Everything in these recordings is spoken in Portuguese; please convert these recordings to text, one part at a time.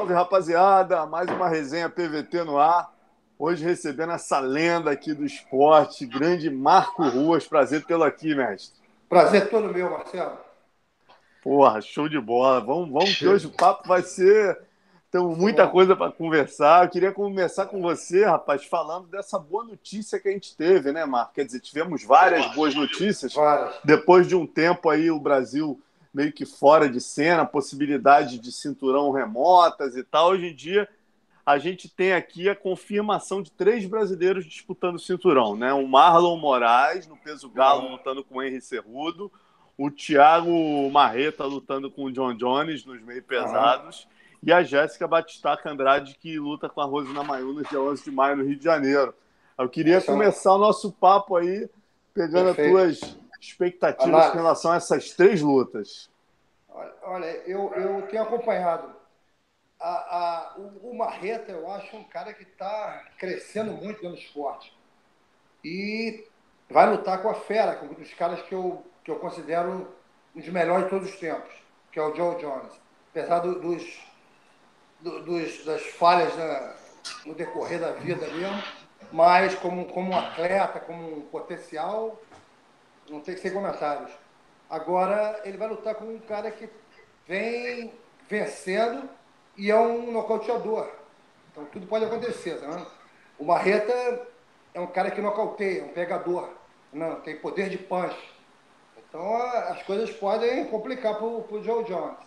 salve, rapaziada! Mais uma resenha PVT no ar. Hoje recebendo essa lenda aqui do esporte, grande Marco Ruas. Prazer tê-lo aqui, mestre. Prazer todo meu, Marcelo. Porra, show de bola. Vamos, vamos que hoje o papo vai ser. Temos muita coisa para conversar. Eu queria começar com você, rapaz, falando dessa boa notícia que a gente teve, né, Marco? Quer dizer, tivemos várias boas notícias. Várias. Depois de um tempo aí, o Brasil meio que fora de cena, possibilidade de cinturão remotas e tal. Hoje em dia, a gente tem aqui a confirmação de três brasileiros disputando o cinturão, né? O Marlon Moraes, no peso galo, lutando com o Henry Cerrudo. O Thiago Marreta lutando com o John Jones nos meio pesados. Uhum. E a Jéssica Batistaca Andrade, que luta com a Rosina no dia 11 de maio, no Rio de Janeiro. Eu queria Essa... começar o nosso papo aí, pegando Perfeito. as tuas expectativas Olá. em relação a essas três lutas. Olha, eu, eu tenho acompanhado. A, a, o, o Marreta, eu acho um cara que está crescendo muito no esporte. E vai lutar com a Fera, com um dos caras que eu, que eu considero um dos melhores de todos os tempos, que é o Joe Jones. Apesar do, dos, do, dos, das falhas na, no decorrer da vida mesmo, mas como, como um atleta, como um potencial, não tem que ser comentários. Agora ele vai lutar com um cara que vem vencendo e é um nocauteador. Então tudo pode acontecer, tá O Marreta é um cara que nocauteia, um pegador. Não, tem poder de punch. Então as coisas podem complicar para o Joe Jones.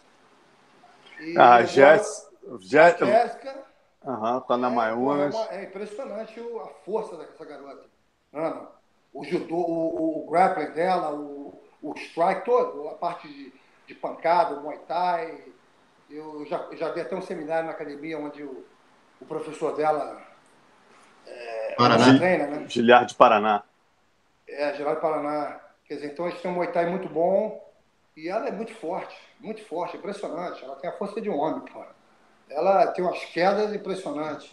E ah, a Jéssica. Jéssica. Aham, tá na é, É, impressionante a força dessa garota. Não, o judô, o, o grappling dela, o, o strike todo, a parte de, de pancada, o muay thai. Eu já, já dei até um seminário na academia onde o, o professor dela é, Paraná. treina, né? Giliard de Paraná. É, Giliard de Paraná. Quer dizer, então a gente tem um muay thai muito bom e ela é muito forte, muito forte, impressionante. Ela tem a força de um homem, cara. Ela tem umas quedas impressionantes.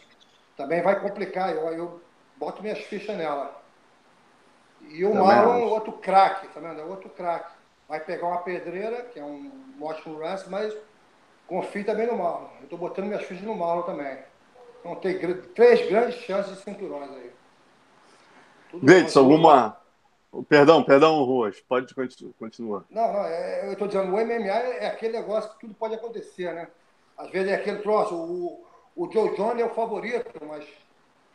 Também vai complicar, eu, eu boto minhas fichas nela. E o Marlon é outro craque, tá vendo? É outro craque. Vai pegar uma pedreira, que é um ótimo wrestler, mas confio também no Marlon. Eu estou botando minhas fichas no Marlon também. Então tem três grandes chances de cinturões aí. Deitz, alguma. Perdão, perdão, Ruas, pode continuar. Não, não, é, eu estou dizendo, o MMA é aquele negócio que tudo pode acontecer, né? Às vezes é aquele troço, o, o Joe Johnny é o favorito, mas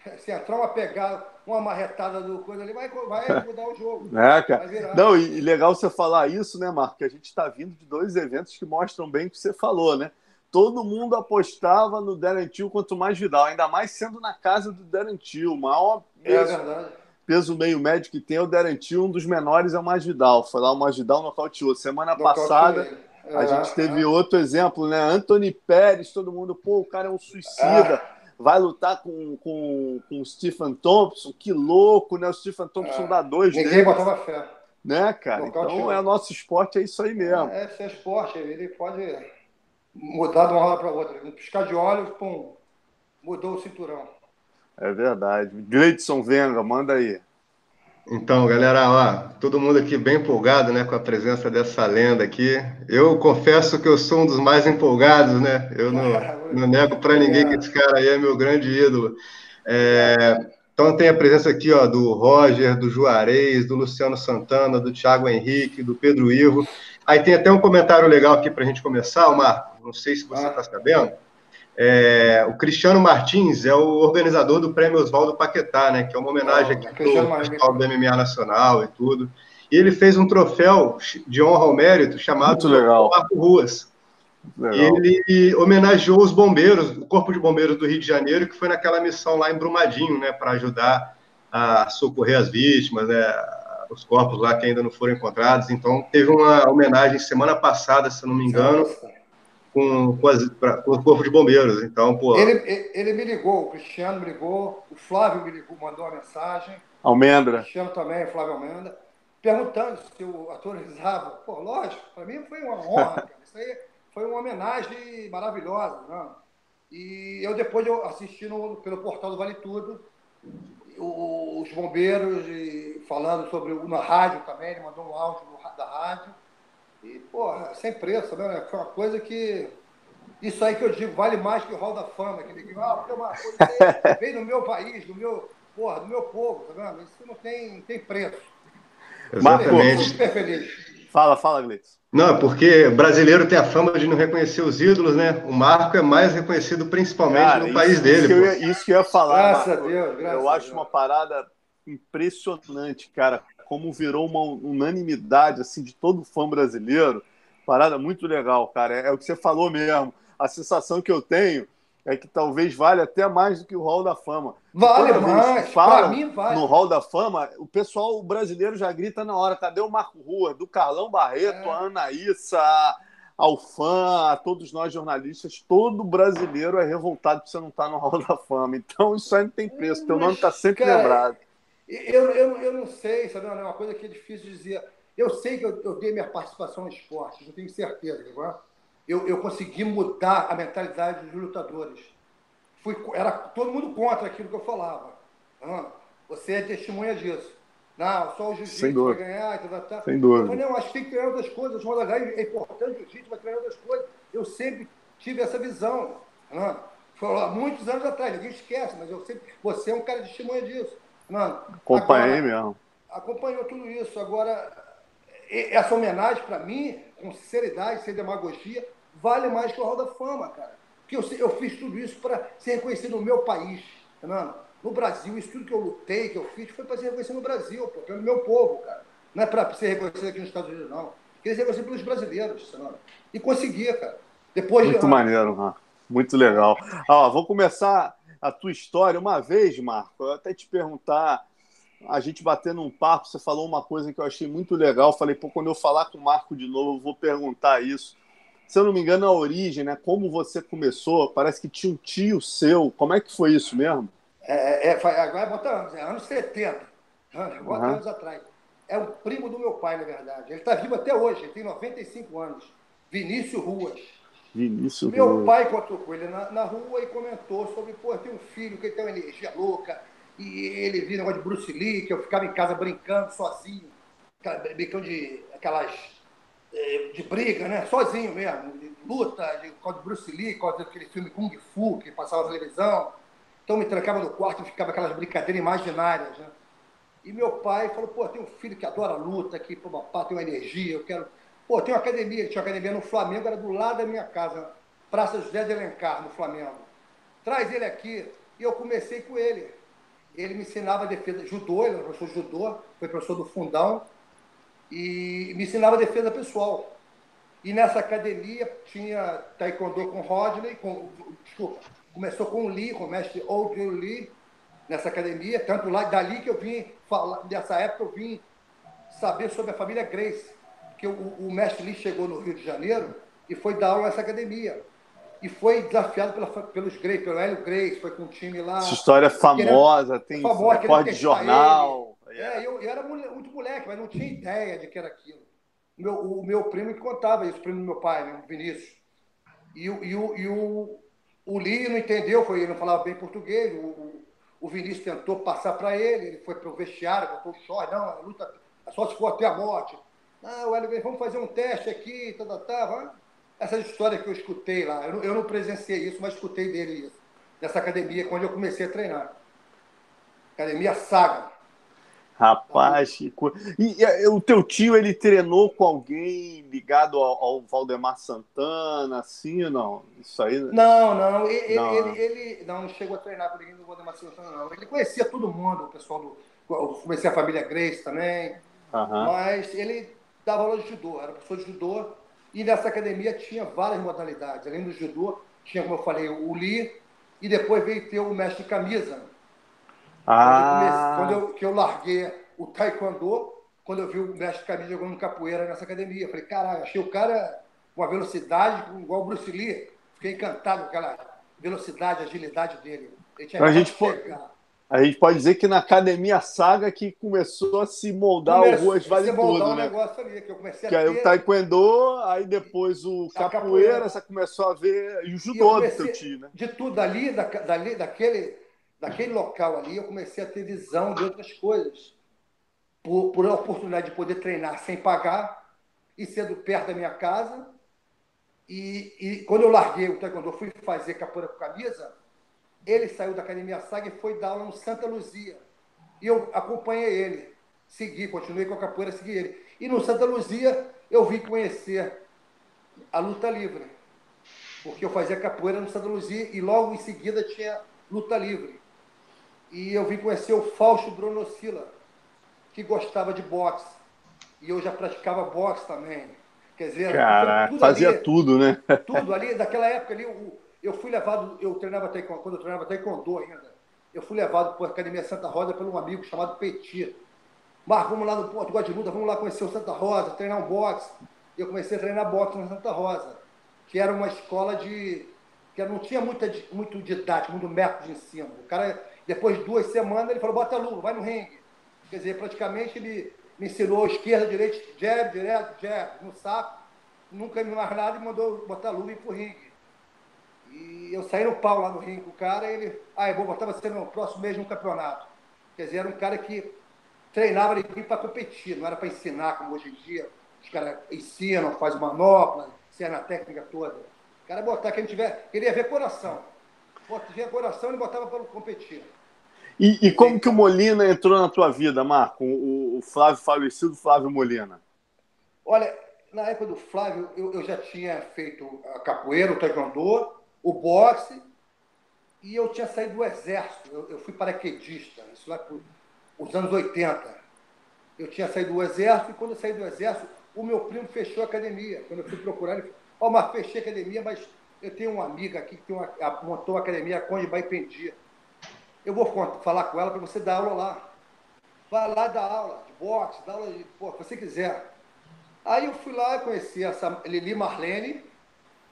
se uma pegada, uma marretada do coisa ali, vai, vai mudar o jogo. É, cara. Não, e legal você falar isso, né, Marco? Que a gente está vindo de dois eventos que mostram bem o que você falou, né? Todo mundo apostava no Darren Till quanto mais Vidal, ainda mais sendo na casa do Darren Till, o maior peso, é peso meio médio que tem é o Darren Till, um dos menores é o mais Vidal. Foi lá o mais Vidal nocauteou. Semana passada a é, gente teve é. outro exemplo, né? Anthony Pérez, todo mundo, pô, o cara é um suicida. Vai lutar com, com, com o Stephen Thompson, que louco, né? O Stephen Thompson é. dá dois Ninguém dele. botava fé. Né, cara? então é nosso esporte, é isso aí mesmo. É, é esporte, ele pode mudar de uma hora para outra. Um piscar de olhos, pum, mudou o cinturão. É verdade. Gleidson Venga, manda aí. Então, galera, ó, todo mundo aqui bem empolgado, né, com a presença dessa lenda aqui. Eu confesso que eu sou um dos mais empolgados, né? Eu não, não nego para ninguém que esse cara aí é meu grande ídolo. É, então tem a presença aqui, ó, do Roger, do Juarez, do Luciano Santana, do Thiago Henrique, do Pedro Ivo. Aí tem até um comentário legal aqui para a gente começar, Marco. Não sei se você está sabendo. É, o Cristiano Martins é o organizador do Prêmio Oswaldo Paquetá, né? Que é uma homenagem aqui ao pessoal do MMA Nacional e tudo. E ele fez um troféu de honra ao mérito chamado Marco Ruas. Legal. Ele homenageou os bombeiros, o Corpo de Bombeiros do Rio de Janeiro, que foi naquela missão lá em Brumadinho, né? Para ajudar a socorrer as vítimas, né? Os corpos lá que ainda não foram encontrados. Então, teve uma homenagem semana passada, se não me engano. Nossa com, com, as, pra, com o Corpo de Bombeiros. Então, pô. Ele, ele me ligou, o Cristiano me ligou, o Flávio me ligou, mandou uma mensagem. Almendra. O Cristiano também, o Flávio Almendra, perguntando se eu autorizava. Pô, lógico, para mim foi uma honra, cara. Isso aí foi uma homenagem maravilhosa. Né? E eu depois eu assisti no, pelo portal do Vale Tudo, os bombeiros falando sobre na rádio também, ele mandou um áudio da rádio e, porra, sem preço, né? Foi uma coisa que. Isso aí que eu digo, vale mais que o Hall da Fama. Que ninguém, ah, porque uma coisa vem do meu país, do meu, porra, do meu povo, tá vendo? Isso não tem, não tem preço. Exatamente. super feliz. Fala, fala, Gleice. Não, porque brasileiro tem a fama de não reconhecer os ídolos, né? O Marco é mais reconhecido principalmente Cara, no isso- país isso dele. que eu pô. ia- isso que eu ia falar. Graças Marco. a Deus, graças eu a acho Deus. uma parada impressionante, cara. Como virou uma unanimidade assim de todo fã brasileiro. Parada muito legal, cara. É, é o que você falou mesmo. A sensação que eu tenho é que talvez vale até mais do que o Hall da Fama. Vale Toda mais, fala mim vale. No Hall da Fama, o pessoal brasileiro já grita na hora: cadê o Marco Rua? Do Carlão Barreto, É. a Anaíssa, ao fã, a todos nós jornalistas, todo brasileiro é revoltado que você não está no Hall da Fama. Então isso aí não tem preço, teu nome está sempre cara, lembrado. Eu, eu, eu não sei, sabe? É uma coisa que é difícil dizer. Eu sei que eu, eu dei minha participação no esporte, eu tenho certeza. Agora, eu, eu consegui mudar a mentalidade dos lutadores. Fui, era todo mundo contra aquilo que eu falava. Ah, você é testemunha disso. Não, só o jiu-jitsu vai ganhar. Tá, tá, tá. Sem dúvida. Eu falei, não, acho que tem que treinar outras coisas. O é importante, o jiu-jitsu vai treinar outras coisas. Eu sempre tive essa visão. Não, foi há muitos anos atrás, ninguém esquece, mas eu sempre. Você é um cara de testemunha disso. Não, Acompanhei agora, mesmo. acompanhou tudo isso. Agora, essa homenagem, para mim, com sinceridade, sem demagogia, vale mais que o Hall da Fama, cara. Porque eu, eu fiz tudo isso para ser reconhecido no meu país. tá vendo? No Brasil, isso tudo que eu lutei, que eu fiz, foi para ser reconhecido no Brasil, pô, pelo meu povo, cara. Não é para ser reconhecido aqui nos Estados Unidos, não. Queria ser reconhecido pelos brasileiros, tá vendo? E conseguia, cara. Depois Muito de maneiro, Marco. Muito legal. Ó, vou começar a tua história uma vez, Marco. Eu até te perguntar, a gente batendo um papo, você falou uma coisa que eu achei muito legal. Falei, pô, quando eu falar com o Marco de novo, eu vou perguntar isso. Se eu não me engano, a origem, né? Como você começou, parece que tinha um tio seu. Como é que foi isso mesmo? É, é, vai- agora bota anos, é anos 70, anos, Uhum. anos atrás. É o primo do meu pai, na verdade. Ele está vivo até hoje, ele tem 95 anos. Vinícius Ruas. Vinícius. Meu pai encontrou com ele na, na rua e comentou sobre, pô, tem um filho que tem uma energia louca, e ele via negócio de Bruce Lee, que eu ficava em casa brincando sozinho, brincando de aquelas eh, de briga, né? Sozinho mesmo, de luta, de, de Bruce Lee, causa daquele filme Kung Fu que passava na televisão. Então me trancava no quarto e ficava aquelas brincadeiras imaginárias, né? E meu pai falou, pô, tem um filho que adora luta, que pô, papá tem uma energia, eu quero. Pô, tem uma academia, tinha uma academia no Flamengo, era do lado da minha casa, Praça José de Alencar, no Flamengo. Traz ele aqui. E eu comecei com ele. Ele me ensinava defesa, judô, ele era professor de judô, foi professor do fundão, e me ensinava defesa pessoal. E nessa academia tinha taekwondo com Rodney, com, desculpa, começou com o Lee, com o mestre Audrey Lee, nessa academia, tanto lá, dali que eu vim falar, nessa época eu vim saber sobre a família Grace, que o, o mestre Lee chegou no Rio de Janeiro e foi dar aula nessa academia. E foi desafiado pela, pelos Grace, pelo Hélio Grace, foi com um time lá. Essa história é famosa, tem famosa, repórter de jornal. É, eu, eu era muito moleque, mas não tinha ideia de que era aquilo. O meu, o meu primo que contava isso, o primo do meu pai, né, o Vinícius. E, o- e, o, e o, o Lee não entendeu, foi, ele não falava bem português. O, o, o Vinícius tentou passar para ele, ele foi para o vestiário, botou o short, não, a luta é só se for até a morte. Ah, o Hélio vamos fazer um teste aqui, tá, tá, tá. vamos. Essa história que eu escutei lá, eu, não- eu não presenciei isso, mas escutei dele isso, nessa academia, quando eu comecei a treinar. Academia Saga. Rapaz, que. E, e, o teu tio, ele treinou com alguém ligado ao, ao Valdemar Santana, assim, não? Isso aí. Não, não. Ele Não, ele, né? ele não chegou a treinar com ninguém do Valdemar Santana, não. Ele conhecia todo mundo, o pessoal do. Eu comecei a família Grace também. Aham. Mas ele dava aula de judô, era professor de judô. E nessa academia tinha várias modalidades. Além do judô, tinha, como eu falei, o Lee. E depois veio ter o mestre camisa. Ah, Quando, eu, comecei- quando eu- que eu larguei o taekwondo, quando eu vi o mestre camisa jogando capoeira nessa academia. Eu falei, caralho, achei o cara com uma velocidade igual o Bruce Lee. Fiquei encantado com aquela velocidade, agilidade dele. Ele tinha A acabado gente pô- chegar. A gente pode dizer que na Academia Saga que começou a se moldar o Ruas Vale você moldar Tudo, um né? negócio ali, que eu comecei Que a aí ter... o Taekwondo, aí depois o capoeira, capoeira. você começou a ver, e o judô do comecei- teu tio, né? De tudo ali, da, dali, daquele, daquele local ali, eu comecei a ter visão de outras coisas. Por, por a oportunidade de poder treinar sem pagar e sendo perto da minha casa. E, e quando eu larguei o taekwondo, fui fazer capoeira com camisa, ele saiu da Academia Saga e foi dar aula no Santa Luzia. E eu acompanhei ele, segui, continuei com a capoeira, segui ele. E no Santa Luzia eu vim conhecer a luta livre. Porque eu fazia capoeira no Santa Luzia e logo em seguida tinha luta livre. E eu vim conhecer o Fausto Dronosila, que gostava de boxe. E eu já praticava boxe também. Quer dizer, Caraca, tudo fazia ali, tudo, né? Tudo ali, daquela época ali, eu fui levado, eu treinava taekwondo, quando eu treinava taekwondo ainda, eu fui levado para a Academia Santa Rosa por um amigo chamado Petit. Mas vamos lá no Porto de Luta, vamos lá conhecer o Santa Rosa, treinar um boxe. Eu comecei a treinar boxe na Santa Rosa, que era uma escola de. que não tinha muita, muito didático, muito método de ensino. O cara, depois de duas semanas, ele falou: bota a luva, vai no ringue. Quer dizer, praticamente ele me ensinou esquerda, direita, jab, direto, jab, no saco. Nunca me mais nada e mandou botar a luva e ir pro ringue. E eu saí no pau lá no ringue com o cara e ele, ah, eu vou botar você no próximo mês no campeonato. Quer dizer, era um cara que treinava ali para competir, não era para ensinar como hoje em dia. Os caras ensinam, faz manopla, ensina a técnica toda. O cara botar, quem tiver, queria ver coração. Ver coração e botava para competir. E, e, como que o Molina entrou na tua vida, Marco? O, o Flávio falecido Flávio Molina. Olha, na época do Flávio, eu, eu já tinha feito a capoeira, o taekwondo, o boxe, e eu tinha saído do exército. Eu, eu fui paraquedista, isso lá por os anos 80. Eu tinha saído do exército, e quando eu saí do exército, o meu primo fechou a academia. Quando eu fui procurar, ele falou, ó, oh, mas fechei a academia, mas eu tenho uma amiga aqui que tem uma, montou a academia Conde Baipendi. Eu vou falar com ela para você dar aula lá. Vai lá dar aula de boxe, dar aula de, pô, se você quiser. Aí eu fui lá e conheci essa Lili Marlene,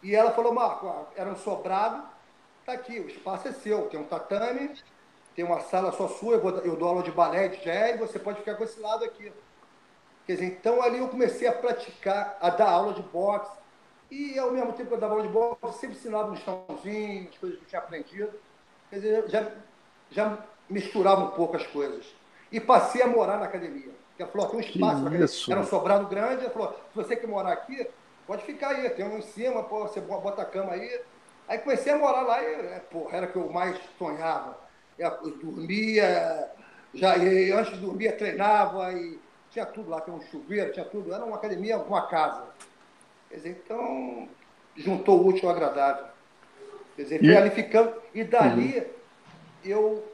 e ela falou, Marco, era um sobrado, tá aqui, o espaço é seu, tem um tatame, tem uma sala só sua, eu, vou, eu dou aula de balé, de jazz, você pode ficar com esse lado aqui. Quer dizer, então ali eu comecei a praticar, a dar aula de boxe, e ao mesmo tempo que eu dava aula de boxe, eu sempre ensinava um chãozinho, as coisas que eu tinha aprendido. Quer dizer, já, já misturava um pouco as coisas. E passei a morar na academia. Ela falou, tem um espaço na academia. Era um sobrado grande, ela falou, se você quer morar aqui, Pode ficar aí, tem um em cima, pô, você bota a cama aí. Aí comecei a morar lá e, é, porra, era o que eu mais sonhava. Eu dormia, já, antes de dormir, treinava e tinha tudo lá, tinha um chuveiro, tinha tudo. Era uma academia, uma casa. Quer dizer, então, juntou o útil ao agradável. Quer dizer, foi ali ficando. E dali, uhum. eu,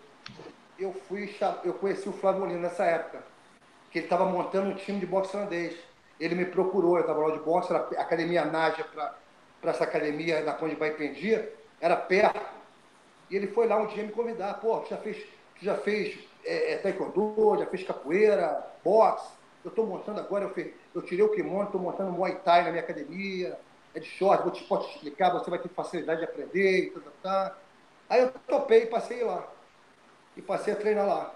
eu fui, eu conheci o Flávio Molina nessa época, que ele estava montando um time de boxe holandês ele me procurou, eu estava lá de era a academia Nádia para essa academia na Conde Baipendi, era perto. E ele foi lá um dia me convidar, pô, já fez, já fez é, é, taekwondo, já fez capoeira, boxe. Eu estou montando agora, eu, eu tirei o kimono, estou montando Muay Thai na minha academia, é de short, vou te, posso te explicar, você vai ter facilidade de aprender e tal, tal. Aí eu topei e passei lá. E passei a treinar lá.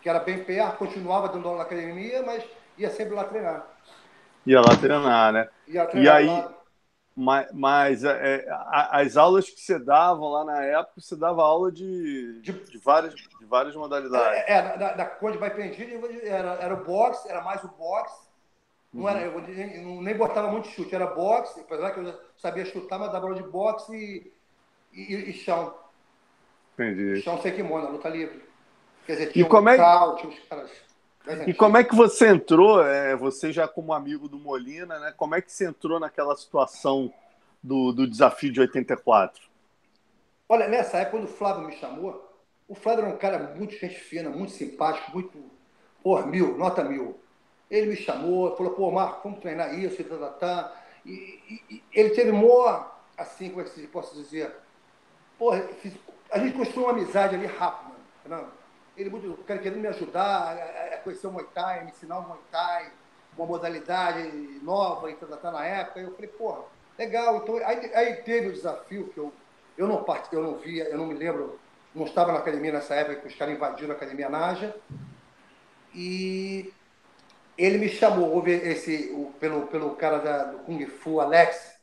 Que era bem perto, continuava dando aula na academia, mas ia sempre lá treinar. Ia lá treinar, né? Ia treinar e aí, lá. mas, mas é, as aulas que você dava lá na época, você dava aula de, de, de várias, de várias modalidades. É, é da, da Conde vai era, era o boxe, era mais o boxe. Não era, eu nem, nem botava muito chute, era boxe, apesar que eu sabia chutar, mas dava aula de boxe e, e, e chão. Entendi. Chão sem kimono, luta livre. Quer dizer, tinha e um como é... tinha os caras e como é que você entrou, é, você já como amigo do Molina, né? Como é que você entrou naquela situação do, do desafio de 84? Olha, nessa época, quando o Flávio me chamou, o Flávio era um cara muito gente fina, muito simpático, muito. Por mil, nota mil. Ele me chamou, falou, pô, Marco, vamos treinar isso e tá, tá, tá. E, e, e ele teve mó, assim, como é que posso dizer? Pô, a gente construiu uma amizade ali rápido, né? Ele muito, querendo me ajudar a, conhecer o Muay Thai, me ensinar o Muay Thai, uma modalidade nova e tá, tá, na época. Eu falei, porra, legal. Então, aí, aí teve o desafio que eu, eu não participei, eu não via, eu não me lembro, não estava na academia nessa época que os caras invadiram a academia Naja. E ele me chamou, houve esse, o, pelo, pelo cara da, do Kung Fu, Alex,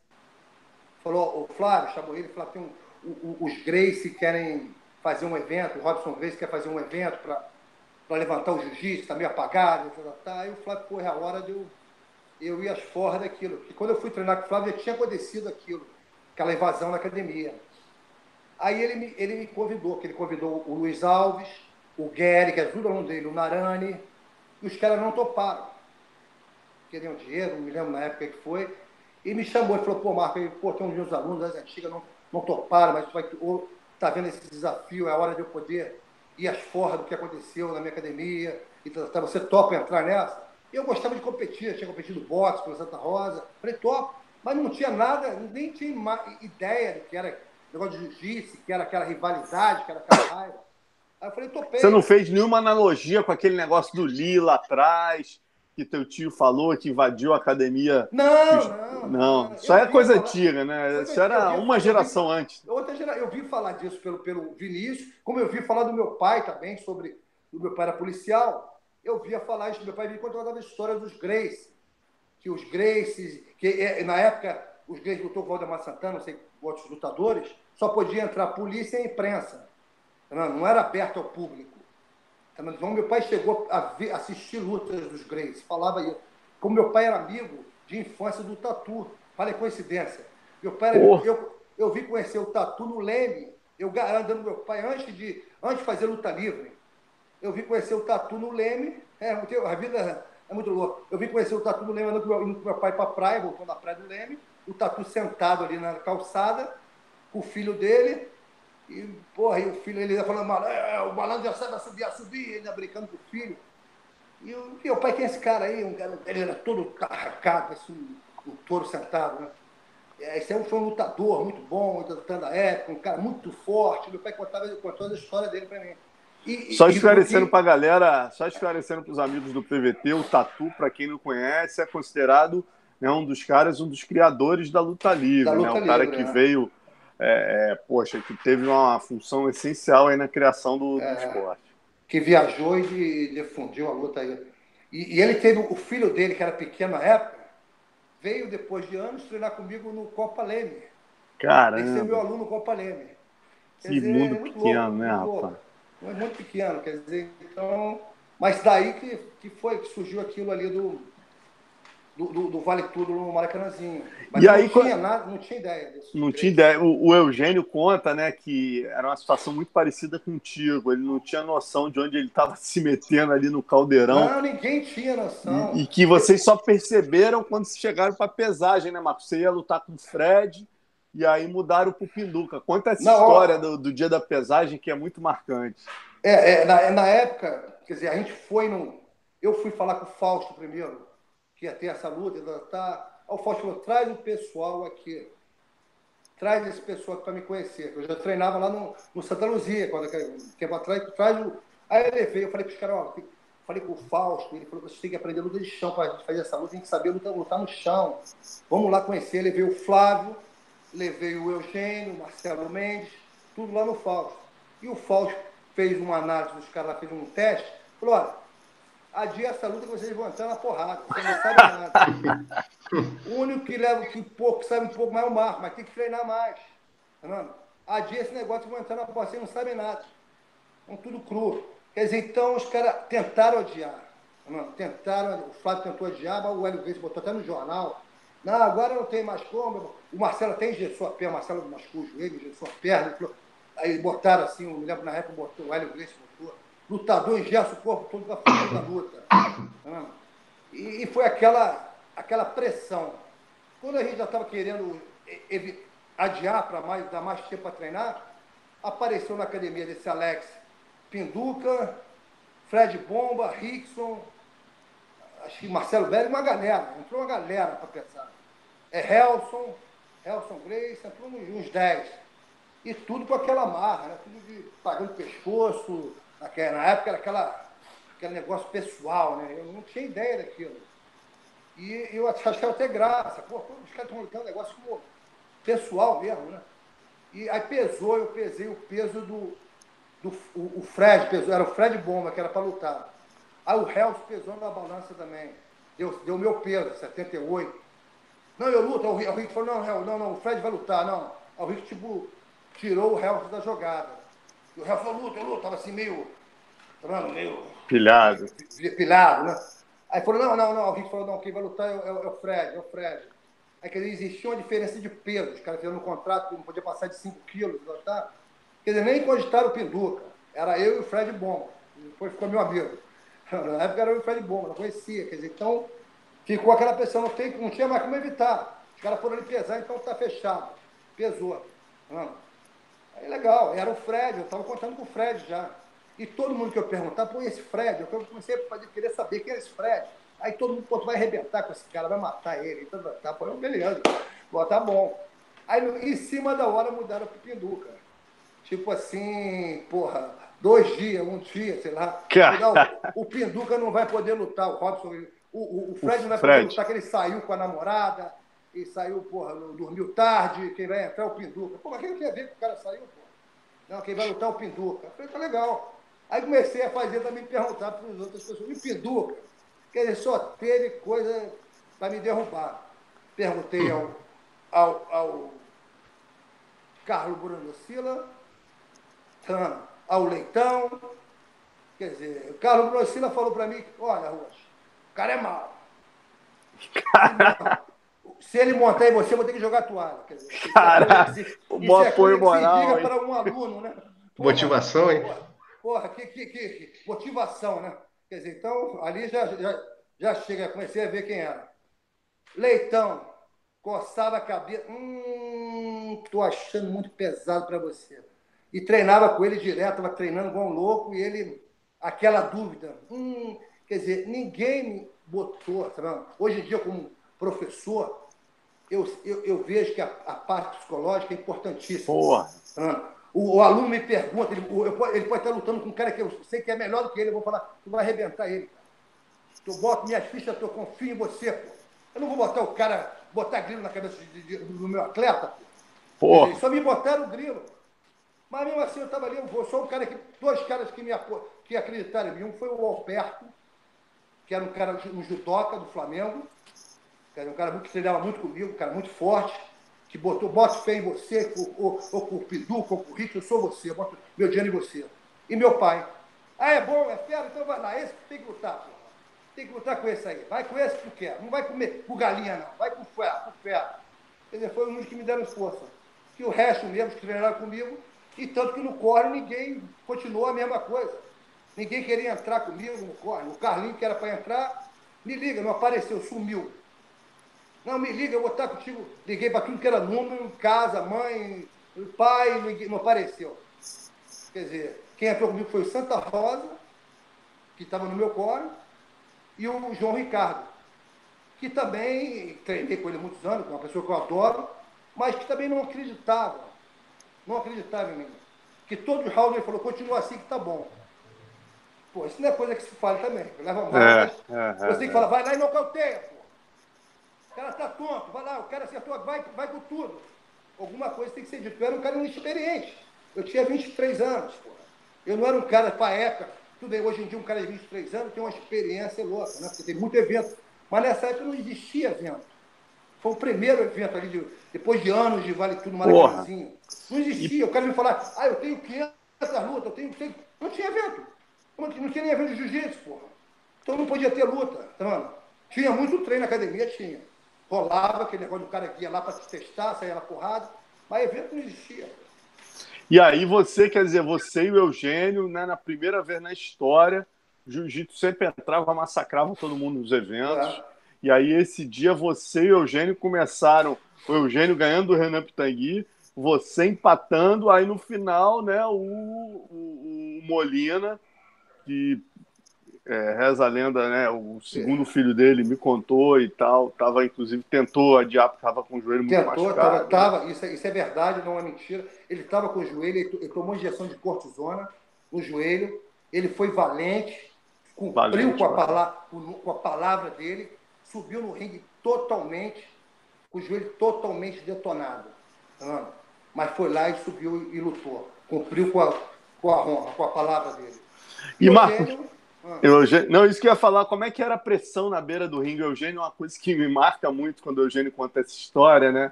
falou, o Flávio chamou ele, falou, tem um, o, o, os Grace querem fazer um evento, o Robson Grace quer fazer um evento para levantar o jiu-jitsu, está meio apagado, tá, tá, tá. Aí o Flávio, pô, é a hora de eu, eu ia às forras daquilo. E quando eu fui treinar com o Flávio, já tinha acontecido aquilo, aquela invasão na academia. Aí ele me, ele me convidou, que ele convidou o Luiz Alves, o Gary, que é tudo aluno dele, o Narani, e os caras não toparam. Queriam dinheiro, não me lembro na época que foi. E me chamou e falou, pô, Marco, pô, tem uns meus alunos das antigas, não, não toparam, mas vai, ou, tá vendo esse desafio, é a hora de eu poder ir às forras do que aconteceu na minha academia, e tá, tá você topa entrar nessa? Eu gostava de competir, eu tinha competido boxe pela Santa Rosa, falei, top, mas não tinha nada, nem tinha ideia do que era negócio de jiu-jitsu, que era aquela rivalidade, que era aquela raiva. Aí eu falei, topei. Você não fez nenhuma analogia com aquele negócio do Lila atrás, que teu tio falou que invadiu a academia? Não, não. Não, isso é coisa falar... antiga, né? Isso era uma geração vi, antes. Outra gera... Eu vi falar disso pelo, pelo Vinícius, como eu vi falar do meu pai também, sobre. O meu pai era policial. Eu via falar isso, meu pai me contava a história dos Grace. Que os Graces, que é, na época os Grace lutou com o Valdemar Santana, não sei outros lutadores, só podia entrar polícia e imprensa. Não era aberto ao público. Então, meu pai chegou a ver, assistir lutas dos Grace, falava isso. Como meu pai era amigo de infância do Tatu. Olha a coincidência. Meu pai era, eu, eu vim conhecer o Tatu no Leme, eu andando meu pai antes de, antes de fazer luta livre. Eu vim conhecer o Tatu no Leme, é, a vida é muito louca. Eu vim conhecer o Tatu no Leme, andando com meu, pai para a praia, voltando na praia do Leme, o Tatu sentado ali na calçada, com o filho dele, e, porra, e o filho, ele ia falando, é, o malandro já sabe subir, a subir, ele ia brincando com o filho. E o meu pai, quem é esse cara aí? Um cara, ele era todo carracado, assim, o touro sentado, né? É, esse aí foi um lutador muito bom, lutando da época, um cara muito forte. Meu pai contava, contou a história dele para mim. E, só esclarecendo para a galera, só esclarecendo para os amigos do PVT, o Tatu, para quem não conhece, é considerado né, um dos caras, um dos criadores da luta livre, da luta né? Um cara que né? veio é, é, poxa, que teve uma função essencial aí na criação do, do é, esporte. Que viajou e difundiu a luta aí. E, e, ele teve o filho dele, que era pequeno na época, veio depois de anos treinar comigo no Copa Leme. Caramba. Ele ser meu aluno no Copa Leme. Quer que dizer, mundo é pequeno, louco, né, rapaz? É muito pequeno, quer dizer, então. Mas daí que, que foi que surgiu aquilo ali do, do, do, do, Vale Tudo no Maracanãzinho. Mas e não aí, tinha nada, não tinha ideia disso. Não tinha ideia. O, o, Eugênio conta, né, que era uma situação muito parecida contigo. Ele não tinha noção de onde ele estava se metendo ali no caldeirão. Não, ninguém tinha noção. E, e que vocês só perceberam quando chegaram para pesagem, né, Marcos? Você ia lutar com o Fred e aí mudaram para o Pinduca. Conta essa história do, do, dia da pesagem que é muito marcante. É, é na, na época, quer dizer, a gente foi no. Eu fui falar com o Fausto primeiro que ia ter essa luta, tá. O Fausto falou, traz o pessoal aqui. Traz esse pessoal para me conhecer. Eu já treinava lá no, no Santa Luzia, quando tempo atrás, traz o. Aí ele veio, eu falei para os caras, ó, falei com o Fausto, ele falou que você tem que aprender luta de chão para a gente fazer essa luta, tem que saber lutar, lutar no chão. Vamos lá conhecer. Ele veio o Flávio, levei o Eugênio, o Marcelo Mendes, tudo lá no Fausto. E o Fausto fez uma análise dos caras fez um teste, falou, olha, adia essa luta que vocês vão entrar na porrada. Você não sabe nada. o único que leva que pouco, sabe um pouco mais é o Marco, mas tem que treinar mais. Tá vendo? Adia esse negócio que vão entrar na porrada, vocês não sabem nada. Estão tudo cru. Quer dizer, então os caras tentaram odiar. Tá tentaram, o Flávio tentou odiar, mas o Hélio Grace botou até no jornal. Não, agora não tem mais como. O Marcelo até engessou a perna, o Marcelo machucou o joelho, engessou a perna. Aí botaram assim, eu me lembro na época, botou, o Hélio Grace botou lutador engessa o corpo todo para fugir da luta. E, e, foi aquela, aquela pressão. Quando a gente já estava querendo adiar para mais, dar mais tempo para treinar, apareceu na academia desse Alex Pinduca, Fred Bomba, Rickson, acho que Marcelo Belli, uma galera, entrou uma galera para pensar. É Helson, Helson Grace, entrou uns 10. E tudo com aquela marra, né? tudo de pagando pescoço, na época era aquela, aquele negócio pessoal, né? Eu não tinha ideia daquilo. E eu achava até graça. Pô, os caras estão lutando um negócio pessoal mesmo, né? E aí pesou, eu pesei o peso do. do o, o Fred pesou, era o Fred Bomba, que era para lutar. Aí o Hells pesou na balança também. Deu, deu meu peso, 78. Não, eu luto. O Rick falou, não, não, não, o Fred vai lutar, não. Aí o Rick, tipo, tirou o Hells da jogada. O luta, luta, tava assim meio. Meio. Pilhado. Pilhado, né? Aí falou, não, não, não. Alguém falou, não, quem vai lutar é, é, é o Fred, é o Fred. Aí quer dizer, existia uma diferença de peso. Os caras fizeram um contrato que não podia passar de 5 quilos. Tá? Quer dizer, nem cogitaram o Pinduca. Era eu e o Fred Bomba. Depois ficou meu amigo. Na época era eu e o Fred Bomba, não conhecia. Quer dizer, então ficou aquela pessoa, não, tem, não tinha mais como evitar. Os caras foram ali pesar, então tá fechado. Pesou. Aí legal, era o Fred, eu estava contando com o Fred já. E todo mundo que eu perguntava, pô, esse Fred? Eu comecei a querer saber quem era esse Fred. Aí todo mundo, pô, vai arrebentar com esse cara, vai matar ele. Então, tá, pô, beleza. Pô, tá bom. Aí em cima da hora mudaram pro Pinduca. Tipo assim, porra, dois dias, um dia, sei lá. o, o Pinduca não vai poder lutar, o Robson. O, o, o Fred o não vai Fred. poder lutar, que ele saiu com a namorada e saiu, porra, dormiu tarde, quem vai entrar é o Pinduca. Pô, mas quem quer ver que o cara saiu, porra? Não, quem vai lutar é o Pinduca. Eu falei, tá legal. Aí comecei a fazer também perguntar para as outras pessoas, e Pinduca? Quer dizer, só teve coisa para me derrubar. Perguntei ao, ao, ao Carlos Bruno Sila, ao Leitão. Quer dizer, o Carlos Bruno Sila falou para mim, olha, Rocha, o cara é mau. Se ele montar em você, eu vou ter que jogar a toalha. Quer dizer, Caraca, o bom é apoio moral. Se para um aluno, né? Porra, Motivação, hein? Porra. Porra, que, que, que, motivação, né? Quer dizer, então, ali já, já, já chega, comecei a ver quem era. Leitão, coçava a cabeça. Hum, tô achando muito pesado para você. E treinava com ele direto, estava treinando igual um louco, e ele, aquela dúvida. Hum, quer dizer, ninguém me botou, sabe? Hoje em dia, como professor, eu, eu, eu vejo que a, a, parte psicológica é importantíssima. Porra. O, o, aluno me pergunta, ele, ele, pode estar lutando com um cara que eu sei que é melhor do que ele, eu vou falar, tu vai arrebentar ele. Tu bota minhas fichas, eu confio em você, pô. Eu não vou botar o cara, botar grilo na cabeça de, de, do meu atleta, pô. Pô. Só me botaram o grilo. Mas mesmo assim eu estava ali, eu sou um cara que. Dois caras que me que acreditaram em mim. Um foi o Alberto, que era um cara, um judoca do Flamengo, era um cara que treinava muito comigo, um cara muito forte que botou, boto fé em você, ou, com o Piduca, ou com o Rick, eu sou você, eu boto meu dinheiro em você. E meu pai. Ah, é bom, é fera, então vai lá, esse tem que lutar, pô. Tem que lutar com esse aí. Vai com esse porque quer. Não vai comer com galinha, não. Vai com ferro, com ferro. Quer dizer, foi um que me deram força. Que o resto mesmo que treinaram comigo, e tanto que no corre ninguém continuou a mesma coisa. Ninguém queria entrar comigo no corre. O Carlinho, que era para entrar, me liga, não apareceu, sumiu. Não, me liga, eu vou estar contigo. Liguei para tudo que era número, casa, mãe, pai, não apareceu. Quer dizer, quem entrou comigo foi o Santa Rosa, que estava no meu coro, e o João Ricardo, que também treinei com ele há muitos anos, uma pessoa que eu adoro, mas que também não acreditava. Não acreditava em mim. Que todo round ele falou, continua assim que tá bom. Pô, isso não é coisa que se fale também. Leva mal, é, é, você é, tem que falar, vai lá e nocauteia. O cara tá tonto, vai lá, o cara acertou, vai, vai com tudo. Alguma coisa tem que ser dito. Eu era um cara inexperiente. Eu tinha 23 anos, porra. Eu não era um cara para época. Tudo bem, hoje em dia um cara de 23 anos tem uma experiência louca, né? Porque tem muito evento. Mas nessa época não existia evento. Foi o primeiro evento ali, de, depois de anos de Vale Tudo Maracanãzinho. Não existia. E... O cara me falar, ah, eu tenho 500 lutas, eu tenho. Não tinha evento. Não tinha nem evento de jiu-jitsu, porra. Então não podia ter luta, tá vendo? Tinha muito treino na academia, tinha rolava aquele negócio do cara que ia lá para testar, saía na porrada, mas evento não existia. E aí você, quer dizer, você e o Eugênio, né, na primeira vez na história, o jiu-jitsu sempre entrava, massacrava todo mundo nos eventos. É. E aí esse dia você e o Eugênio começaram, o Eugênio ganhando o Renan Pitangui, você empatando, aí no final, né, o, o, o Molina, que é, reza a lenda, né? O segundo filho dele me contou e tal. Tava, inclusive, tentou adiar porque estava com o joelho muito tentou, machucado. Tava, tava, isso, é, isso é verdade, não é mentira. Ele estava com o joelho, ele, ele tomou injeção de cortisona no joelho. Ele foi valente, cumpriu valente, com, a palavra, com a palavra dele, subiu no ringue totalmente, com o joelho totalmente detonado. Mas foi lá e subiu e lutou. Cumpriu com a, com a honra, com a palavra dele. E, e Marcos, Eugênio, não, isso que eu ia falar, como é que era a pressão na beira do ringue? O Eugênio é uma coisa que me marca muito quando o Eugênio conta essa história, né?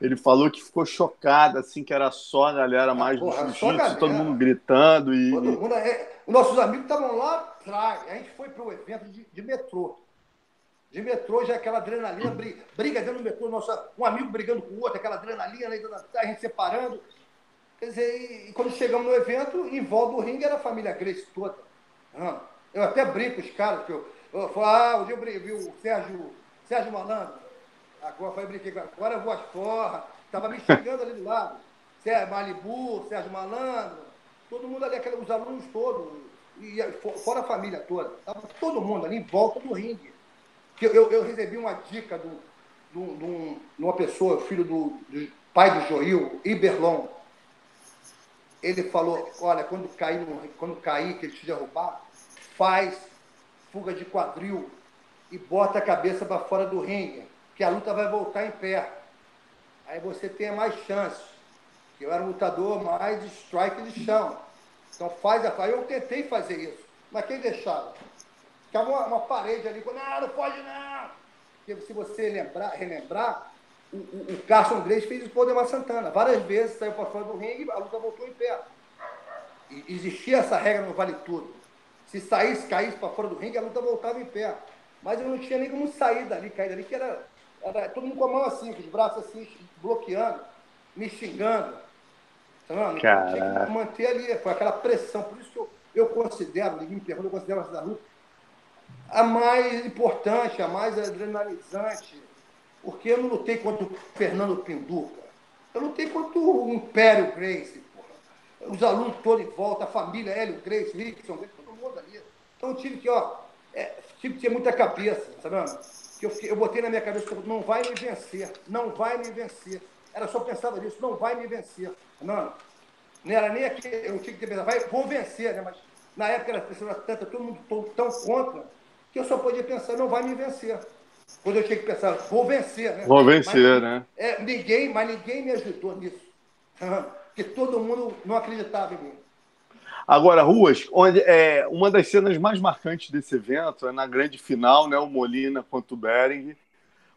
Ele falou que ficou chocado, assim, que era só a galera ah, mais porra, do jiu-jitsu, todo mundo gritando. E... Todo mundo, é... Nossos amigos estavam lá atrás. A gente foi para o evento de, de, metrô. De metrô já é aquela adrenalina, briga, briga dentro do metrô, nossa, um amigo brigando com o outro, aquela adrenalina, a gente separando. Quer dizer, e quando chegamos no evento, em volta do ringue era a família Grace toda. Eu até brinco os caras, que eu, eu falo, ah, dia eu vi o Sérgio, Sérgio Malandro, agora eu brinquei, agora eu vou às porra, tava me xingando ali do lado. Sérgio Malibu, Sérgio Malandro, todo mundo ali, aqueles, os alunos todos, e, fora a família toda, tava todo mundo ali em volta do ringue. Eu, eu, eu recebi uma dica de do, uma pessoa, filho do, do pai do Joil, Iberlon, ele falou, olha, quando cair, quando cair que ele te derrubar, faz fuga de quadril e bota a cabeça para fora do ringue, que a luta vai voltar em pé. Aí você tem mais chances. Eu era um lutador mais de strike de chão. Então faz a Eu tentei fazer isso, mas quem deixava? Ficava uma, uma parede ali, não, não pode não. Porque se você lembrar, relembrar, o, o, o Carson Grace fez o Demar Santana. Várias vezes saiu para fora do ringue a luta voltou em pé. E existia essa regra no Vale Tudo. Se saísse, caísse para fora do ringue, a luta voltava em pé. Mas eu não tinha nem como sair dali, cair dali, que era, era todo mundo com a mão assim, com os braços assim, bloqueando, me xingando. Tá Tinha que manter ali, foi aquela pressão. Por isso que eu, eu considero, ninguém me pergunta, eu considero essa luta a mais importante, a mais adrenalizante porque eu não lutei contra o Fernando Pinduca. Eu lutei contra o Império Grace, porra. Os alunos todos em volta, a família, Hélio Grace, Rickson, ali. Então eu tive que, ó, é, tive que ter muita cabeça, sabe? Que eu, eu botei na minha cabeça, não vai me vencer, não vai me vencer. Era só pensava nisso, não vai me vencer. Não, não era nem aqui, eu tinha que ter pensado, vai, vou vencer, né? Mas na época era pessoa tanta, todo mundo tão, tão contra, que eu só podia pensar, não vai me vencer. Quando eu tinha que pensar, vou vencer, né? Vou vencer, mas, né? É, ninguém, mas ninguém me ajudou nisso. Porque todo mundo não acreditava em mim. Agora, Ruas, onde, é, uma das cenas mais marcantes desse evento é na grande final, né? O Molina contra o Bering.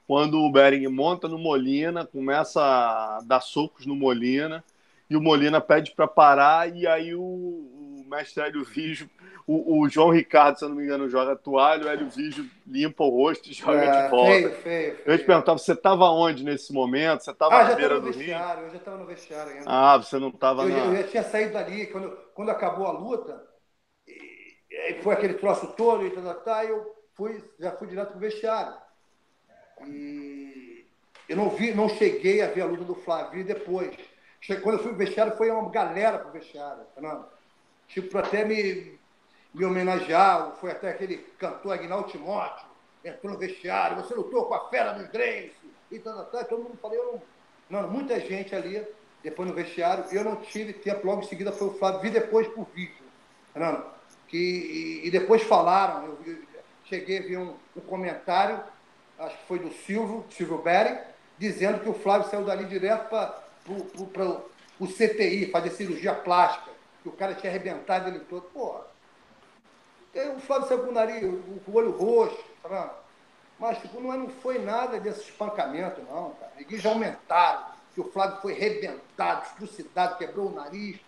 Quando o Bering monta no Molina, começa a dar socos no Molina, e o Molina pede para parar, e aí o, o mestre Hélio Vijo o, o, João Ricardo, se eu não me engano, joga toalha, o Hélio Vígio limpa o rosto e joga é, de volta. Feio, feio, feio. Eu te perguntar, você estava onde nesse momento? Você estava ah, na beira do vestiário, rio? Eu já estava no vestiário ainda. Ah, você não estava na... Eu já tinha saído dali, quando, quando acabou a luta, foi aquele troço todo e tal, tal, tal, eu fui, já fui direto pro vestiário. E eu não vi, não cheguei a ver a luta do Flávio depois. Quando eu fui pro vestiário, foi uma galera pro vestiário, Fernando. Tipo, até me me homenagear. Foi até aquele cantor Agnaldo Timóteo, entrou no vestiário, você lutou com a fera dos Grace, e tal, tal, todo mundo falou, não, muita gente ali, depois no vestiário, eu não tive tempo, logo em seguida foi o Flávio, vi depois por vídeo, Fernando, que, e, e, depois falaram, eu, eu, cheguei a ver um, um, comentário, acho que foi do Silvio, Silvio Bering, dizendo que o Flávio saiu dali direto para o CTI, fazer cirurgia plástica, que o cara tinha arrebentado ele todo. Porra, o Flávio saiu com o nariz, com o olho roxo, tá mas tipo, não, é, não foi nada desse espancamento, não, cara. Eles já aumentaram, que o Flávio foi arrebentado, expulsidado, quebrou o nariz.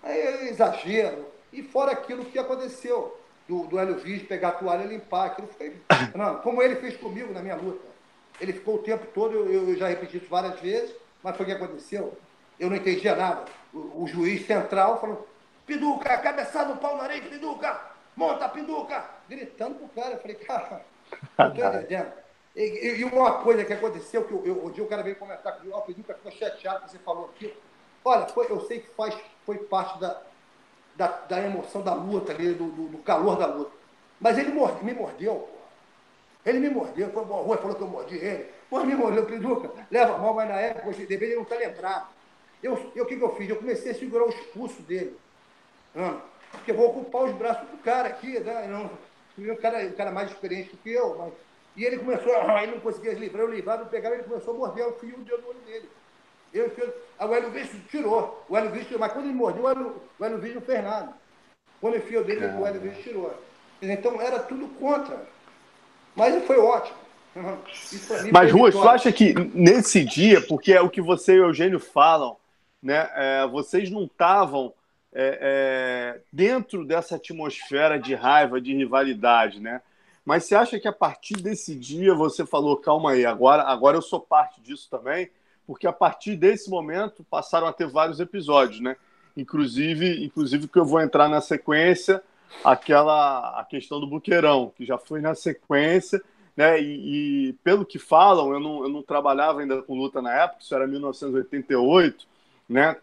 Aí é exagero. E fora aquilo que aconteceu, do, do Hélio Viz pegar a toalha e limpar. Aquilo foi. Não, como ele fez comigo na minha luta. Ele ficou o tempo todo, eu, eu já repeti isso várias vezes, mas foi o que aconteceu. Eu não entendia nada. O, o juiz central falou: Piduca, cabeçada no pau na areia, Piduca! monta a pinduca, gritando pro cara. Eu falei, cara, não tô entendendo. E, e, uma coisa que aconteceu, que eu, eu, dia o cara veio comentar comigo, ó, oh, Pinduca ficou chateado que você falou aqui. Olha, foi, eu sei que faz, foi parte da, da, da emoção da luta ali, do, do, do, calor da luta. Mas ele mord, me mordeu. Ele me mordeu, foi bom, rua, falou que eu mordi ele. Pô, me mordeu, Pinduca, leva mão, mas na época, deveria não estar lembrado. Eu, o que, que eu fiz? Eu comecei a segurar o expulso dele. Porque eu vou ocupar os braços do cara aqui, né? Não, o cara, o cara mais experiente do que eu, mas... E ele começou, ah, ele não conseguia livrar, eu livrava, eu pegava, ele começou a morder o fio de olho dele. Eu, eu, aí o Hélio Vício tirou. O Hélio Vício, mas quando ele mordeu, o Hélio, o Hélio Vício não fez nada. Quando enfiou dele, o Hélio Vício tirou. Então era tudo contra. Mas foi ótimo. Mas, Ruas, tu acha que nesse dia, porque é o que você e o Eugênio falam, né? É, vocês não estavam é, é, dentro dessa atmosfera de raiva, de rivalidade, né? Mas você acha que a partir desse dia você falou, calma aí, agora, agora eu sou parte disso também? Porque a partir desse momento passaram a ter vários episódios, né? Inclusive, inclusive que eu vou entrar na sequência, aquela a questão do buqueirão, que já foi na sequência, né? E, e, pelo que falam, eu não, eu não trabalhava ainda com luta na época, isso era 1988, né?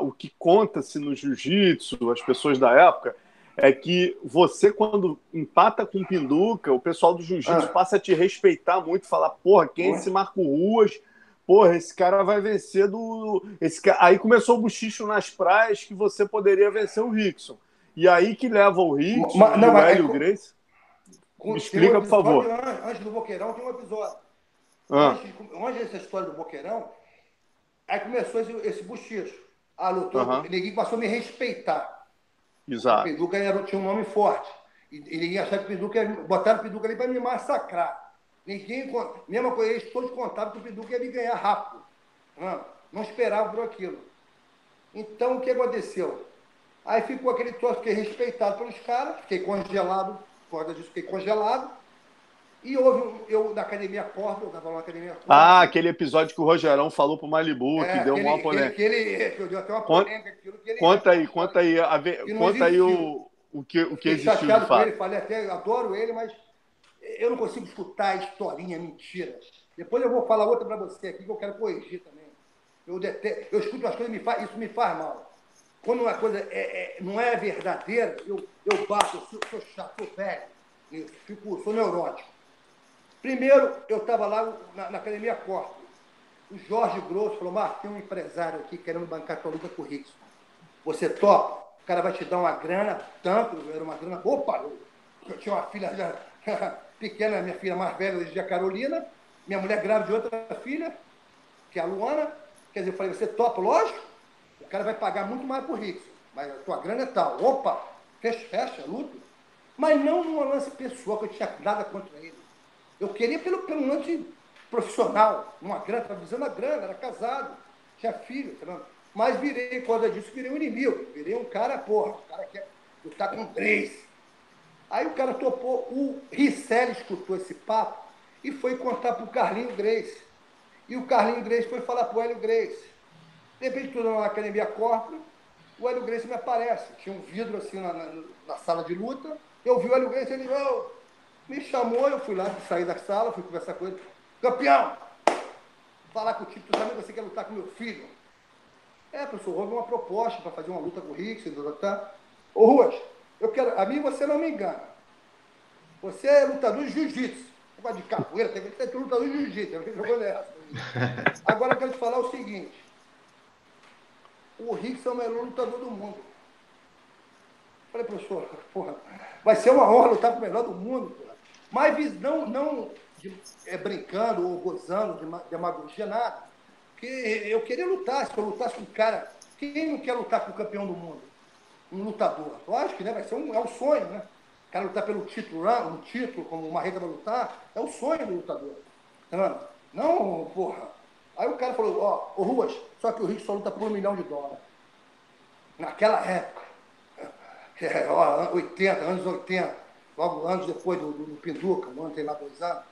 O que conta-se no jiu-jitsu, as pessoas da época, é que você, quando empata com Pinduca, o pessoal do jiu-jitsu ah. passa a te respeitar muito, falar, porra, quem é esse Marco Ruas? Porra, esse cara vai vencer do. Esse. Aí começou o buchicho nas praias que você poderia vencer o Rickson. E aí que leva o Rickson, mas, não, o Hélio é... Grace. Me explica, um por favor. Antes do Boqueirão tem um episódio. Ah. Antes, antes dessa história do Boqueirão, aí começou esse, esse buchicho. Ah, lutou, uhum. ninguém passou a me respeitar. Exato. O Pinduca era, tinha um nome forte. E, e ninguém achava que o Pinduca botaram o Pinduca ali para me massacrar. Ninguém, mesma coisa, eles todos contavam que o Pinduca ia me ganhar rápido. Não, não esperavam por aquilo. Então, o que aconteceu? Aí ficou aquele troço, fiquei respeitado pelos caras, fiquei congelado, por causa disso, fiquei congelado. E houve, eu na academia Corpo, eu estava na academia Corpo. Ah, aquele episódio que o Rogerão falou pro Malibu, é, que deu uma polêmica. Que ele, que deu até uma polêmica. Aquilo, que ele conta aí, conta aí, a, conta aí o, o que, o que existiu de fato. Ele, falei até, adoro ele, mas eu não consigo escutar historinha, mentiras. Depois eu vou falar outra para você aqui que eu quero corrigir também. Eu, detesto, eu escuto as coisas, me faz, isso me faz mal. Quando uma coisa é, é, não é verdadeira, eu, eu bato, eu sou, sou chato, sou velho, eu fico, sou neurótico. Primeiro, eu estava lá na, na, Academia Corte. O Jorge Grosso falou, Marcos, tem um empresário aqui querendo bancar tua luta com o Rickson. Você topa? O cara vai te dar uma grana, tanto, era uma grana. Opa! Eu, tinha uma filha já, pequena, minha filha mais velha, de Carolina, minha mulher grávida de outra filha, que é a Luana. Quer dizer, eu falei, você topa? Lógico. O cara vai pagar muito mais por Rickson. Mas a tua grana é tal. Opa! Fecha, fecha, luta. Mas não num lance pessoal, que eu tinha nada contra ele. Eu queria pelo, pelo lance profissional, uma grana, estava visando a grana, era casado, tinha filho, tá mas virei, por causa disso, virei um inimigo. Virei um cara, porra, o cara quer lutar com três. Aí o cara topou, o Ricelli escutou esse papo e foi contar para o Carlinho Grace. E o Carlinho Grace foi falar para o Hélio Grace. De repente, tudo na academia corpo, o Hélio Grace me aparece. Tinha um vidro assim na, na, na sala de luta. Eu vi o Hélio Grace, ele, oh, me chamou, eu fui lá, saí da sala, fui conversar com ele. Campeão! Falar com o tu sabe que você quer lutar com meu filho? É, professor, houve uma proposta para fazer uma luta com o Rick, tá? Ô Ruas, eu quero. A mim você não me engana. Você é lutador de jiu-jitsu. Negócio de capoeira, tem que ser lutador de jiu-jitsu. Eu jogou nessa. Agora eu quero te falar o seguinte. O Rick é o melhor lutador do mundo. Falei, professor, porra, vai ser uma honra lutar com o melhor do mundo. Mas não, não de, é, brincando ou gozando de demagogia, nada. Porque eu queria lutar, se eu lutasse com um cara. Quem não quer lutar com o campeão do mundo? Um lutador. Lógico que né, vai ser um, é um sonho, né? O cara lutar pelo título, um título, como uma regra vai lutar, é o sonho do lutador. Tá não, porra. Aí o cara falou, ó, oh, Ruas, só que o Rick só luta por um milhão de dólares. Naquela época. É, ó, 80, anos 80 logo anos depois do, do, do Pinduca, um ano, tem lá dois anos.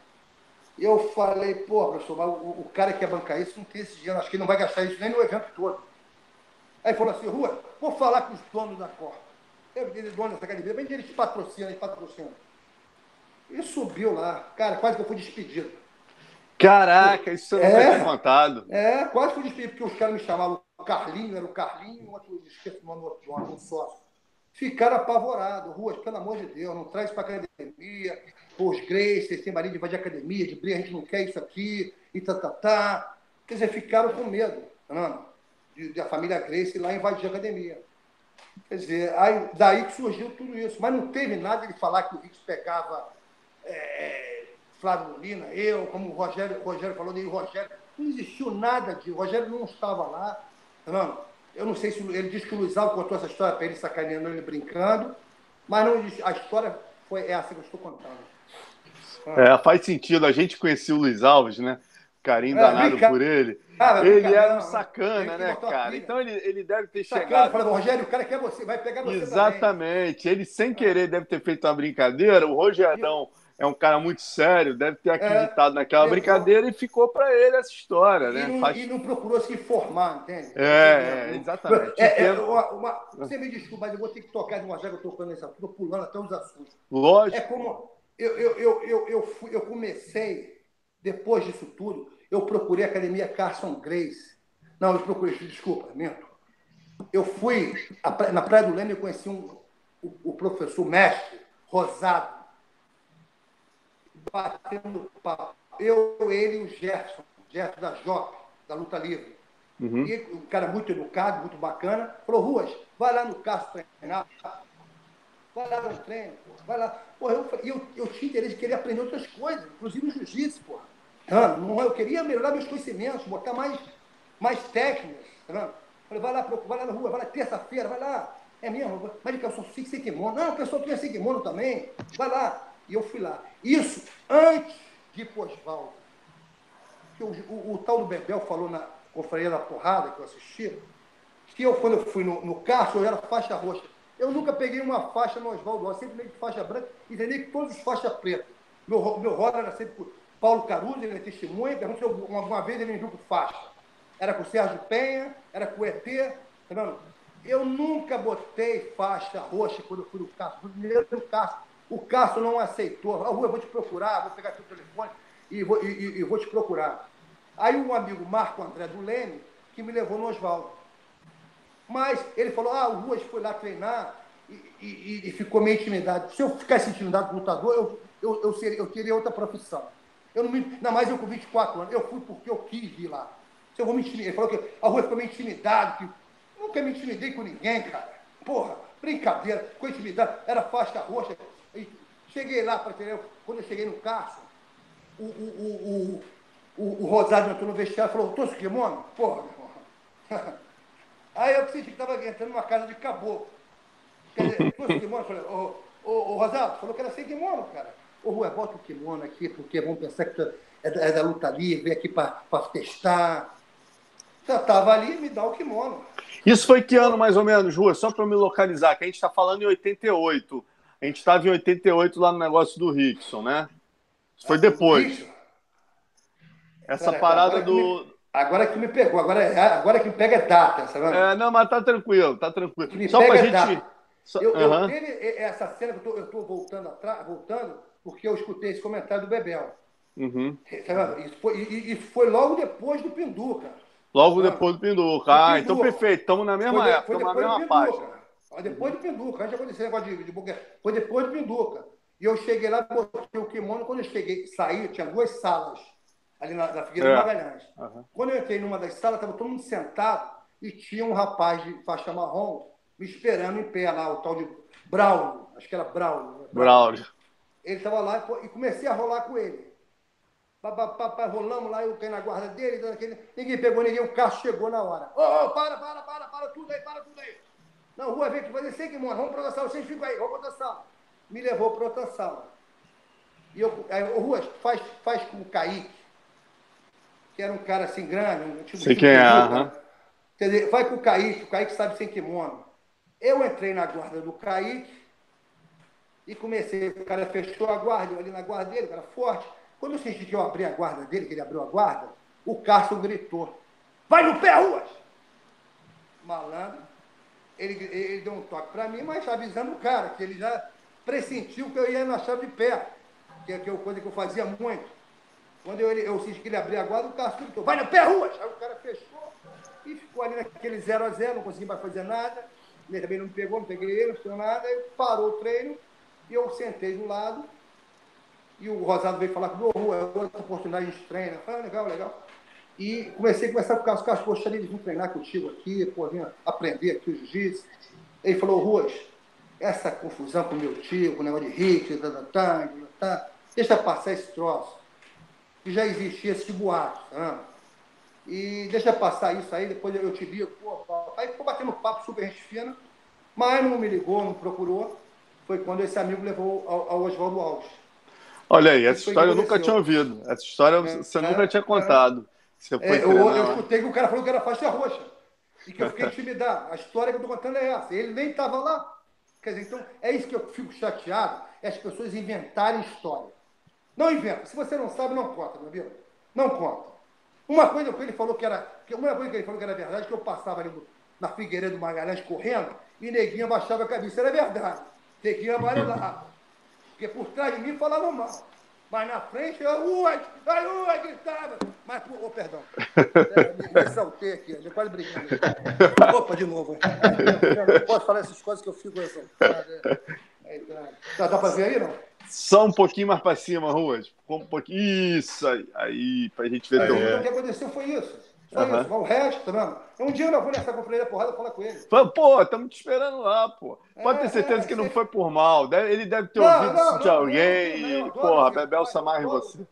Eu falei, pô, professor, mas o, o, cara que quer bancar isso não tem esse dinheiro, acho que ele não vai gastar isso nem no evento todo. Aí falou assim, Rua, vou falar com os donos da Copa. Eu vi dono dessa academia, bem que eles patrocinam, eles patrocinam. E subiu lá, cara, quase que eu fui despedido. Caraca, isso não é, foi contado. É, quase fui despedido, porque os caras me chamavam o Carlinho, era o Carlinho, outro, esqueci o nome do outro, um sócio ficaram apavorados. Ruas, pelo amor de Deus, não traz para academia. Os Grace, tem marido de invadir academia, de briga, a gente não quer isso aqui, e tá, tá, tá. Quer dizer, ficaram com medo, Fernando, de, de a família Grace lá invadir a academia. Quer dizer, aí, daí que surgiu tudo isso. Mas não teve nada de falar que o Ricks pegava é, Flávio Molina, eu, como o Rogério, o Rogério falou, nem o Rogério. Não existiu nada de. O Rogério não estava lá. Fernando, eu não sei se ele disse que o Luiz Alves contou essa história para ele sacaneando ele brincando, mas não, a história foi essa que eu estou contando. É, faz sentido. A gente conhecia o Luiz Alves, né? Carinho é, danado por ele. Cara, ele era um sacana, né, cara? Então ele, ele deve ter sacana, chegado. Falando, Rogério, o cara quer você, vai pegar você. Exatamente. Também. Ele, sem querer, deve ter feito uma brincadeira. O Rogerão é um cara muito sério, deve ter acreditado é, naquela brincadeira e ficou para ele essa história, e né? Não, Faz... E não procurou se informar, entende? É, é exatamente. É, é, uma, uma, você me desculpa, mas eu vou ter que tocar de uma já que eu estou nesse assunto, pulando até os assuntos. Lógico. É como eu, eu, eu, eu, eu, fui, eu comecei, depois disso tudo, eu procurei a academia Carson Grace. Não, eu procurei, desculpa, minto. Eu fui na Praia do Leme, eu conheci um, o, o professor mestre Rosado batendo papo. Eu, ele e o Gerson, Gerson da JOP, da Luta Livre. Uhum. E um cara muito educado, muito bacana. Falou, Ruas, vai lá no Castro treinar. Vai lá no treino, vai lá. Porra, eu, eu, eu tinha interesse de querer aprender outras coisas, inclusive o jiu-jitsu, porra. Não, eu queria melhorar meus conhecimentos, botar mais, mais técnicas. Tá Falei, vai lá, vai lá na rua, vai lá terça-feira, vai lá. É mesmo? Mas de calção sem kimono. Não, o pessoal tinha kimono também. Vai lá. E eu fui lá. Isso antes de Posvaldo. Que o, o, o, tal do Bebel falou na conferência da porrada que eu assisti, que eu, quando eu fui no, no Castro, eu era faixa roxa. Eu nunca peguei uma faixa no Oswaldo, eu sempre meio de faixa branca e treinei com todos os faixas pretas. Meu, meu roda era sempre com Paulo Caruso, ele é testemunha, pergunta uma, uma vez ele me viu com faixa. Era com o Sérgio Penha, era com o ET, tá vendo? Eu nunca botei faixa roxa quando eu fui no. Primeiro no Castro o Cássio não aceitou. Ah, eu vou te procurar, vou pegar seu telefone e vou, e, e vou te procurar. Aí um amigo, Marco André do Leme, que me levou no Oswaldo. Mas ele falou, ah, o Ruas foi lá treinar e, e, e, ficou meio intimidado. Se eu ficasse intimidado com o lutador, eu, eu, eu, seria, eu teria outra profissão. Eu não, me, não mais eu com 24 anos, eu fui porque eu quis ir lá. Se eu vou me intimidar, ele falou que a rua ficou meio intimidado, que nunca me intimidei com ninguém, cara. Porra, brincadeira, com intimidade, era faixa roxa, Cheguei lá para ter. Quando eu cheguei no carro, o, o, o, o, o Rosário entrou no vestiário e falou: trouxe kimono? Porra, meu irmão. Aí eu senti que estava entrando numa casa de caboclo. Quer dizer, trouxe kimono? Falei: ô, ô, ô Rosário, falou que era sem kimono, cara. Ô, Rua, bota o kimono aqui, porque vão pensar que tu é da, é da luta livre, vem aqui para testar. Já estava ali, me dá o kimono. Isso foi que ano, mais ou menos, Rua? Só para me localizar, que a gente está falando em 88. A gente estava em 88 lá no negócio do Rickson, né? Isso foi depois. Essa Pera, parada agora do. Que me, agora que me pegou, agora, é, agora que me pega é data, sabe? É, não, mas tá tranquilo, tá tranquilo. Me Só pra é gente. Só... Eu, uhum. eu teve essa cena que eu tô, eu tô voltando atrás, voltando, porque eu escutei esse comentário do Bebel. Uhum. Isso, foi, isso foi logo depois do Pinduca. Logo depois do Pinduca. Ah, então perfeito, estamos na mesma foi, época, estamos na mesma página. Depois do Pinduca, antes de acontecer negócio de, de foi depois do Pinduca. E eu cheguei lá, botei o kimono, quando eu cheguei, saí, tinha duas salas ali na, na Figueira é. Magalhães. Uhum. Quando eu entrei numa das salas, estava todo mundo sentado e tinha um rapaz de faixa marrom me esperando em pé lá, o tal de Braulio, acho que era Braulio. Né? Braulio. Ele estava lá e comecei a rolar com ele. Papai, rolamos lá, eu caí na guarda dele, aquele... ninguém pegou ninguém, o carro chegou na hora. Ô, oh, oh, para, para, para, para tudo aí, para tudo aí. Não, rua, vem que fazer sei que mano, vamos para outra sala, vocês ficam aí, vamos para outra sala. Me levou para outra sala. E eu, aí, Rua, faz, faz com o Kaique, que era um cara assim grande, um tipo Sei quem é, Quer dizer, vai com o Kaique, o Kaique sabe sem kimono. Eu entrei na guarda do Kaique e comecei, o cara fechou a guarda, eu ali na guarda dele, o cara forte. Quando eu senti que eu abri a guarda dele, que ele abriu a guarda, o Cássio gritou: Vai no pé, Ruas! Malandro, ele, ele deu um toque para mim, mas avisando o cara, que ele já pressentiu que eu ia na chave de pé, que é, que é coisa que eu fazia muito. Quando eu, eu senti que ele abria a guarda, o cara gritou, vai no pé, rua! Aí o cara fechou e ficou ali naquele 0 a 0 não consegui mais fazer nada. Ele também não me pegou, não peguei ele, não fez nada. Aí parou o treino e eu sentei do lado. E o Rosado veio falar comigo, Rua, é outra oportunidade de treino. Eu falei, ah, legal, legal. E comecei a conversar com o Carlos. Carlos, poxa, eles vão treinar contigo aqui, pô, vim aprender aqui o jiu-jitsu. Ele falou, Ruas, essa confusão com meu tio, com o negócio de hit, tá, tá, tá, tá, deixa passar esse troço. Que já existia esse boato, tá? E deixa passar isso aí, depois eu te ligo, pô, Aí ficou batendo papo super gente fina, mas não me ligou, não procurou. Foi quando esse amigo levou ao, ao Oswaldo Alves. Olha aí, essa história eu nunca tinha ouvido. Essa história é, você é, nunca tinha contado. Você foi é, eu, eu escutei que o cara falou que era faixa roxa. E que eu fiquei intimidado. A história que eu estou contando é essa. Ele nem estava lá. Quer dizer, então, é isso que eu fico chateado, é as pessoas inventarem história. Não inventa. Se você não sabe, não conta, meu amigo. Não conta. Uma coisa que ele falou que era. Uma coisa que ele falou que era verdade, que eu passava ali na Figueiredo Magalhães correndo e neguinho abaixava a cabeça. Era verdade. Neguinho amarelava. Porque por trás de mim falavam mal. Mas na frente, eu, ui, ai, ui, gritava. Mas, oh, perdão. É, me, me saltei aqui, eu quase brigando. Opa, de novo. Eu não posso falar essas coisas que eu fico exaltado. É, dá, dá para ver aí, não? Só um pouquinho mais para cima, Ruas. Um pouquinho. Isso aí, aí para a gente ver teu. O que aconteceu foi isso. Foi uhum. isso. O resto, tá vendo? Um dia eu não vou nessa companhia porrada falar com ele. Pô, estamos te esperando lá, pô. Pode é, ter certeza é, que não foi por mal. Ele deve ter não, ouvido não, isso de alguém não, e, porra, Bebel Samar em você.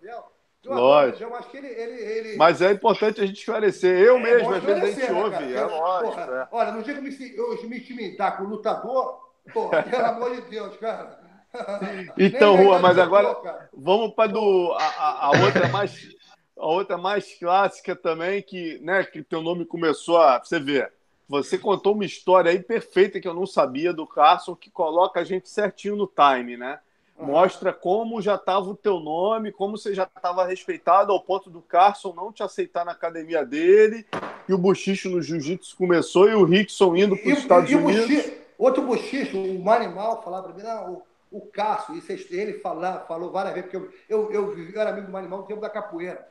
Lógico. Eu acho que ele, ele, ele... Mas é importante a gente esclarecer. Eu é, mesmo, às vezes a gente né, ouve. É lógico. Porra, é. Olha, no dia que eu me, eu me intimidar com o lutador, pô, pelo amor de Deus, cara. Então, Rua, mas agora vamos para a, a outra mais a outra mais clássica também, que, né, que teu nome começou a. Você vê, você contou uma história aí perfeita que eu não sabia do Carson, que coloca a gente certinho no time, né? Mostra como já estava o teu nome, como você já estava respeitado ao ponto do Carson não te aceitar na academia dele, e o bochicho no jiu-jitsu começou, e o Rickson indo para os Estados e Unidos. Buchicho, outro bochicho, um animal falava para mim, não, o, o Cássio, isso ele falar, falou várias vezes, porque eu, eu, eu, eu era amigo do animal no tempo da capoeira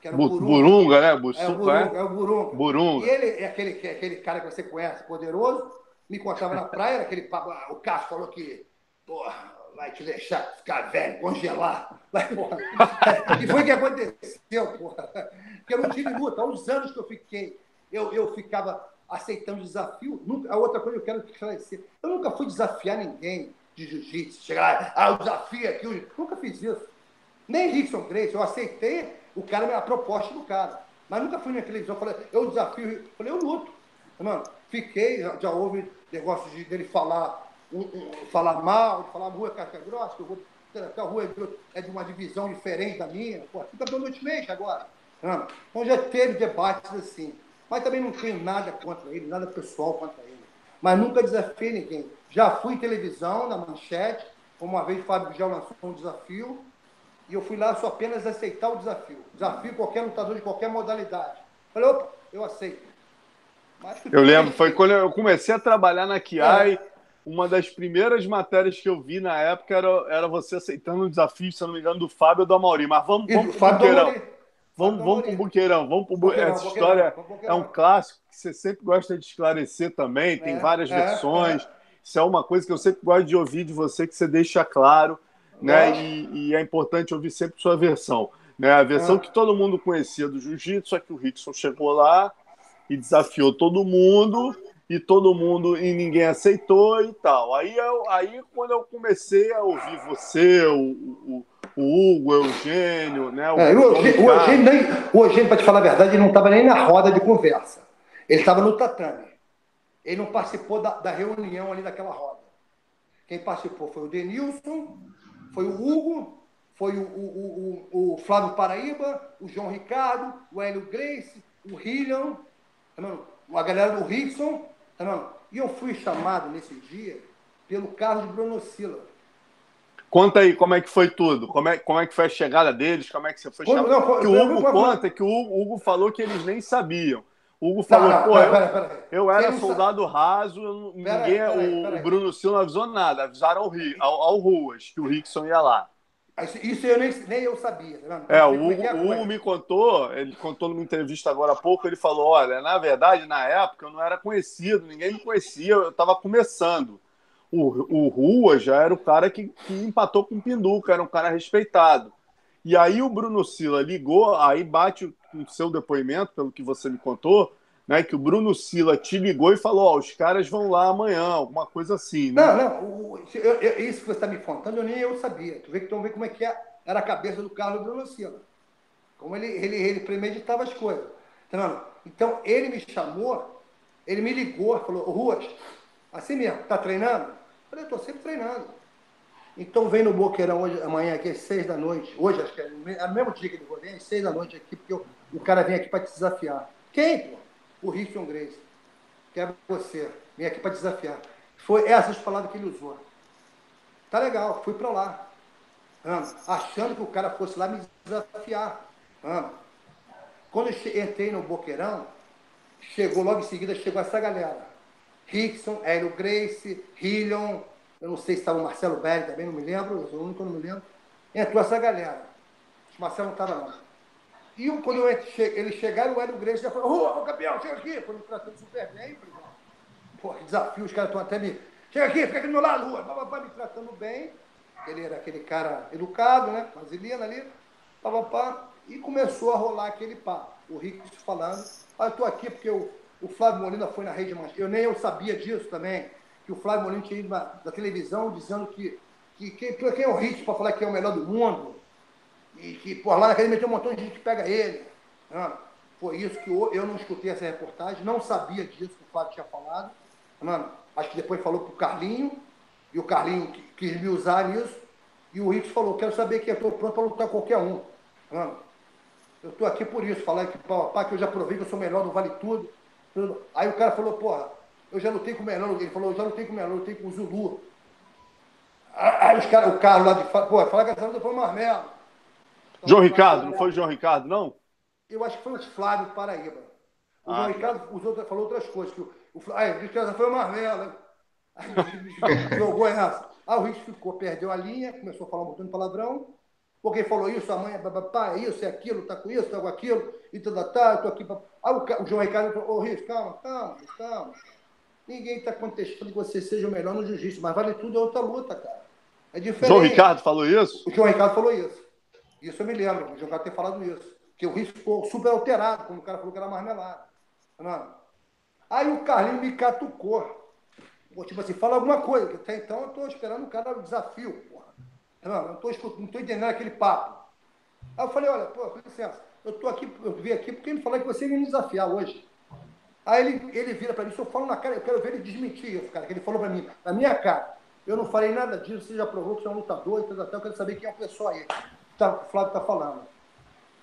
que era o Burunga. Burunga, né? Burunga, é, o Burunga, é o Burunga. Burunga. E ele é aquele, aquele cara que você conhece, poderoso, me contava na praia, era aquele o Cássio falou que, porra, vai te deixar ficar velho, congelar. Vai, porra. E foi o que aconteceu, porra. Porque eu não tive luta. Há uns anos que eu fiquei, eu, eu ficava aceitando desafio. Nunca, a outra coisa que eu quero esclarecer, eu nunca fui desafiar ninguém de jiu-jitsu. Chegar lá, ah, o desafio aqui. Eu nunca fiz isso. Nem Rickson Grace, eu aceitei o cara, a proposta do cara. Mas nunca fui na televisão, falei, eu desafio, falei, eu luto. Mano, fiquei, já, já houve negócio de, dele falar, um, um, falar mal, falar rua casca grossa, que eu vou, a rua é de uma divisão diferente da minha, pô, fica pelo ultimate agora. Então já teve debates assim. Mas também não tenho nada contra ele, nada pessoal contra ele. Mas nunca desafiei ninguém. Já fui em televisão, na manchete, como uma vez o Fábio já lançou um desafio, e eu fui lá só apenas aceitar o desafio. Desafio qualquer lutador de qualquer modalidade. Falei, opa, eu aceito. Eu lembro, foi quando eu comecei a trabalhar na Kiai, é. uma das primeiras matérias que eu vi na época era, era você aceitando o desafio, se não me engano, do Fábio ou do Amauri. Mas vamos, vamos pro Buqueirão. Vamos, vamos pro Buqueirão. Vamos pro Buqueirão. Essa história é um clássico que você sempre gosta de esclarecer também, tem é, várias é, versões. É. Isso é uma coisa que eu sempre gosto de ouvir de você, que você deixa claro né? E, e, é importante ouvir sempre sua versão. Né? A versão é. que todo mundo conhecia do jiu-jitsu, só que o Rickson chegou lá e desafiou todo mundo, e todo mundo, e ninguém aceitou e tal. Aí, eu, aí quando eu comecei a ouvir você, o, o, o Hugo, o Eugênio, né? O, é, o, Eugênio, o, Eugênio, nem, o Eugênio, para te falar a verdade, ele não estava nem na roda de conversa. Ele estava no tatame. Ele não participou da, da reunião ali daquela roda. Quem participou foi o Denilson, foi o Hugo, foi o, o, o, o Flávio Paraíba, o João Ricardo, o Hélio Grace, o Hillian, tá a galera do Rickson. Tá e eu fui chamado nesse dia pelo Carlos Bruno Sila. Conta aí como é que foi tudo, como é, como é que foi a chegada deles, como é que você foi chamado. Não, que o Hugo conta que o Hugo falou que eles nem sabiam. O Hugo falou, não, não, pô, pera, pera, pera. eu era soldado raso, ninguém, o, o, Bruno Silva não avisou nada, avisaram ao, ao, ao Ruas que o Rickson ia lá. Isso eu nem, nem eu sabia. Tá é, o Hugo, é o Hugo me contou, ele contou numa entrevista agora há pouco, ele falou, olha, na verdade, na época eu não era conhecido, ninguém me conhecia, eu estava começando. O, o Rua já era o cara que, que empatou com o Pinduca, era um cara respeitado. E aí o Bruno Sila ligou, aí bate o seu depoimento, pelo que você me contou, né, que o Bruno Sila te ligou e falou: Ó, os caras vão lá amanhã, alguma coisa assim. Né? Não, não, eu, eu, isso que você está me contando, eu nem eu sabia. Tu vê que tu vê como é que é, era a cabeça do Carlos Bruno Sila. Como ele, ele, ele premeditava as coisas. Tá então, ele me chamou, ele me ligou, falou: Ruas, assim mesmo, tá treinando? Eu falei: eu tô sempre treinando. Então vem no Boqueirão hoje, amanhã aqui às seis da noite. Hoje, acho que é, é no mesmo dia que ele vou, vem às seis da noite aqui, porque eu, o cara vem aqui para te desafiar. Quem, pô? O Richard Grace. Que é você. Vem aqui para desafiar. Foi essas palavras que ele usou. Tá legal, fui para lá. achando que o cara fosse lá me desafiar. Quando eu entrei no Boqueirão, chegou logo em seguida, chegou essa galera. Rickson, Hélio Grace, Hillion, eu não sei se estava o Marcelo Belli também, não me lembro, eu sou o único que não me lembro. Entrou essa galera. O Marcelo não estava não. E quando eu, eles chegaram, o Hélio Grace já falou, ô, campeão, chega aqui. Quando me tratando super bem, pô, desafio, os caras estão até me... Chega aqui, fica aqui do meu lado, rua. Vai me tratando bem. Ele era aquele cara educado, né? Vaselina ali. Pá, pá, pá, e começou a rolar aquele papo. O Rick falando, ah, eu estou aqui porque o, o Flávio Molina foi na rede. Eu nem eu sabia disso também, que o Flávio Molina tinha ido na, da televisão dizendo que, que, que quem é o Rick para falar que é o melhor do mundo. E que, por lá na academia tem um montão de gente que pega ele. Né? Foi isso que eu, eu não escutei essa reportagem, não sabia disso que o Flávio tinha falado. Mano, acho que depois falou pro Carlinho, e o Carlinho quis me usar nisso, e o Rick falou, quero saber que eu estou pronto para lutar qualquer um. Mano, eu estou aqui por isso, falar que, pá, que eu já provei que eu sou melhor no Vale tudo. Aí o cara falou, porra, eu já lutei com o ele falou, eu já lutei com o melhor, eu lutei com o Zulu. Aí os caras, o Carlos lá de pô, fala que essa luta foi o Marmelo. Então, João Ricardo, não foi o João Ricardo, não? Eu acho que foi o Flávio Paraíba. O ah, João Ricardo usou, falou outras coisas. Que o, o, aí, disse que essa foi o Marmelo. Aí jogou essa. Aí o Rich ficou, perdeu a linha, começou a falar um montão de palavrão. Porque falou isso, a mãe é babapá, é isso, é aquilo, tá com isso, tá com aquilo, e tudo tá, eu tô aqui. Pra... Aí o, o João Ricardo falou, ô Riz, calma, calma, calma. Ninguém está contestando que você seja o melhor no jiu-jitsu, mas vale tudo é outra luta, cara. É diferente. João Ricardo falou isso? O João Ricardo falou isso. Isso eu me lembro, o João Ricardo ter falado isso. Que o risco ficou super alterado, como o cara falou que era marmelada. Não. Aí o Carlinho me catucou. Pô, tipo assim, fala alguma coisa, que até então eu estou esperando o cara desafio, porra. Não, não estou tô entendendo aquele papo. Aí eu falei, olha, pô, com licença, eu estou aqui, eu vim aqui porque ele falou que você ia me desafiar hoje. Aí ele, ele vira para mim, se eu falo na cara, eu quero ver ele desmentir isso, cara, que ele falou para mim, na minha cara. Eu não falei nada disso, você já provou que você é um lutador, então até eu quero saber quem é a pessoa aí. Tá, o Flávio está falando.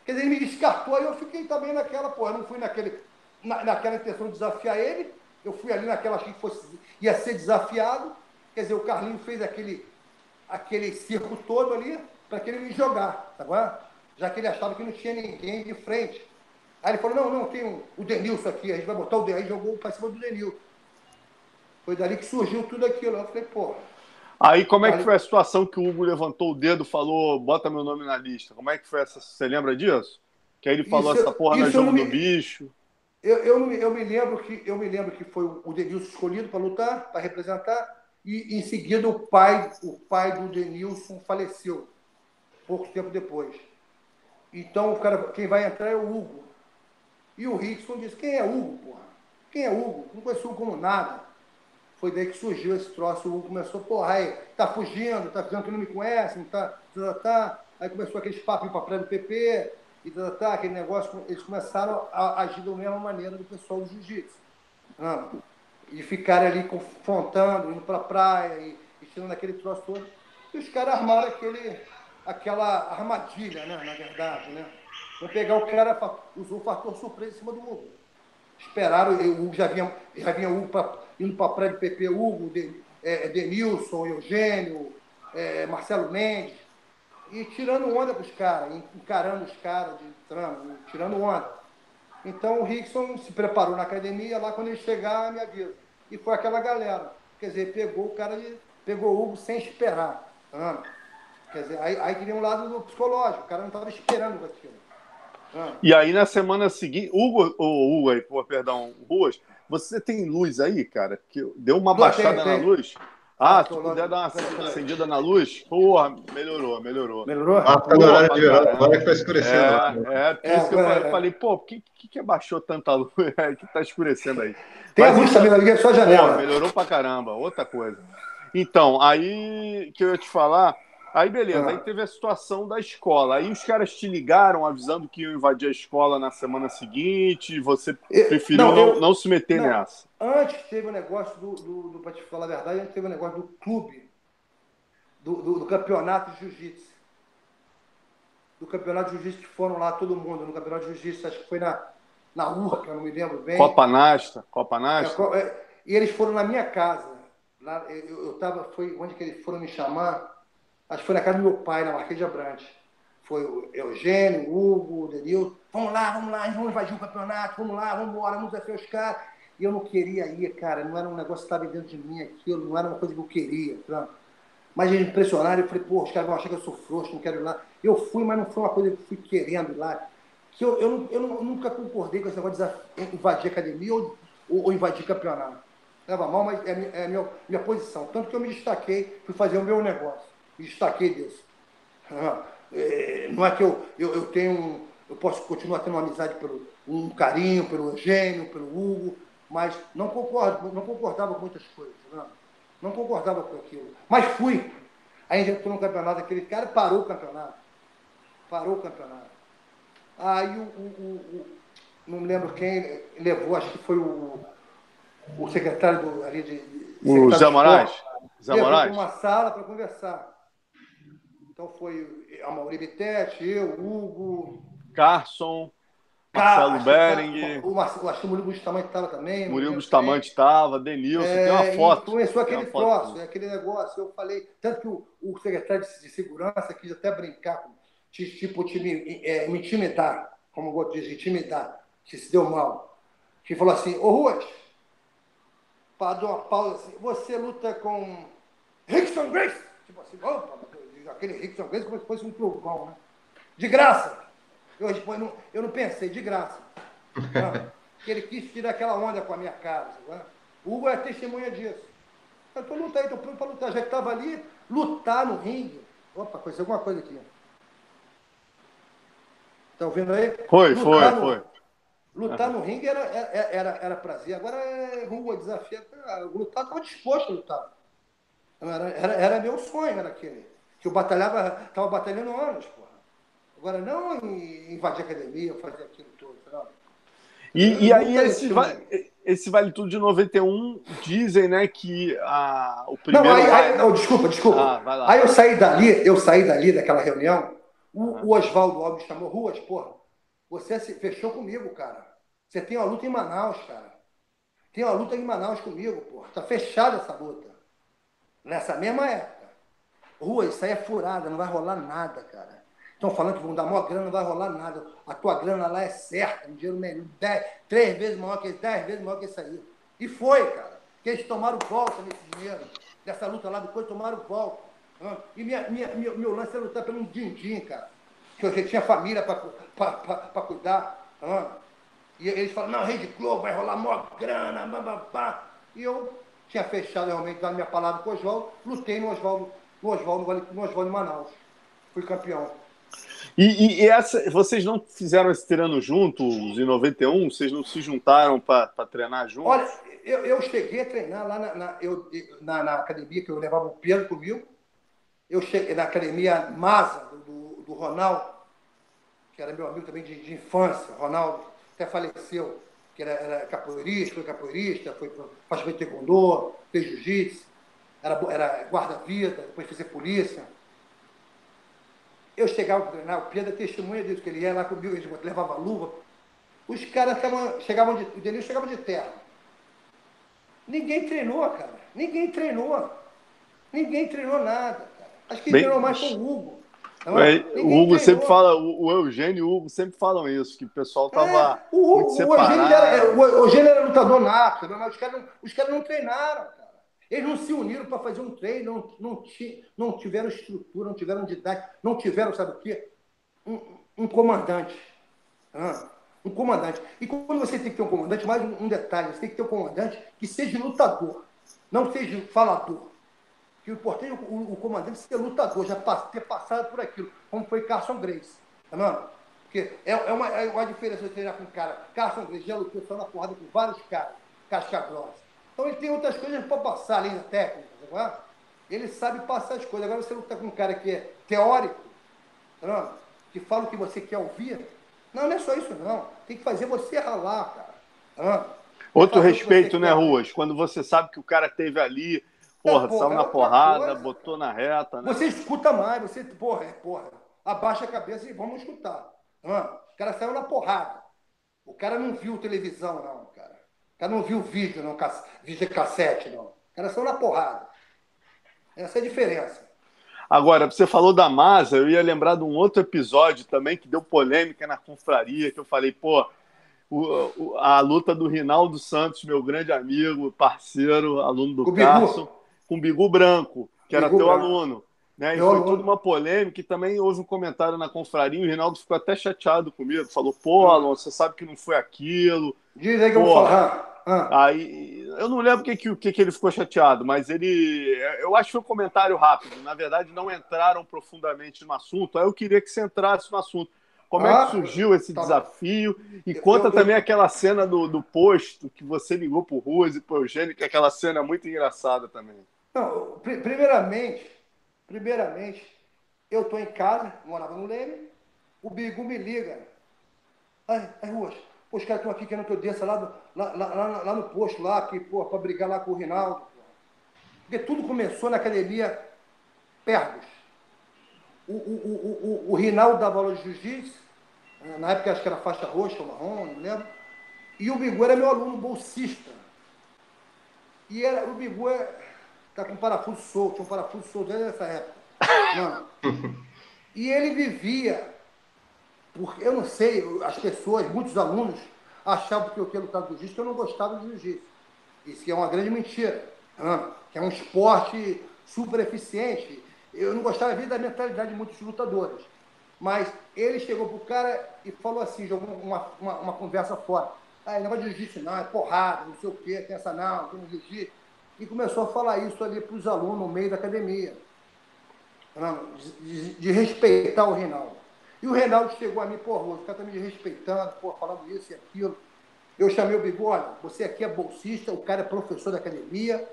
Quer dizer, ele me descartou, aí eu fiquei também naquela, pô, eu não fui naquele, na, naquela intenção de desafiar ele, eu fui ali naquela que fosse, ia ser desafiado. Quer dizer, o Carlinho fez aquele, aquele circo todo ali para que ele me jogar, tá bom? Já que ele achava que não tinha ninguém de frente. Aí ele falou, não, não, tem um, o Denilson aqui, a gente vai botar o Denilson, aí jogou para cima do Denilson. Foi dali que surgiu tudo aquilo. Eu falei, pô. Aí como é que foi a situação que o Hugo levantou o dedo falou, bota meu nome na lista? Como é que foi essa? Você lembra disso? Que aí ele falou isso, essa porra na jogo me... do bicho. Eu, eu, eu, me lembro que eu me lembro que foi o Denilson escolhido para lutar, para representar e em seguida o pai, o pai do Denilson faleceu, pouco tempo depois. Então o cara, quem vai entrar é o Hugo. E o Rickson disse, quem é Hugo, porra? Quem é Hugo? Não conheço Hugo como nada. Foi daí que surgiu esse troço, o Hugo começou, porra, aí, tá fugindo, tá dizendo que não me conhece, não tá, tá, tá. Aí começou aqueles papos para trás do PP, e tá, tá, aquele negócio, eles começaram a agir da mesma maneira do pessoal do jiu-jitsu. E ficarem ali confrontando, indo para a praia e, e tirando aquele troço todo. E os caras armaram aquele, aquela armadilha, né, na verdade, né? Vão pegar o cara, usou o fator surpresa em cima do Hugo. Esperaram, o Hugo já vinha, já vinha Hugo pra, indo para a praia do PP, Hugo, de, é, Denilson, Eugênio, é, Marcelo Mendes, e tirando onda para os caras, encarando os caras, de, tirando onda. Então o Rickson se preparou na academia, lá quando ele chegar, me avisa. E foi aquela galera. Quer dizer, pegou o cara de. Pegou o Hugo sem esperar. Quer dizer, aí, aí queria um lado do psicológico, o cara não estava esperando aquilo. Ah. E aí na semana seguinte, Hugo, o Hugo aí, pô, perdão, Ruas, você tem luz aí, cara? Que deu uma baixada tem, tem. na luz? Ah, se puder dar uma acendida na luz, porra, melhorou, melhorou. Melhorou? Ah, tá no horário de verão, agora que tá escurecendo. É, é por é, isso que eu é, falei, pô, por que, que, que abaixou tanta luz? É que tá escurecendo aí. Tem Mas, a luz também, ali, é só a janela. Pô, melhorou pra caramba, outra coisa. Então, aí que eu ia te falar, aí beleza, ah. aí teve a situação da escola. Aí os caras te ligaram avisando que iam invadir a escola na semana seguinte, você preferiu não, eu, não, se meter não, nessa. Antes teve o um negócio do, do, do para te falar a verdade, antes teve o um negócio do clube, do, do, do campeonato de jiu-jitsu. Do campeonato de jiu-jitsu que foram lá todo mundo, no campeonato de jiu-jitsu, acho que foi na, na Urca, não me lembro bem. Copa Nasta, Copa Nasta. É, é, e eles foram na minha casa. Lá, eu, eu tava, foi onde que eles foram me chamar. Acho que foi na casa do meu pai, na Marquês de Abrantes. Foi o Eugênio, o Hugo, o Denil. Vamos lá, vamos lá, vamos invadir o campeonato, vamos lá, vamos embora, vamos desafiar os caras. E eu não queria ir, cara. Não era um negócio que estava dentro de mim aquilo, não era uma coisa que eu queria. Tá? Mas eles impressionaram, eu falei, pô, os caras vão achar que eu sou frouxo, não quero ir lá. Eu fui, mas não foi uma coisa que eu fui querendo ir lá. Que eu, eu, eu, eu nunca concordei com esse negócio de invadir academia ou, ou, ou invadir campeonato. Leva mal, mas é, é a minha, minha posição. Tanto que eu me destaquei, fui fazer o meu negócio. Destaquei disso. É, não é que eu, eu, eu tenho. Eu posso continuar tendo uma amizade pelo um carinho pelo Eugênio, pelo Hugo, mas não concordo, não concordava com muitas coisas. Não, não concordava com aquilo. Mas fui. Aí entrou no campeonato, aquele cara parou o campeonato. Parou o campeonato. Aí o, o, o não me lembro quem levou, acho que foi o, o secretário do, ali de. O Zé Moraes? Zé Moraes? uma sala para conversar. Então foi a Mauri Bittetti, eu, Hugo. Carson. Marcelo Bering. O, o, acho que o Murilo Bustamante estava também. Murilo Bustamante estava, Denilson, é, tem uma foto. Começou aquele troço, aquele negócio. Eu falei, tanto que o, o secretário de, de, segurança quis até brincar, tipo, te, me, é, me intimidar, como eu gosto de dizer, intimidar, que se deu mal. Que falou assim, ô Ruas, para dar uma pausa assim, você luta com Rickson Grace? Tipo assim, opa, aquele Rickson Grace como se fosse um trovão, né? De graça. Eu, eu, não, eu não pensei, de graça. Né? que ele quis tirar aquela onda com a minha cara. Né? O Hugo é testemunha disso. Eu estou lutando, estou pronto para lutar. Já que estava ali, lutar no ringue. Opa, aconteceu alguma coisa aqui. Está ouvindo aí? Foi, lutar foi, no, foi. Lutar no ringue era, era, era, era prazer. Agora é rua, desafio. Lutar, estava disposto a lutar. Era, era, era meu sonho, era aquele. Que eu batalhava, estava batalhando anos, porra. Agora, não invadir a academia, fazer aquilo tudo. Não. E, e aí, esse, vale, esse Vale Tudo de 91, dizem, né, que a, o primeiro. Não, aí, aí, não desculpa, desculpa. Ah, aí eu saí dali, eu saí dali daquela reunião, o, o Oswaldo Alves chamou Ruas, porra. Você se fechou comigo, cara. Você tem uma luta em Manaus, cara. Tem uma luta em Manaus comigo, porra. Tá fechada essa luta. Nessa mesma época. Rua, isso aí é furada, não vai rolar nada, cara. Estão falando que vão dar maior grana, não vai rolar nada. A tua grana lá é certa, um dinheiro melhor, dez, três vezes maior que dez vezes maior que isso aí. E foi, cara. Que eles tomaram volta nesse dinheiro. Dessa luta lá depois tomaram volta. E minha, minha, meu, meu lance é lutar pelo din-din, cara. Que eu tinha família para cuidar. E eles falam, não, Rede Globo vai rolar maior grana, babá. E eu tinha fechado realmente, dado minha palavra com o Oswaldo, lutei no Oswaldo, no Oswaldo, no Oswaldo Manaus. Fui campeão. E, e, essa, vocês não fizeram esse treino juntos em 91? Vocês não se juntaram para treinar juntos? Olha, eu, eu cheguei a treinar lá na, na eu, na, na, academia que eu levava o Pedro comigo. Eu cheguei na academia Masa, do, do Ronaldo, que era meu amigo também de, de infância. Ronaldo até faleceu, que era, era capoeirista, foi capoeirista, foi, faz taekwondo, fez jiu-jitsu, era, era guarda-vida, depois fez polícia. Eu chegava para treinar, o Pedro é testemunha disso, que ele ia lá comigo, ele levava luva. Os caras chegavam de. O Denil chegava de terra. Ninguém treinou, cara. Ninguém treinou. Ninguém treinou nada, cara. Acho que Bem... treinou mais foi o Hugo. É, o Hugo treinou. sempre fala, o, Eugênio e o Hugo sempre falam isso, que o pessoal tava é, o, muito separado. O Eugênio, era, o Eugênio era lutador nato, mas os caras os caras não treinaram, cara. Eles não se uniram para fazer um treino, não, não, não tiveram estrutura, não tiveram didática, não tiveram, sabe o quê? Um, um comandante. Ah, um comandante. E quando você tem que ter um comandante, mais um, um, detalhe, você tem que ter um comandante que seja lutador, não seja falador. Que o importante é o, o comandante ser lutador, já ter passado por aquilo, como foi Carson Grace. Tá vendo? Porque é, é, uma, é uma diferença de treinar com um cara. Carson Grace já lutou só na porrada com vários caras, casca grossa. Então ele tem outras coisas para passar ali na técnica, tá ele sabe passar as coisas. Agora você luta com um cara que é teórico, tá que fala o que você quer ouvir. Não, não é só isso não. Tem que fazer você ralar, cara. Tá Outro respeito, né, quer. Ruas? Quando você sabe que o cara teve ali, porra, é, saiu na porrada, coisa, botou cara. na reta, né? Você escuta mais, você, porra, é, porra, abaixa a cabeça e vamos escutar. Tá o cara saiu na porrada. O cara não viu televisão, não, cara. O cara não viu vídeo, não, vídeo cassete, não. O cara saiu na porrada. Essa é a diferença. Agora, você falou da Masa, eu ia lembrar de um outro episódio também que deu polêmica na confraria, que eu falei, pô, o, o, a luta do Rinaldo Santos, meu grande amigo, parceiro, aluno do Carson, com o Bigu Branco, que era Bigu teu branco. aluno. Né? E foi toda uma polêmica e também houve um comentário na confraria, o Rinaldo ficou até chateado comigo, falou, pô, Alonso, você sabe que não foi aquilo. Diz aí que eu vou falar. Ah. Aí, eu não lembro o que, que, que ele ficou chateado, mas ele. Eu acho que foi um comentário rápido. Na verdade, não entraram profundamente no assunto. Aí eu queria que você entrasse no assunto. Como ah, é que surgiu esse tá desafio? E eu, conta eu, também eu... aquela cena do, do posto que você ligou pro Ruas e pro Eugênio, que é aquela cena muito engraçada também. Não, primeiramente, primeiramente, eu tô em casa, morava no Leme, o Bigu me liga. Ai, ai, Ruas, os caras estão aqui querendo que eu desça lá, do, lá, lá, lá, no posto, lá, que, pô, pra brigar lá com o Rinaldo. Porque tudo começou na academia Pergos. O, o, o, o, o Rinaldo dava aula de jiu-jitsu, na época acho que era faixa roxa ou marrom, não lembro. E o Bigu era meu aluno bolsista. E era, o Bigu é, tá com parafuso solto, tinha um parafuso solto desde essa época. Mano. E ele vivia porque eu não sei, as pessoas, muitos alunos, achavam que eu queria lutar do jiu-jitsu, que eu não gostava de jiu-jitsu. Isso é uma grande mentira. Que é um esporte super eficiente. Eu não gostava da mentalidade de muitos lutadores. Mas ele chegou pro cara e falou assim, jogou uma, uma, uma conversa fora. Ah, negócio de jiu-jitsu não, é porrada, não sei o quê, tem essa não, tem jiu-jitsu. E começou a falar isso ali para os alunos no meio da academia. De, de, respeitar o Reinaldo. E o Reinaldo chegou a mim, pô, o cara tá me respeitando, pô, falando isso e aquilo. Eu chamei o Bigo, olha, você aqui é bolsista, o cara é professor da academia,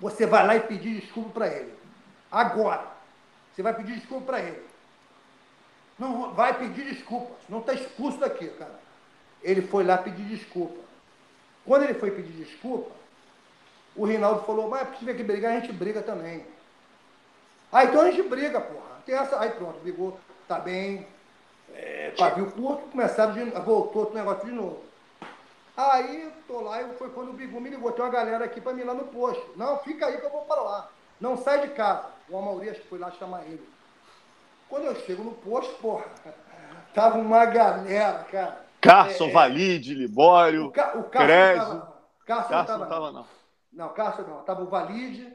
você vai lá e pedir desculpa para ele. Agora, você vai pedir desculpa para ele. Não vai pedir desculpa, não está expulso daqui, cara. Ele foi lá pedir desculpa. Quando ele foi pedir desculpa, o Rinaldo falou, mas se tiver que brigar, a gente briga também. Ah, então a gente briga, porra. Tem essa... Aí pronto, brigou tá bem, é, pavio curto, começaram de, voltou o negócio de novo. Aí, tô lá, e foi quando o Bigu me ligou, tem uma galera aqui para mim lá no posto. Não, fica aí que eu vou para lá. Não sai de casa. O Amauri acho que foi lá chamar ele. Quando eu chego no posto, porra, tava uma galera, cara. Carson, é, Valide, Libório, o, Ca, o Carson Carson, Carson não tava, não. Tava, não. Não, Carson não. Tava o Valide,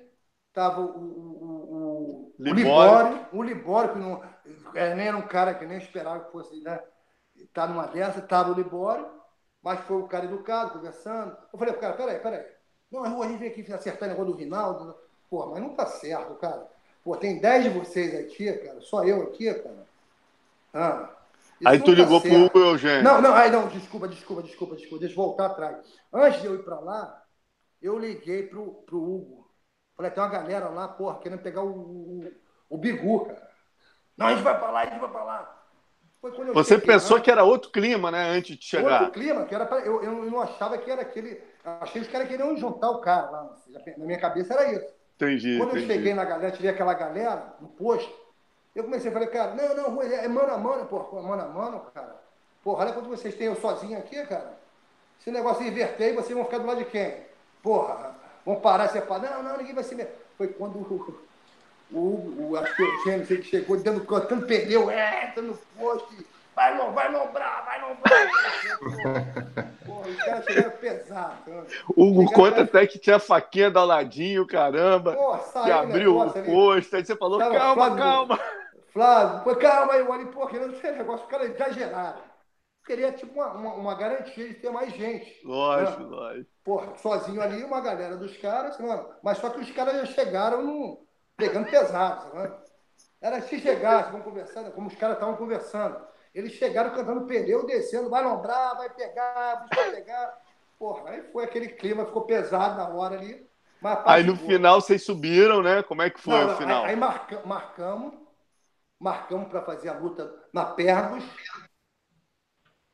tava o, o, o, o Libório, o Libório, que não, é, nem era um cara que nem esperava que fosse né, estar tá numa dessa, estava o Libório, mas foi o cara educado, conversando. Eu falei, cara, peraí, peraí. Não, a gente vem aqui acertar o negócio do Rinaldo. Pô, mas não tá certo, cara. Pô, tem 10 de vocês aqui, cara. Só eu aqui, cara. Ah, aí tu tá ligou certo. pro Eugênio. Não, não, aí não, desculpa, desculpa, desculpa, desculpa. Deixa eu voltar atrás. Antes de eu ir para lá, eu liguei pro, pro Hugo Falei, tem uma galera lá, porra, querendo pegar o, o, o Bigu, cara. Não, a gente vai pra lá, a gente vai pra lá. Você pensou que era outro clima, né, antes de chegar? Outro clima, que era pra, eu, eu não achava que era aquele. Achei que os caras queriam juntar o cara lá. Na minha cabeça era isso. Entendi. Quando entendi. eu cheguei na galera, tive aquela galera no posto, eu comecei a falar, cara, não, não, é mano a mano, porra, mano a mano, cara. Porra, olha quanto vocês têm eu sozinho aqui, cara. Esse negócio inverter, vocês vão ficar do lado de quem? Porra, Vão parar e separar. Não, não, ninguém vai se meter. Foi quando o, o, o acho que o Gênesis ele chegou dando, cantando pneu, é, dando posto. Vai, não, vai lombrar, vai lombrar. Porra, os caras chegaram pesados. O Hugo conta até que tinha faquinha da Ladinho, caramba. Pô, que abriu negócio, o posto. Aí você falou, calma, calma. Flávio, calma aí, olha, pô, querendo ser negócio, o cara exagerado queria tipo uma, uma, uma, garantia de ter mais gente. Lógico, né? lógico. Porra, sozinho ali, uma galera dos caras, mano. Mas só que os caras já chegaram no, pegando pesado, sabe? Era se chegasse, vamos conversando, como os caras estavam conversando. Eles chegaram cantando pneu, descendo, vai lombrar, vai pegar, vai pegar. Porra, aí foi aquele clima, ficou pesado na hora ali. aí no boa. final vocês subiram, né? Como é que foi não, não, o final? Aí, aí marca, marcamos, marcamos para fazer a luta na Pergos.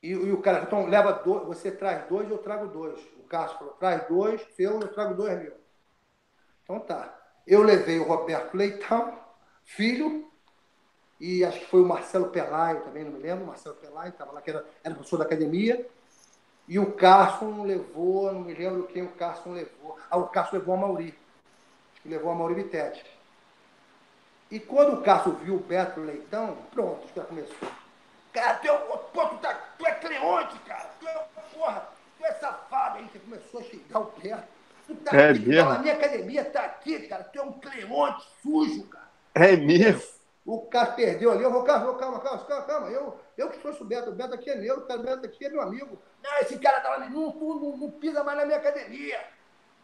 E, e, o cara, então leva dois, você traz dois, eu trago dois. O Cássio falou, traz dois, seu, eu trago dois mil. Então tá. Eu levei o Roberto Leitão, filho, e acho que foi o Marcelo Pelaio também, não me lembro, Marcelo Pelaio, estava lá, que era, era professor da academia. E o Carson levou, não me lembro quem o Carson levou. Ah, o Carson levou a Mauri. Que levou a Mauri Vitete. E quando o Cássio viu o Beto Leitão, pronto, já começou. Cara, tu é, pô, tu, tá, tu é Cleonte, cara. Tu é, porra, tu é safado. Aí você começou a xingar o Beto. Tu tá É aqui, tá mesmo? na minha academia, tá aqui, cara. Tu é um Cleonte sujo, cara. É mesmo? O Cássio perdeu ali. Eu vou, calma, calma, calma, calma, calma. Eu, eu que trouxe o Beto. O Beto aqui é meu, o cara- Beto aqui é meu amigo. Não, esse cara tá lá, não, não, não, pisa mais na minha academia.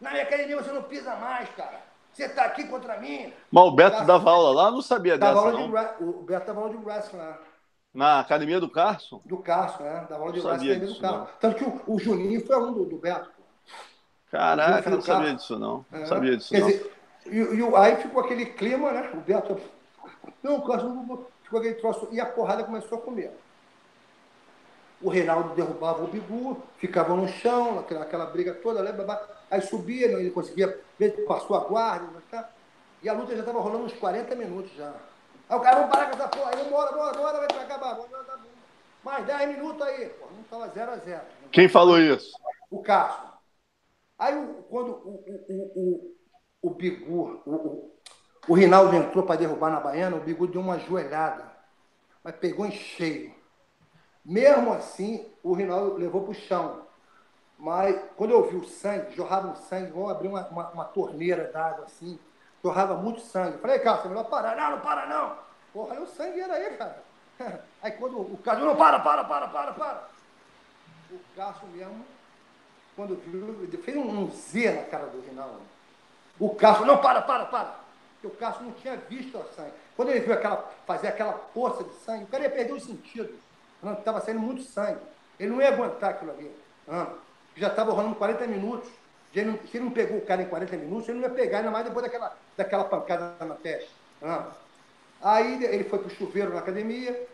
Na minha academia você não pisa mais, cara. Você tá aqui contra mim. Mas o Beto dava aula lá, eu não sabia Dava dessa, aula de, não. wra- o Beto dava aula de wrestling lá. Na academia do Carson? Do Cássio, né? Dava aula de Não sabia wrestling do não. Tanto que o, o Juninho foi aluno do, do Beto. Caraca, não sabia Carson? disso, não. É. Não sabia disso, Quer não. dizer, e, e aí ficou aquele clima, né? O Beto. Não, o não- ficou aquele troço. E a porrada começou a comer. O Reinaldo derrubava o Bigu, ficava no chão, aquela, aquela briga toda, né, aí subia, não, ele conseguia, ele passou a guarda, tá? e a luta já estava rolando uns 40 minutos já. Aí o cara, vamos parar com essa porra, aí, bora, bora, bora, vai acabar, bora, bora. mais 10 minutos aí, pô, não estava 0 a 0 Quem falou isso? o Cássio. Aí, o- quando o, o, o, o, o Bigu, o, o, o Rinaldo entrou para derrubar na Baiana, o Bigu deu uma joelhada, mas pegou em cheio. Mesmo assim, o Rinaldo levou para o chão. Mas quando eu vi o sangue, jorrava um sangue, igual abrir uma, uma, uma torneira d'água assim, jorrava muito sangue. Eu Falei, Cássio, é melhor parar. Não, não para não. Porra, o sangue era aí, cara. Aí quando o Cássio, não, para, para, para, para, para. O Cássio mesmo quando viu, fez um, um Z na cara do Rinaldo. O Cássio, não, para, para, para. Porque o Cássio não tinha visto a sangue. Quando ele viu aquela, fazer aquela poça de sangue, o cara ia perder os sentidos. Estava saindo muito sangue. Ele não ia aguentar aquilo ali. Ah, já estava rolando 40 minutos. Se ele, não, se ele não pegou o cara em 40 minutos, ele não ia pegar, ainda mais depois daquela, daquela pancada na testa. Ah. Aí ele foi para o chuveiro na academia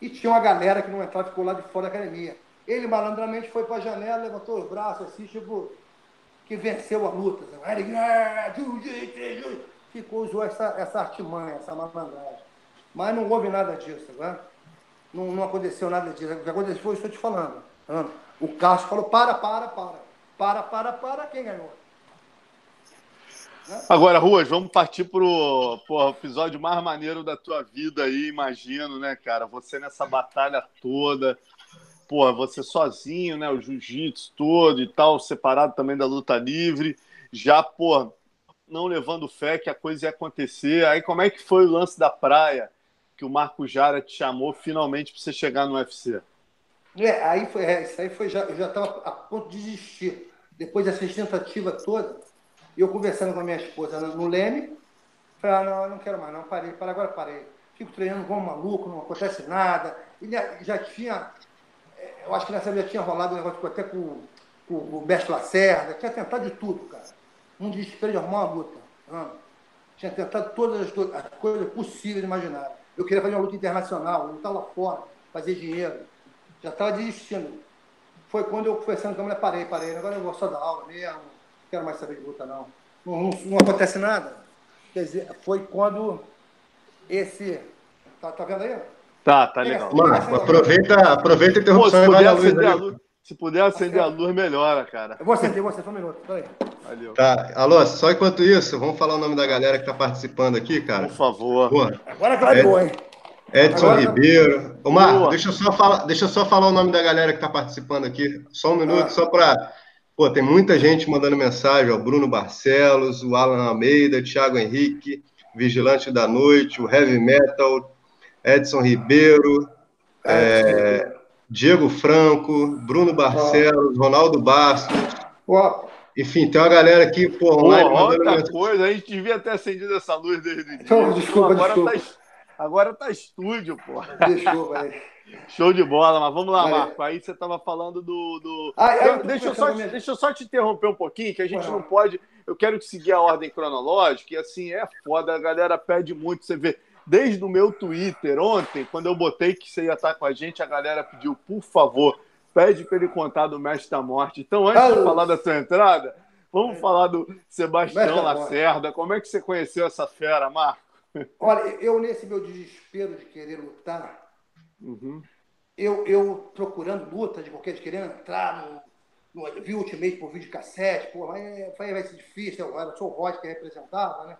e tinha uma galera que não entrava, ficou lá de fora da academia. Ele malandramente foi para a janela, levantou os braços assim, tipo, que venceu a luta. "Ah, jiu-jitsu, jiu-jitsu." Ficou, usou essa, essa artimanha, essa malandragem. Mas não houve nada disso, né? Não, não aconteceu nada disso. O que aconteceu foi isso que te falando. Ah, O Cássio falou, para, para, para. Para, para, para, quem ganhou? Agora, Ruas, vamos partir pro, pro episódio mais maneiro da tua vida aí, imagino, né, cara? Você nessa batalha toda, pô, você sozinho, né? O jiu-jitsu todo e tal, separado também da luta livre, já, pô, não levando fé que a coisa ia acontecer. Aí como é que foi o lance da praia que o Marco Jara te chamou finalmente para você chegar no UFC? É, aí foi, é, isso aí foi já, eu já estava a ponto de desistir. Depois dessa tentativa toda, eu conversando com a minha esposa no, Leme, falei, ah, não, não quero mais, não, parei, para agora parei. Fico treinando um maluco, não acontece nada. E já, tinha, é, eu acho que nessa vez já tinha rolado um negócio até com, com o Mestre Lacerda, tinha tentado de tudo, cara. Um desespero de arrumar uma luta. Ah, tinha tentado todas as, as coisas possíveis e imagináveis. Eu queria fazer uma luta internacional, lutar lá fora, fazer dinheiro. Já estava desistindo. Foi quando eu conversando com a mulher, parei, parei. Agora eu vou só dar aula mesmo, não quero mais saber de luta, não. Não, não, não acontece nada. Quer dizer, foi quando esse. Tá, tá vendo aí? Tá, tá legal. Mano, aproveita, aproveita a Pô, se interrupção e vai puder acender a luz, se puder acender a luz, melhora, cara. Eu vou acender você, só um minuto. Peraí. Valeu. Tá, alô, só enquanto isso, vamos falar o nome da galera que tá participando aqui, cara. Por favor. Pô, Agora clareou, hein? Edson Agora- Ribeiro. Ô, Marco, Boa. deixa eu, só falar, deixa eu só falar o nome da galera que tá participando aqui. Só um minuto, Ah. só para. Pô, tem muita gente mandando mensagem, ó. Bruno Barcelos, o Alan Almeida, Thiago Henrique, Vigilante da Noite, o Heavy Metal, Edson Ribeiro, é, Diego Franco, Bruno Barcelos, Ronaldo Bastos. Ó, Enfim, tem uma galera aqui, pô, Pô, online mandando outra coisa, a gente devia ter acendido essa luz desde o início. Então, desculpa, agora, desculpa. Tá, agora tá estúdio, pô. deixou, velho. Show de bola, mas vamos lá, Valeu. Marco. Aí você tava falando do. do... Ah, é, Eu- eu tô deixa, eu só, minha- deixa eu só te interromper um pouquinho, que a gente lá. não pode. Eu quero seguir a ordem cronológica, e assim, é foda, a galera pede muito. Você vê, desde o meu Twitter ontem, quando eu botei que você ia estar com a gente, a galera pediu, por favor, pede para ele contar do Mestre da Morte. Então, antes de Ah, falar da sua entrada, vamos falar do Sebastião. Lacerda. Como é que você conheceu essa fera, Marco? Olha, eu nesse meu desespero de querer lutar, Uhum. eu, eu procurando luta de qualquer, de querendo entrar no, no vi Ultimate por vídeo cassete, pô, mas é, vai, ser difícil, eu, era só o Rod que representava, né?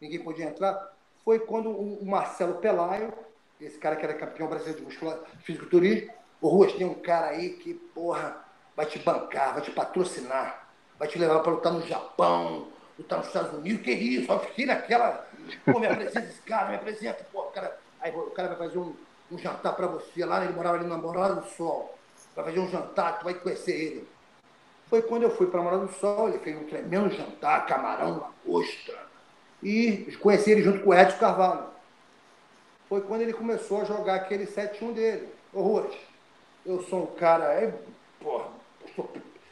Ninguém podia entrar. foi quando o Marcelo Pelaio, esse cara que era campeão brasileiro de musculação, fisiculturismo, o Ruas tem um cara aí que, porra, vai te bancar, vai te patrocinar, vai te levar para lutar no Japão, lutar nos Estados Unidos, que isso? Eu fiquei naquela, pô, me apresenta esse cara, me apresenta, pô, o cara, aí o cara vai fazer um, um jantar para você lá, ele morava ali na Morada do Sol, vai fazer um jantar, tu vai conhecer ele. Foi quando eu fui para Morada do Sol, ele fez um tremendo jantar, camarão, lagosta, e conheci ele junto com o Edson Carvalho. Foi quando ele começou a jogar aquele 7-1 dele. Ruas, eu sou um cara, é, porra,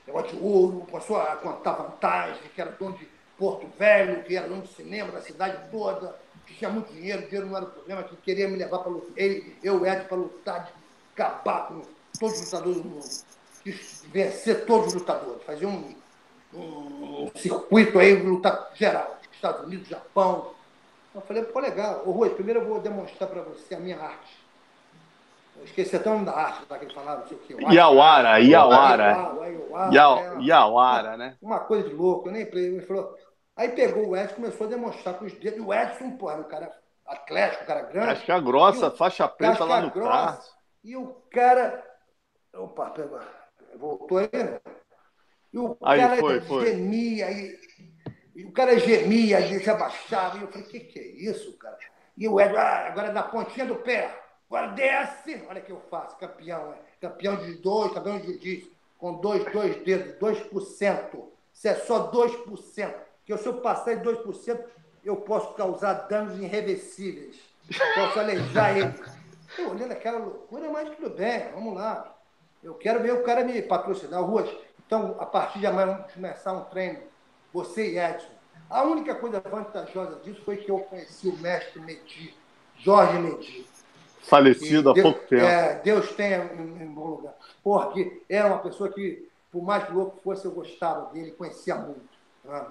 negócio de ouro, passou a contar vantagem, que era dono de Porto Velho, que era de cinema da cidade toda, que tinha muito dinheiro, dinheiro não era o problema, que queria me levar para lutar, ele, eu, Ed, para lutar, de acabar com todos os lutadores do mundo, de vencer todos os lutadores, fazer um, um circuito aí, lutar geral, Estados Unidos, Japão. Eu falei, pô, legal. Ô, Rui, primeiro eu vou demonstrar para você a minha arte esqueci até o nome da arte lá que ele falava, não sei o que. Iauara, Iauara. Iauara, né? Uma coisa de louco, eu nem ele falou. Aí pegou o Edson começou a demonstrar com os dedos. O Edson, pô, era um cara atlético, um cara grande. Acho que a grossa, o, faixa preta lá no carro. E o cara. Opa, pegou. Voltou aí, né? E o aí, cara foi, foi. gemia, e, e, o cara gemia, ele se abaixava, e eu falei, o que, que é isso, cara? E o Edson, ah, agora é na pontinha do pé. Agora desce, olha o que eu faço, campeão, é. campeão de dois, campeão de jiu-jitsu, com dois, dois dedos, 2%. Se é só 2%, que se eu passar de 2%, eu posso causar danos irreversíveis. Posso alejar ele. Eu olhando aquela loucura, mas tudo bem, vamos lá. Eu quero ver o cara me patrocinar. Ruas, então, a partir de amanhã, vamos começar um treino. Você e Edson. A única coisa vantajosa disso foi que eu conheci o mestre Medi, Jorge Medi. Falecido há Deus, pouco tempo. É, Deus tenha em, em, bom lugar. Porque era uma pessoa que, por mais louco fosse, eu gostava dele, conhecia muito. Né?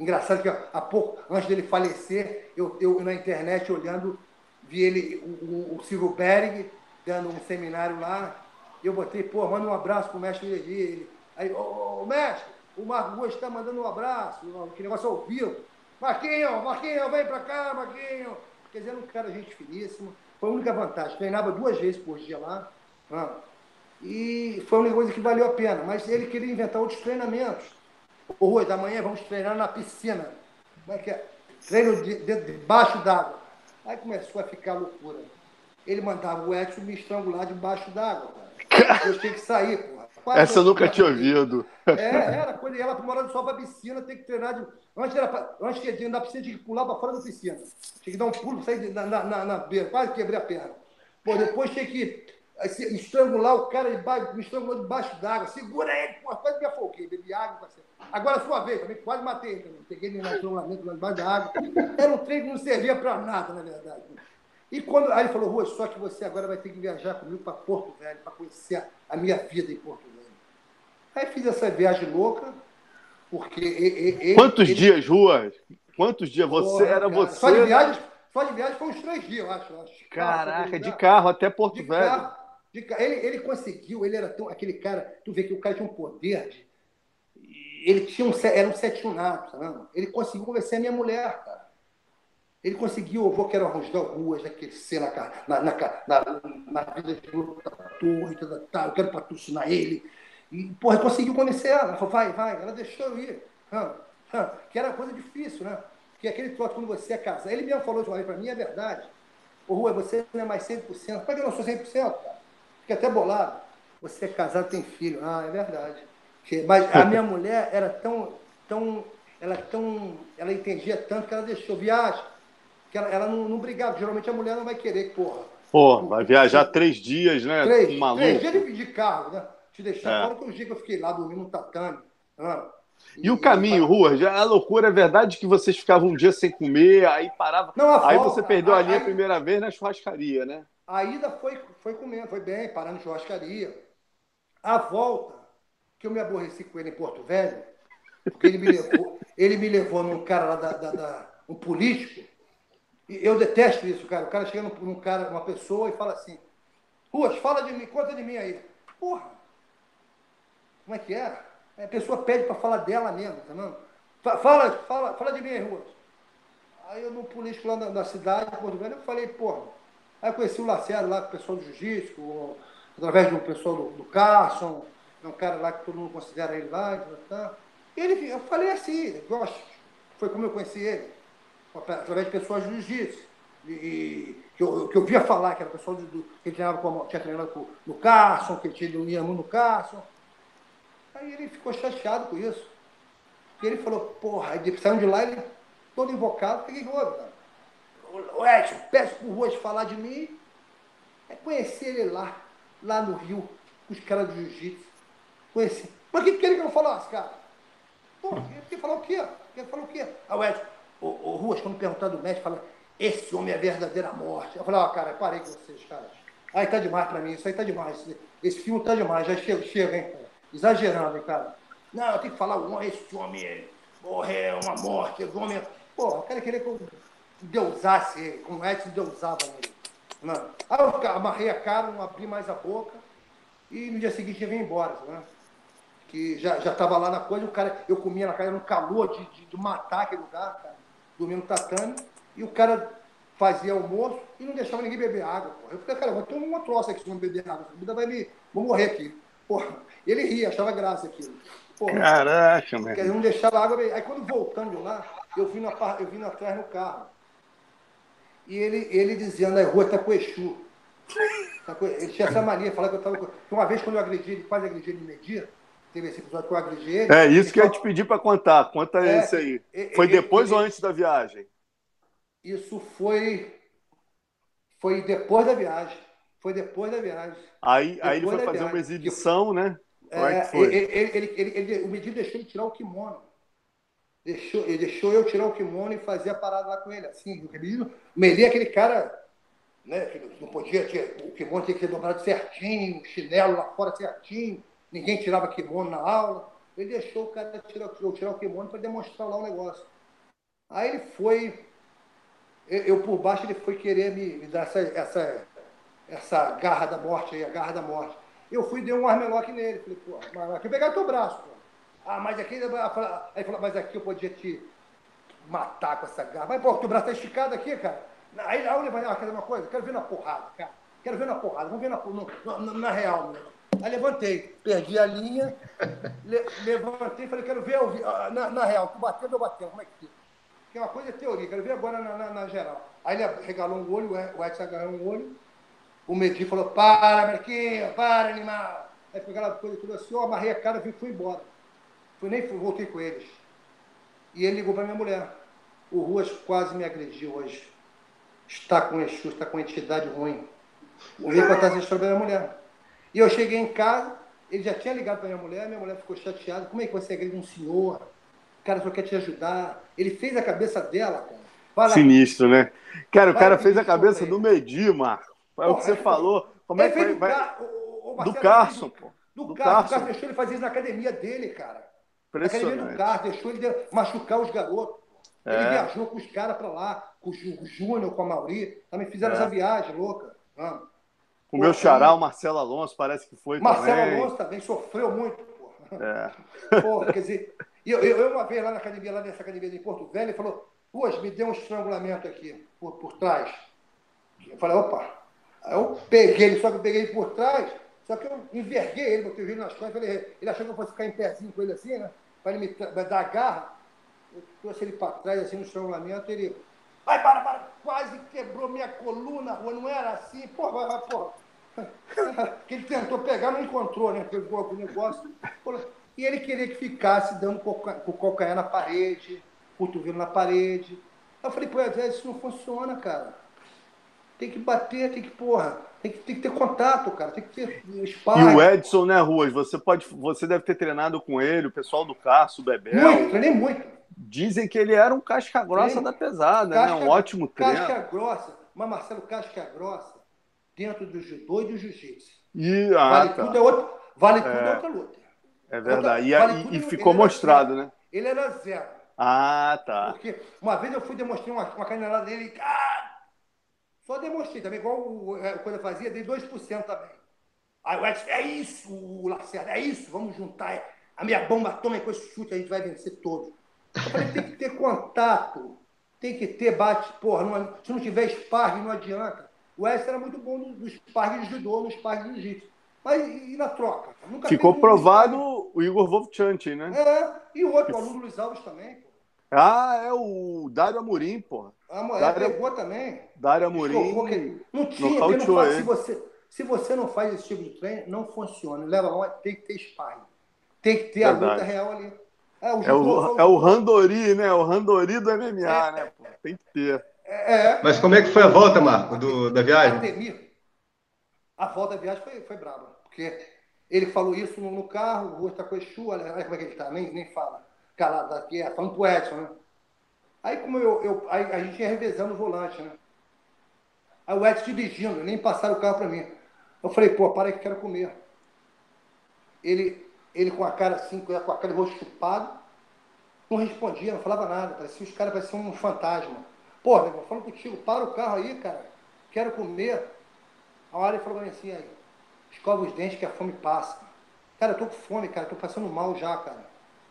Engraçado que há pouco, antes dele falecer, eu, eu na internet olhando, vi ele, o, o Silvio Berg, dando um seminário lá. Eu botei, pô, manda um abraço pro mestre Ele, aí, ô, ô, mestre, o Marco Gomes está mandando um abraço, que negócio ao vivo. Marquinho, Marquinho, vem pra cá, Marquinho. Quer dizer, um cara gente finíssimo. Foi a única vantagem. Treinava duas vezes por dia lá. E foi uma coisa que valeu a pena. Mas ele queria inventar outros treinamentos. Ô, Rui, da manhã vamos treinar na piscina. Como é que é? Treino de, de, debaixo d'água. Aí começou a ficar loucura. Ele mandava o Edson me estrangular debaixo d'água. Eu tinha que sair, porra. Quase Essa eu nunca tinha ouvido. É, era. Quando ela morando só para piscina, tem que treinar. De... Antes, era pra... Antes de ir na piscina, tinha que pular para fora da piscina. Tinha que dar um pulo, sair na, na, na, na beira. Quase quebrei a perna. Pô, depois tinha que estrangular o cara me estrangulou debaixo d'água. Segura ele, pô, quase me afoguei, bebi água. Agora a sua vez, também quase matei ele também. Peguei ele no estrangulamento lá debaixo da água. Era um treino que não servia para nada, na verdade. E quando. Aí ele falou, Rua, só que você agora vai ter que viajar comigo para Porto Velho, para conhecer a minha vida em Porto Velho. Aí fiz essa viagem louca, porque. Quantos ele... dias, Rua? Quantos dias? Você Porra, era cara. você. Só de viagem, só de viagem foi uns três dias, eu acho. acho. Caraca, de carro até Porto de Velho. Carro, de. Ele, ele conseguiu, ele era tão. Aquele cara, tu vê que o cara tinha um poder de. Ele tinha um, era um sete nato, sabe? Ele conseguiu convencer a minha mulher, cara. Ele conseguiu, eu vou quero arranjar ruas, aquecer na, na, na, na, na vida de luta, torre, tá, tá, eu quero patrocinar ele. E, porra, conseguiu convencer ela. Ela falou, vai, vai. Ela deixou eu ir. que era coisa difícil, né? Porque aquele troço, quando você é casado. Ele mesmo falou de uma vez para mim, é verdade. Ô, Rua, você não é mais 100%. Como é que eu não sou 100%, cara? Fiquei até bolado. Você é casado, tem filho. Ah, é verdade. Mas a minha mulher era tão, tão, ela tão, ela entendia tanto que ela deixou viagem, que ela, ela não, não brigava. Geralmente a mulher não vai querer, porra. Pô, vai viajar três dias, né? Três, maluco. três dias de, de carro, né? te deixar é. fora que o dia que eu fiquei lá dormindo no tatame. Ah, e, e, o caminho, Rua, a loucura é verdade que vocês ficavam um dia sem comer, aí parava. Não, aí volta, você perdeu a, a linha a primeira vez na churrascaria, né? A ida foi, foi comendo, foi bem, parando em churrascaria. A volta, que eu me aborreci com ele em Porto Velho, porque ele me levou, ele me levou num cara lá da, da, da um político. E eu detesto isso, cara. O cara chega num, num cara, uma pessoa e fala assim: Ruas, fala de mim, conta de mim aí. Porra, como é que é? A pessoa pede para falar dela mesmo, tá vendo? Fala, fala, fala de mim, Ruas. Aí eu no político lá na, na cidade, Porto Velho, eu falei, pô. Aí conheci o Lacerda lá, o pessoal do Jiu-Jitsu, através do pessoal do, do Carson, é um cara lá que todo mundo considera ele lá. Tá. E ele, eu falei assim, gosto. Foi como eu conheci ele, através de pessoas do Jiu-Jitsu. E, que, eu, que eu via falar, que era pessoal do, do, que treinava com, tinha treinado com, no Carson, que tinha ia muito no Carson. Aí ele ficou chateado com isso. E ele falou, porra, aí saiu de lá, ele todo invocado, o que houve, cara? O Edson, peço por ruas falar de mim. É conhecer ele lá, lá no Rio, com os caras do jiu-jitsu. Conheci. Mas o que, que ele não falasse, cara? Pô, ele falou o quê? Ele falou o quê? Aí o Edson, o, o Ruas, quando perguntando do médico, fala, esse homem é a verdadeira morte. Eu falei, ó, oh, cara, parei com vocês, cara. Aí tá demais pra mim, isso aí tá demais. Esse filme tá demais, já chega, chega hein, cara. Exagerando, hein, cara. Não, eu tenho que falar, esse homem morreu, é uma morte, esse homem. Pô, o cara queria que eu deusasse ele, como é que deusava ele. Não. Aí eu amarrei a cara, não abri mais a boca, e no dia seguinte eu vim embora, né? Que já estava lá na coisa, o cara, eu comia na cara, no calor de, de, de matar aquele lugar, cara, dormindo no tatame. E o cara fazia almoço e não deixava ninguém beber água. Porra. Eu falei, cara, vou tomar uma troça aqui se não beber água. A comida vai me. Vou morrer aqui. Porra. Ele ria, achava graça aquilo. Porra. Caraca, mano. Porque não deixava água. Aí quando voltando de lá, eu vim, na, eu vim atrás no carro. E ele, ele dizendo, a rua está com Exu. Tá ele tinha essa mania, falar que eu estava. Uma vez quando eu agredi ele, quase agredi ele em Medina, teve esse episódio que eu agredi ele. É isso que eu ia te pedir para contar. Conta é, esse aí. Foi ele, depois ele, ou antes da viagem? Isso foi foi depois da viagem. Foi depois da viagem. Aí, aí ele foi fazer viagem. uma exibição, né? É, é ele, ele, ele, ele, o Medina deixou ele tirar o kimono. Deixou, ele deixou eu tirar o kimono e fazer a parada lá com ele. Assim, o Meli é aquele cara, né? Que não podia, tinha, o kimono tinha que ser dobrado certinho, o chinelo lá fora certinho, ninguém tirava kimono na aula. Ele deixou o cara tirar, eu tirar o kimono para demonstrar lá o negócio. Aí ele foi, eu, por baixo ele foi querer me, me dar essa, essa, essa garra da morte aí, a garra da morte. Eu fui e dei um armeloque nele. Falei, pô, mas aqui pegar teu braço, pô. Ah, mas aqui. Aí falou, mas aqui eu podia te matar com essa garra. Mas, pô, teu braço tá esticado aqui, cara. Aí, aí eu levantei, ah, quer ver uma coisa? Quero ver na porrada, cara. Quero ver na porrada, vamos ver na, na, na, real, né? Aí levantei, perdi a linha, le, levantei e falei, quero ver ah, na, na real, tu batendo ou batendo, como é que fica? que é uma coisa é teoria, quero ver agora na, na, na geral. Aí ele regalou um olho, o Edson agarrou um olho, o Medi falou, para, Marquinhos, para, animal. Aí foi aquela coisa tudo assim, eu amarrei a cara e fui embora. Fui, nem fui, voltei com eles. E ele ligou para minha mulher. O Ruas quase me agrediu hoje. Está com Exu, está com entidade ruim. O Vim contar essa história para minha mulher. E eu cheguei em casa, ele já tinha ligado para minha mulher, minha mulher ficou chateada. Como é que você agrede um senhor? O cara só quer te ajudar. Ele fez a cabeça dela, cara. Sinistro, né? Cara, o cara fez a cabeça do Medir, Marco. É o que você falou. Como é que foi? Vai... Do Carson, pô. Do, do Carson. O Carson deixou ele fazer isso na academia dele, cara. Academia do Carson, deixou ele machucar os garotos. É. Ele viajou com os caras pra lá, com o Júnior, com a Mauri. Também fizeram é. essa viagem louca. O meu xará, o Marcelo Alonso, parece que foi Marcelo também. Alonso também sofreu muito, pô. É. Porra, quer dizer, eu, eu, uma vez lá na academia, lá nessa academia de Porto Velho, ele falou, Ruas, me deu um estrangulamento aqui, por, por trás. Eu falei, opa. Aí eu peguei ele, só que eu peguei ele por trás, só que eu enverguei ele, botei o joelho nas costas, falei, ele achou que eu fosse ficar em pezinho com ele assim, né? Para ele me, dar garra. Eu trouxe ele para trás, assim, no estrangulamento, ele. Vai, para, para! Quase quebrou minha coluna, rua, não era assim, porra, vai, porra. que ele tentou pegar, não encontrou, né? Pegou o negócio. E ele queria que ficasse dando com o calcanhar na parede, cotovelo na parede. Eu falei, pô, isso não funciona, cara. Tem que bater, tem que, porra, tem que, tem que ter contato, cara, tem que ter espaço. E o Edson, né, Ruas? Você, pode, você deve ter treinado com ele, o pessoal do Carso, o Bebel. Muito, treinei muito. Dizem que ele era um casca grossa da pesada, casca, né? Um ótimo treino. Casca grossa, mas Marcelo, casca grossa dentro do judô e do jiu-jitsu. E, ah, vale tá. tudo é outro, vale tudo é, é outra luta. É verdade. E, vale e, e ficou mostrado, né? Ele era zero. Ah, tá. Porque uma vez eu fui demonstrar uma, uma canelada dele, ah, só demonstrei também, igual o, é, coisa fazia, dei 2% também. Aí o Edson, é isso, o Lacerda, é isso, vamos juntar a minha bomba atômica com esse chute, a gente vai vencer todos. Eu falei, tem que ter contato. tem que ter bate, porra, não, se não tiver sparring não adianta. O Wesley era muito bom no, no sparring de judô, no sparring de jiu-jitsu. Mas e na troca? Nunca Ficou provado o Igor Vovchanti, né? É, e o outro, o aluno Luiz Alves também. Pô. Ah, é o Dário Amorim, pô. A mulher Dário... pegou também. Dário Amorim. Não tinha, não faz, se, você, se você não faz esse tipo de treino, não funciona. Leva mal, tem que ter sparring. Tem que ter Verdade. a luta real ali. É o, é o, é o Randori, né? O Randori do MMA, é, né? Pô? Tem que ter. É, é, Mas como é que foi a volta, Marco, do, da viagem? A volta da viagem foi, foi brava, porque ele falou isso no, no carro, o outro tá com Exu, olha, olha como é que ele tá, nem, nem fala. Calado aqui, é, falando pro Edson, né? Aí como eu, eu aí, a gente ia revezando o volante, né? Aí o Edson dirigindo, nem passaram o carro para mim. Eu falei, pô, para aí que quero comer. Ele, ele com a cara assim, com a cara de rosto chupado, não respondia, não falava nada. Parecia os caras pareciam um fantasma. Pô, meu irmão, falando contigo, para o carro aí, cara. Quero comer. A hora ele falou assim, aí, escova os dentes que a fome passa. Cara, eu tô com fome, cara, tô passando mal já, cara.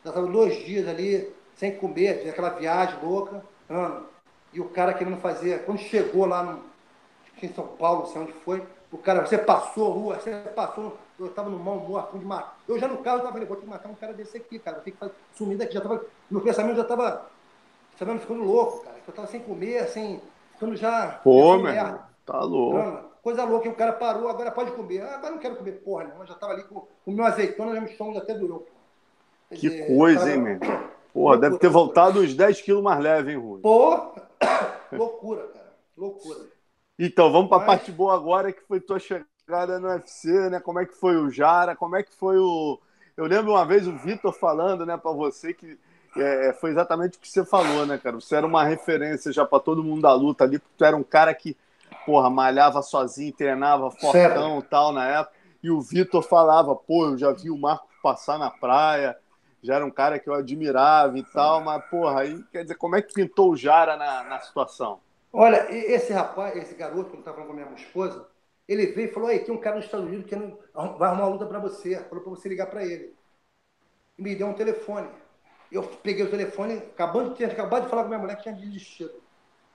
Já tava dois dias ali sem comer, aquela viagem louca, ano. E o cara querendo fazer, quando chegou lá no, em São Paulo, não sei onde foi, o cara, você passou a rua, você passou, eu estava no mau humor, de matar. Eu já no carro, estava falando, vou ter que matar um cara desse aqui, cara, vou ter que fazer, sumir daqui. Já tava, meu pensamento já estava, sabendo, ficando louco, cara. Eu estava sem comer, assim, ficando já. Pô, meu, tá louco. coisa louca, e o cara parou, agora pode comer. Ah, agora não quero comer porra, não. Eu já estava ali com o meu azeitona, já me estômago até durou. que dizer, coisa, tava... hein, meu? Porra, deve ter voltado uns 10 quilos mais leve, hein, Rui? Pô, loucura, cara. Loucura. Então, vamos para a parte boa agora, que foi tua chegada no UFC, né? Como é que foi o Jara? Como é que foi o. Eu lembro uma vez o Vitor falando, né, para você que é, foi exatamente o que você falou, né, cara? Você era uma referência já para todo mundo da luta ali, porque tu era um cara que, porra, malhava sozinho, treinava fortão e tal na época. E o Vitor falava, pô, eu já vi o Marco passar na praia, já era um cara que eu admirava e tal, mas, porra, aí, quer dizer, como é que pintou o Jara na, na situação? Olha, esse rapaz, esse garoto, que eu estava falando com a minha esposa, ele veio e falou: aí, tem um cara nos Estados Unidos que vai arrumar uma luta para você. Falou para você ligar para ele. E me deu um telefone. Eu peguei o telefone, acabando, tinha acabado de falar com minha mulher que tinha desistido.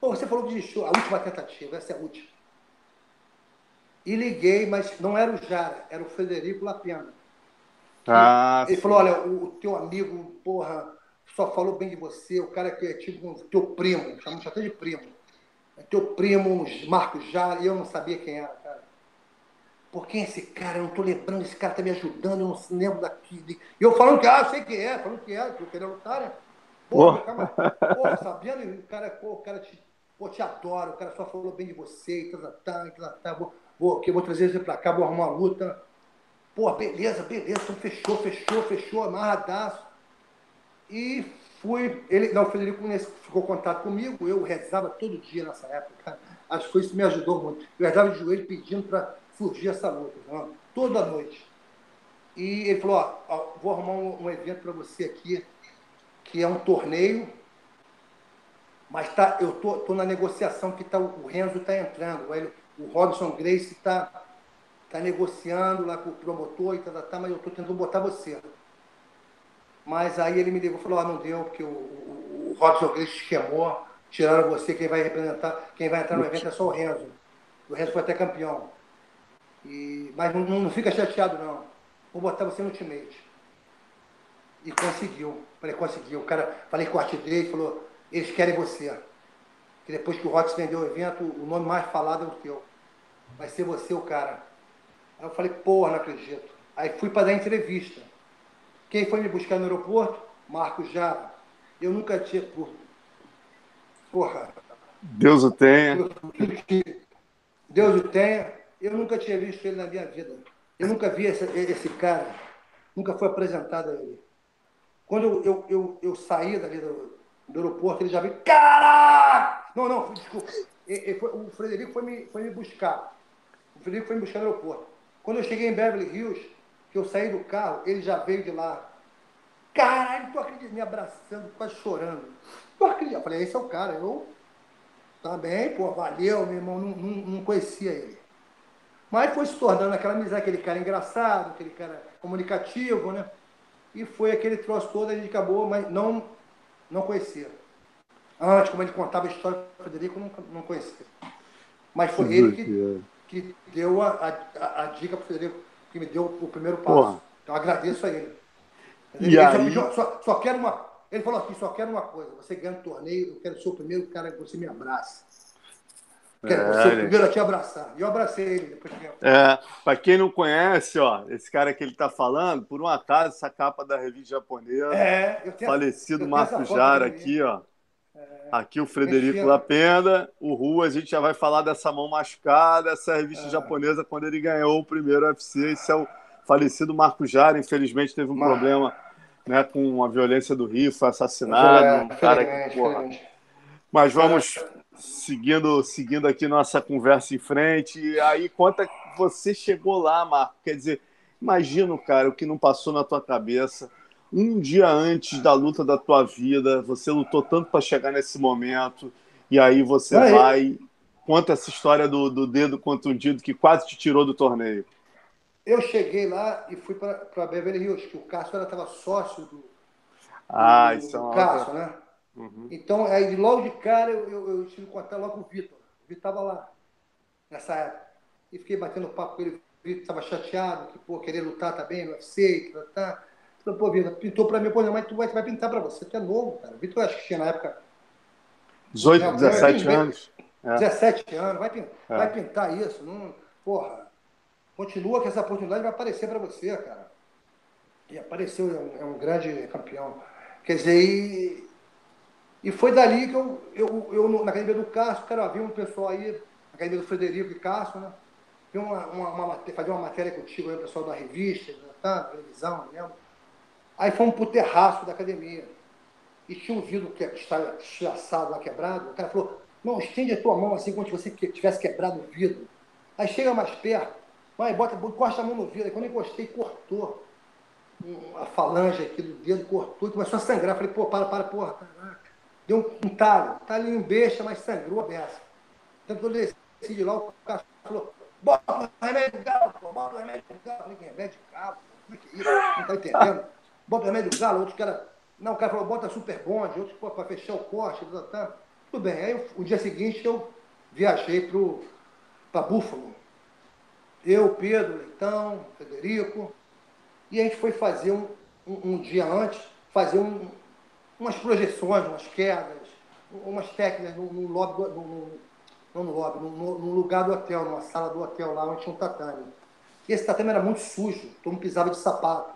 Pô, você falou que desistiu, a última tentativa, essa é a última. E liguei, mas não era o Jara, era o Frederico Lapena. Ah, ele sim. falou: olha, o, teu amigo, porra, só falou bem de você, o cara que é tipo o teu primo, chamamos até de primo teu primo, Marcos Jara, e eu não sabia quem era, cara. Por quem é esse cara? Eu não tô lembrando, esse cara tá me ajudando, eu não lembro daqui. E eu falando que, ah, sei quem é, falando que é, que eu queria lutar, né? Porra, cara, porra, sabendo, o cara, o cara te, pô, te adora, o cara só falou bem de você, e tal, tal, tal, tal, vou, vou, que vou trazer você pra cá, vou arrumar uma luta. Pô, beleza, beleza, então fechou, fechou, fechou, amarradaço. E fui. Ele, não, o Frederico ficou em contato comigo, eu rezava todo dia nessa época. Acho que isso me ajudou muito. Eu rezava de joelho pedindo para fugir essa luta, não? toda noite. E ele falou: ó, ó vou arrumar um, um evento para você aqui, que é um torneio, mas tá, eu tô, tô na negociação que tá, o Renzo está entrando, ele, o Robson Grace está tá negociando lá com o promotor e tal, tá, tá, mas eu estou tentando botar você. Mas aí ele me ligou e falou, ah, não deu, porque o, o, o Robson Grace queimou, tiraram você, quem vai representar, quem vai entrar no evento é só o Renzo. O Renzo foi até campeão. E, mas não, não fica chateado não. Vou botar você no ultimate. E conseguiu. Falei, conseguiu. O cara, falei com o Artidei, falou, eles querem você. Que depois que o Rox vendeu o evento, o nome mais falado é o teu. Vai ser você o cara. Aí eu falei, porra, não acredito. Aí fui para dar entrevista. Quem foi me buscar no aeroporto? Marcos Jara. Eu nunca tinha. Porra. Deus o tenha. Deus o tenha. Eu nunca tinha visto ele na minha vida. Eu nunca vi esse, esse cara. Nunca foi apresentado a ele. Quando eu, eu, eu, eu saí dali do, do aeroporto, ele já veio. Caraca! Não, não, desculpa. Ele, foi, o Frederico foi me, foi me buscar. O Frederico foi me buscar no aeroporto. Quando eu cheguei em Beverly Hills, que eu saí do carro, ele já veio de lá. Caralho, tu acredita? Me abraçando, quase chorando. Tu acredita? Eu falei, esse é o cara. Eu, tá bem, pô, valeu, meu irmão, não, não, não conhecia ele. Mas foi se tornando aquela amizade, aquele cara engraçado, aquele cara comunicativo, né? E foi aquele troço todo, a gente acabou, mas não, não conhecia. Antes, como ele contava a história do Frederico, eu não, não conhecia. Mas foi ele que, que deu a, a, a dica para o Frederico, que me deu o primeiro passo. Porra. Então agradeço a ele. Ele, ele aí... só, só, só quero uma. Ele falou aqui, só quero uma coisa, você ganha o torneio, eu quero ser o primeiro cara que você me abraça. Quero é, ser o primeiro a te abraçar. E eu abracei ele depois de É, para quem não conhece, ó, esse cara que ele está falando, por um acaso, essa capa da revista japonesa, é, falecido Marco Jara aqui, ó. É, aqui o Frederico Lapenda, o Rua, a gente já vai falar dessa mão machucada, essa revista é. japonesa quando ele ganhou o primeiro UFC. Esse é o falecido Marco Jara, infelizmente teve um Mar... problema né, com a violência do Rio, foi assassinado. É, um cara que, porra. Mas vamos seguindo, seguindo aqui nossa conversa em frente. E aí, conta que você chegou lá, Marco. Quer dizer, imagina, cara, o que não passou na tua cabeça. Um dia antes da luta da tua vida, você lutou tanto para chegar nesse momento, e aí você vai. Conta essa história do, do dedo contundido que quase te tirou do torneio. Eu cheguei lá e fui para Beverly Hills, que o Cássio estava sócio do, ah, do, isso é Cássio, outra... né? Uhum. Então, aí logo de cara eu, eu, eu tive contato logo com o Vitor. O Vitor estava lá, nessa época. E fiquei batendo papo com ele. O Vitor estava chateado, que, pô, querer lutar também no UFC, que tá. Falei, pô, Vitor, pintou para mim, pô, mas tu vai, vai pintar para você, tu é novo, cara. O Vitor acho que tinha na época. 18, 17 anos. É. 17 anos, vai, pintar, é. vai pintar isso. Não, porra, continua que essa oportunidade vai aparecer para você, cara. E apareceu, é um, é um grande campeão. Quer dizer, e, e foi dali que eu, eu, eu na academia do Cássio, cara, vi um pessoal aí, na academia do Frederico e Cássio, né? Uma, uma, uma, fazer uma matéria contigo aí, o pessoal da revista, tá, televisão, lembro. Aí fomos pro terraço da academia. E tinha um vidro que estava estilhaçado lá quebrado. O cara falou, não, estende a tua mão assim como se você tivesse quebrado o vidro. Aí chega mais perto, vai, bota, encosta a mão no vidro. Aí quando eu encostei, cortou a falange aqui do dedo, cortou e começou a sangrar. Falei, pô, para, para, porra, caraca. Deu um, um talho, talhinho besta, mas sangrou a beça. Então, eu desci de lá, o cara falou, bota o remédio do galo, pô, bota o remédio do galo. Eu falei, remédio de galo? É que é isso? Não tá entendendo? Bota o remédio do galo, outros cara... Não, o cara falou, bota super bonde, outros, para fechar o corte, tá, tá. Tudo bem. Aí, o dia seguinte, eu viajei para Búfalo. Eu, Pedro, Leitão, Federico, e a gente foi fazer um, um, um dia antes, fazer um, umas projeções, umas quedas, umas técnicas no, no lobby, do, no, não no lobby, no, no, lugar do hotel, numa sala do hotel lá onde tinha um tatame. E esse tatame era muito sujo, todo mundo pisava de sapato.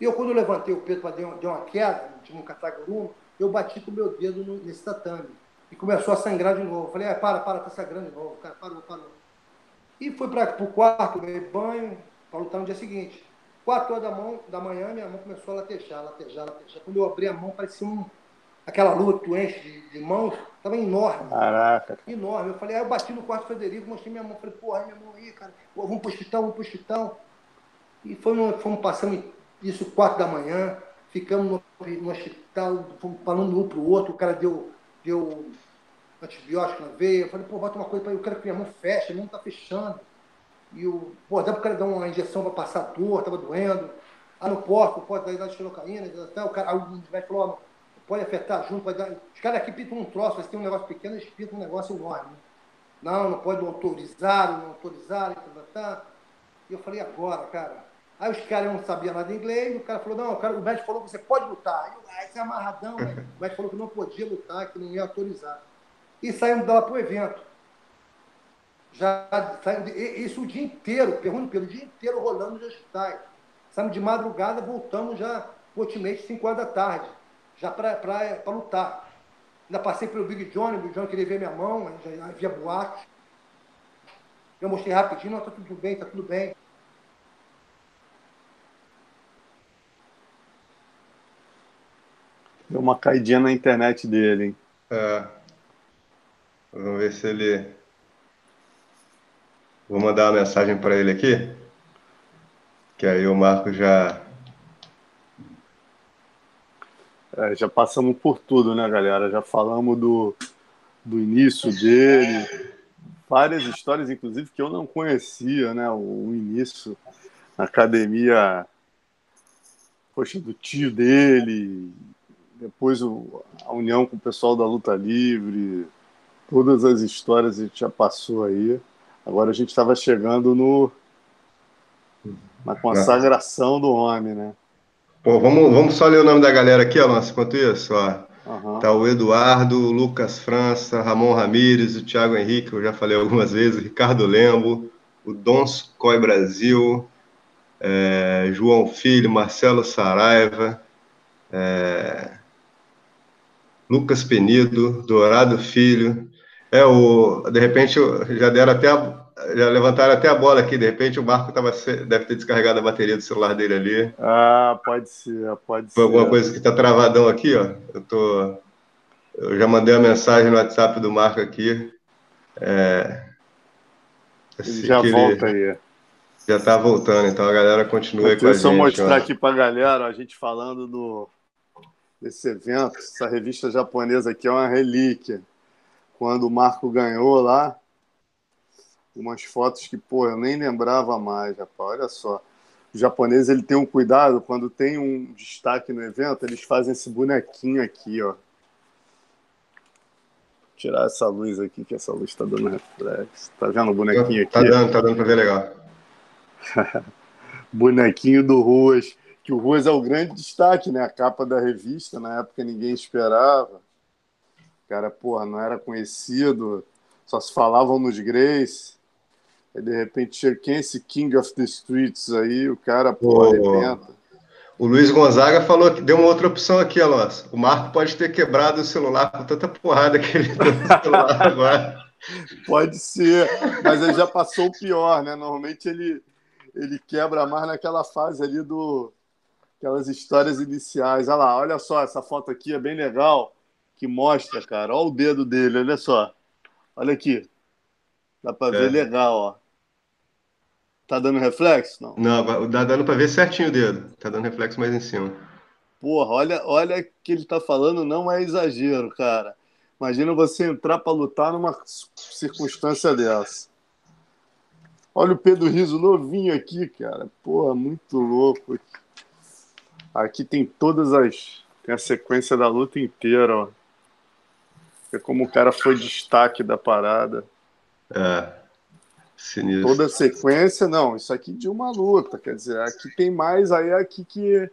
E eu, quando eu levantei o peso para dar uma queda, tinha um cataguruma, eu bati com o meu dedo no, nesse tatame. E começou a sangrar de novo. Eu falei, ah, para, para, tá sangrando de novo. O cara parou, parou. E fui para o quarto, ganhei banho, para lutar no dia seguinte. Quatro horas da, mão, da manhã, minha mão começou a latejar, latejar, latejar. Quando eu abri a mão, parecia um, aquela lua que tu enche de, de mãos, estava enorme. Caraca. Enorme. Eu falei, aí eu bati no quarto Frederico, mostrei minha mão. Falei, porra, minha mão aí, cara. Vamos pro hospital, vamos pro hospital. E foi, fomos passando isso quatro da manhã, ficamos no, no hospital, falando um pro outro, o cara deu, deu antibiótico na veia. Eu falei, pô, bota uma coisa para eu quero que minha mão feche, a mão tá fechando. E o, pô, dá para o cara dar uma injeção para passar dor, estava doendo. Ah, no porco, pode dar xilocaína, o cara, o médico falou, pode afetar junto, pode dar. Os caras aqui pintam um troço, mas tem um negócio pequeno, eles pintam um negócio enorme. Não, não pode autorizar, não autorizar, tal, tal. E eu falei, agora, cara. Aí os caras não sabiam nada de inglês, o cara falou, não, o, cara, o médico falou que você pode lutar. Aí eu, ah, isso é amarradão, né? O médico falou que não podia lutar, que não ia autorizar. E saímos dela para o evento já saímos, isso o dia inteiro, pergunto pelo dia inteiro rolando nos hospitais. Saímos de madrugada, voltamos já, ultimamente, 5 horas da tarde, já para lutar. Ainda passei pelo Big John, o Big John queria ver minha mão, já havia boate. Eu mostrei rapidinho, não, tá tudo bem, tá tudo bem. Deu uma caidinha na internet dele, hein? É. Vamos ver se ele Vou mandar uma mensagem para ele aqui, que aí o Marco já. É, já passamos por tudo, né, galera? Já falamos do, do início dele, várias histórias, inclusive, que eu não conhecia, né? O, o início na academia, poxa, do tio dele, depois o, a união com o pessoal da luta livre, todas as histórias a gente já passou aí. Agora a gente estava chegando no na consagração do homem, né? Pô, vamos, vamos só ler o nome da galera aqui, Alonso, enquanto isso, ó. Uhum. Tá o Eduardo, o Lucas França, Ramon Ramires, o Thiago Henrique, eu já falei algumas vezes, o Ricardo Lembo, o Dons Coi Brasil, é, João Filho, Marcelo Saraiva, é, Lucas Penido, Dourado Filho. É, o, de repente já deram até a, já levantaram até a bola aqui, de repente o Marco tava, deve ter descarregado a bateria do celular dele ali. Ah, pode ser, pode Foi ser. alguma coisa que tá travadão aqui, ó. Eu tô. Eu já mandei a mensagem no WhatsApp do Marco aqui. É, ele já volta ele, aí. Já tá voltando, então a galera continua aí com a gente. Deixa eu mostrar ó. aqui pra galera, a gente falando do, desse evento. Essa revista japonesa aqui é uma relíquia. Quando o Marco ganhou lá, umas fotos que, pô, eu nem lembrava mais, rapaz. Olha só. O japonês ele tem um cuidado, quando tem um destaque no evento, eles fazem esse bonequinho aqui, ó. Vou tirar essa luz aqui, que essa luz está dando reflexo. Tá vendo o bonequinho tá aqui? Tá dando, tá dando para ver legal. bonequinho do Ruas, que o Ruas é o grande destaque, né? A capa da revista, na época ninguém esperava. O cara, porra, não era conhecido, só se falavam nos Grace. Aí, de repente, chega quem é esse King of the Streets aí, o cara, pô, arrebenta. O Luiz Gonzaga falou que deu uma outra opção aqui, Alonso. O Marco pode ter quebrado o celular com tanta porrada que ele deu no celular agora. Pode ser, mas ele já passou o pior, né? Normalmente ele, ele quebra mais naquela fase ali do aquelas histórias iniciais. Olha lá, olha só, essa foto aqui é bem legal, que mostra, cara. Olha o dedo dele, olha só. Olha aqui. Dá para é. ver legal, ó. Tá dando reflexo? Não. Não, dá dando para ver certinho o dedo. Tá dando reflexo mais em cima. Porra, olha, olha que ele tá falando, não é exagero, cara. Imagina você entrar para lutar numa circunstância dessa. Olha o Pedro Riso novinho aqui, cara. Porra, muito louco. Aqui tem todas as. Tem a sequência da luta inteira, ó. É como o cara foi destaque da parada. É. Sinistro. Toda a sequência, não, isso aqui de uma luta, quer dizer, aqui tem mais, aí é aqui que.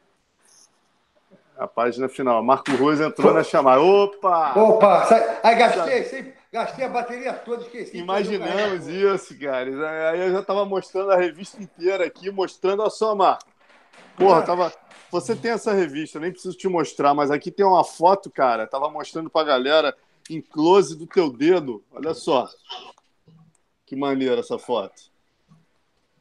A página final. Marco Ruiz entrou na chamada. Opa! Opa! Sai... Aí gastei, gastei a bateria toda, esqueci. Imaginamos isso, cara. Aí eu já tava mostrando a revista inteira aqui, mostrando a sua marca. Porra, tava. Você tem essa revista, nem preciso te mostrar, mas aqui tem uma foto, cara. Tava mostrando pra galera em close do teu dedo. Olha só. Que maneira essa foto.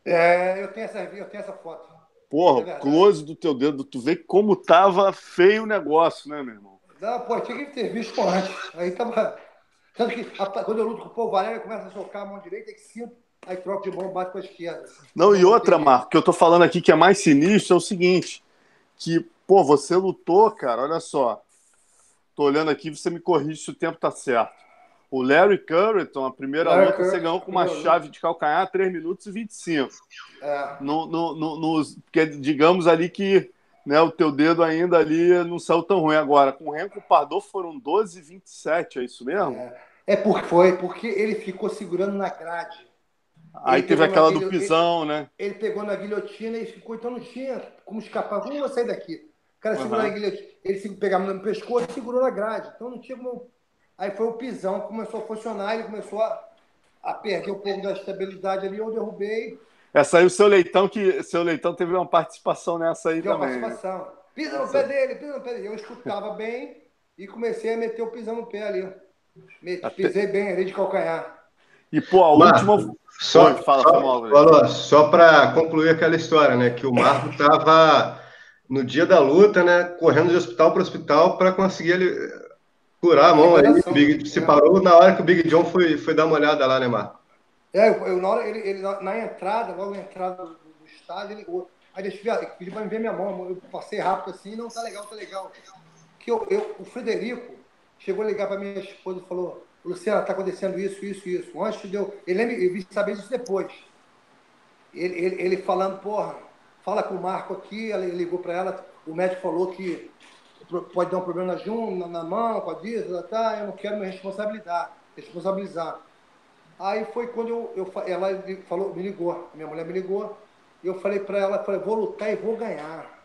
É, eu tenho essa, eu tenho essa foto. Porra, é close do teu dedo, tu vê como tava feio o negócio, né, meu irmão? Não, pô, tinha que ter visto antes. Aí tava. Tanto que quando eu luto com o Paul Valério, começa a socar a mão direita e sinto, aí troca de mão, bate com a esquerda. Não, e outra, Marco, que eu tô falando aqui que é mais sinistro é o seguinte: que, pô, você lutou, cara, olha só. Tô olhando aqui, você me corrige se o tempo tá certo. O Larry Curriton, a primeira Larry luta, você ganhou com uma chave de calcanhar 3 minutos e 25. É. No, no, no, no, porque, digamos ali que né, o teu dedo ainda ali não saiu tão ruim. Agora, com o Renko Pardô foram 12 e 27, é isso mesmo? É, é porque foi, porque ele ficou segurando na grade. Aí teve aquela do pisão, ele, né? Ele pegou na guilhotina e ficou, então não tinha como escapar. Como sair daqui? O cara segurou uhum. na guilhotina, ele pegava no pescoço e segurou na grade. Então não tinha como Aí foi o pisão que começou a funcionar, ele começou a, a perder um pouco da estabilidade ali, eu derrubei. Essa aí o seu leitão, que seu leitão teve uma participação nessa aí Deu também. Uma participação. Pisa no pé dele, pisa no pé dele. Eu escutava bem e comecei a meter o pisão no pé ali. Pisei bem ali de calcanhar. E, pô, a Marco, última. Só, Oi, fala, só, falou, só para concluir aquela história, né? Que o Marco estava no dia da luta, né? Correndo de hospital para hospital para conseguir ele curar a mão aí. O Big se parou na hora que o Big John foi, foi dar uma olhada lá, né, Marco? É, eu, na hora, ele, ele, na entrada, logo na entrada do, do estádio, ele, aí deixa eu ver, pediu para me ver minha mão, eu passei rápido assim, não, tá legal, tá legal. Que eu, eu, o Frederico chegou a ligar para minha esposa e falou, Luciana, tá acontecendo isso, isso, isso. Antes de eu, ele eu vi saber disso depois. Ele, ele, ele falando, porra, fala com o Marco aqui, ela ligou para ela, o médico falou que pode dar um problema na, junta, na mão, com a disso, tá, eu não quero me responsabilizar. responsabilizar. Aí foi quando eu, eu ela falou, me ligou, minha mulher me ligou, e eu falei para ela, falei, vou lutar e vou ganhar.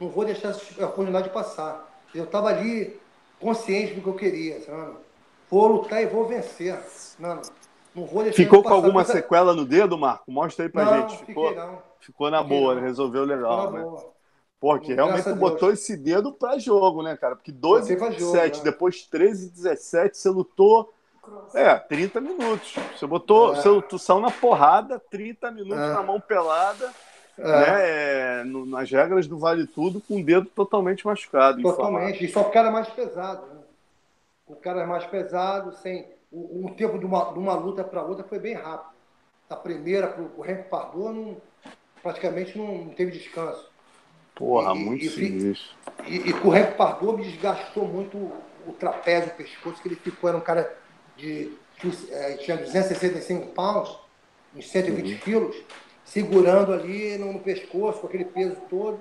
Não vou deixar essa oportunidade passar. Eu estava ali consciente do que eu queria, sabe? Vou lutar e vou vencer. Não, não vou deixar Ficou com alguma sequela no dedo, Marco? Mostra aí pra não, gente. Ficou, não. ficou na fiquei boa, não. resolveu legal. Ficou na né? boa. Porque realmente botou esse dedo pra jogo, né, cara? Porque 12 Botei pra jogo, 17, né? depois 13 17, você lutou. É, 30 minutos. Você botou, É. você lutou, saiu na porrada, 30 minutos É. na mão pelada, É, né? é, no- nas regras do Vale Tudo, com o dedo totalmente machucado. Totalmente. E só o cara mais pesado. Né? O cara mais pesado, sem. O, o tempo de uma, de uma luta para outra foi bem rápido. Da primeira para o Henrique Pardot, não, praticamente não, não teve descanso. Porra, E- muito e- sinistro. E, e com o Henrique Pardot me desgastou muito o, o trapézio, o pescoço, que ele ficou, era um cara de. tinha 265 pounds, uns 120 Uhum. quilos, segurando ali no, no pescoço, com aquele peso todo.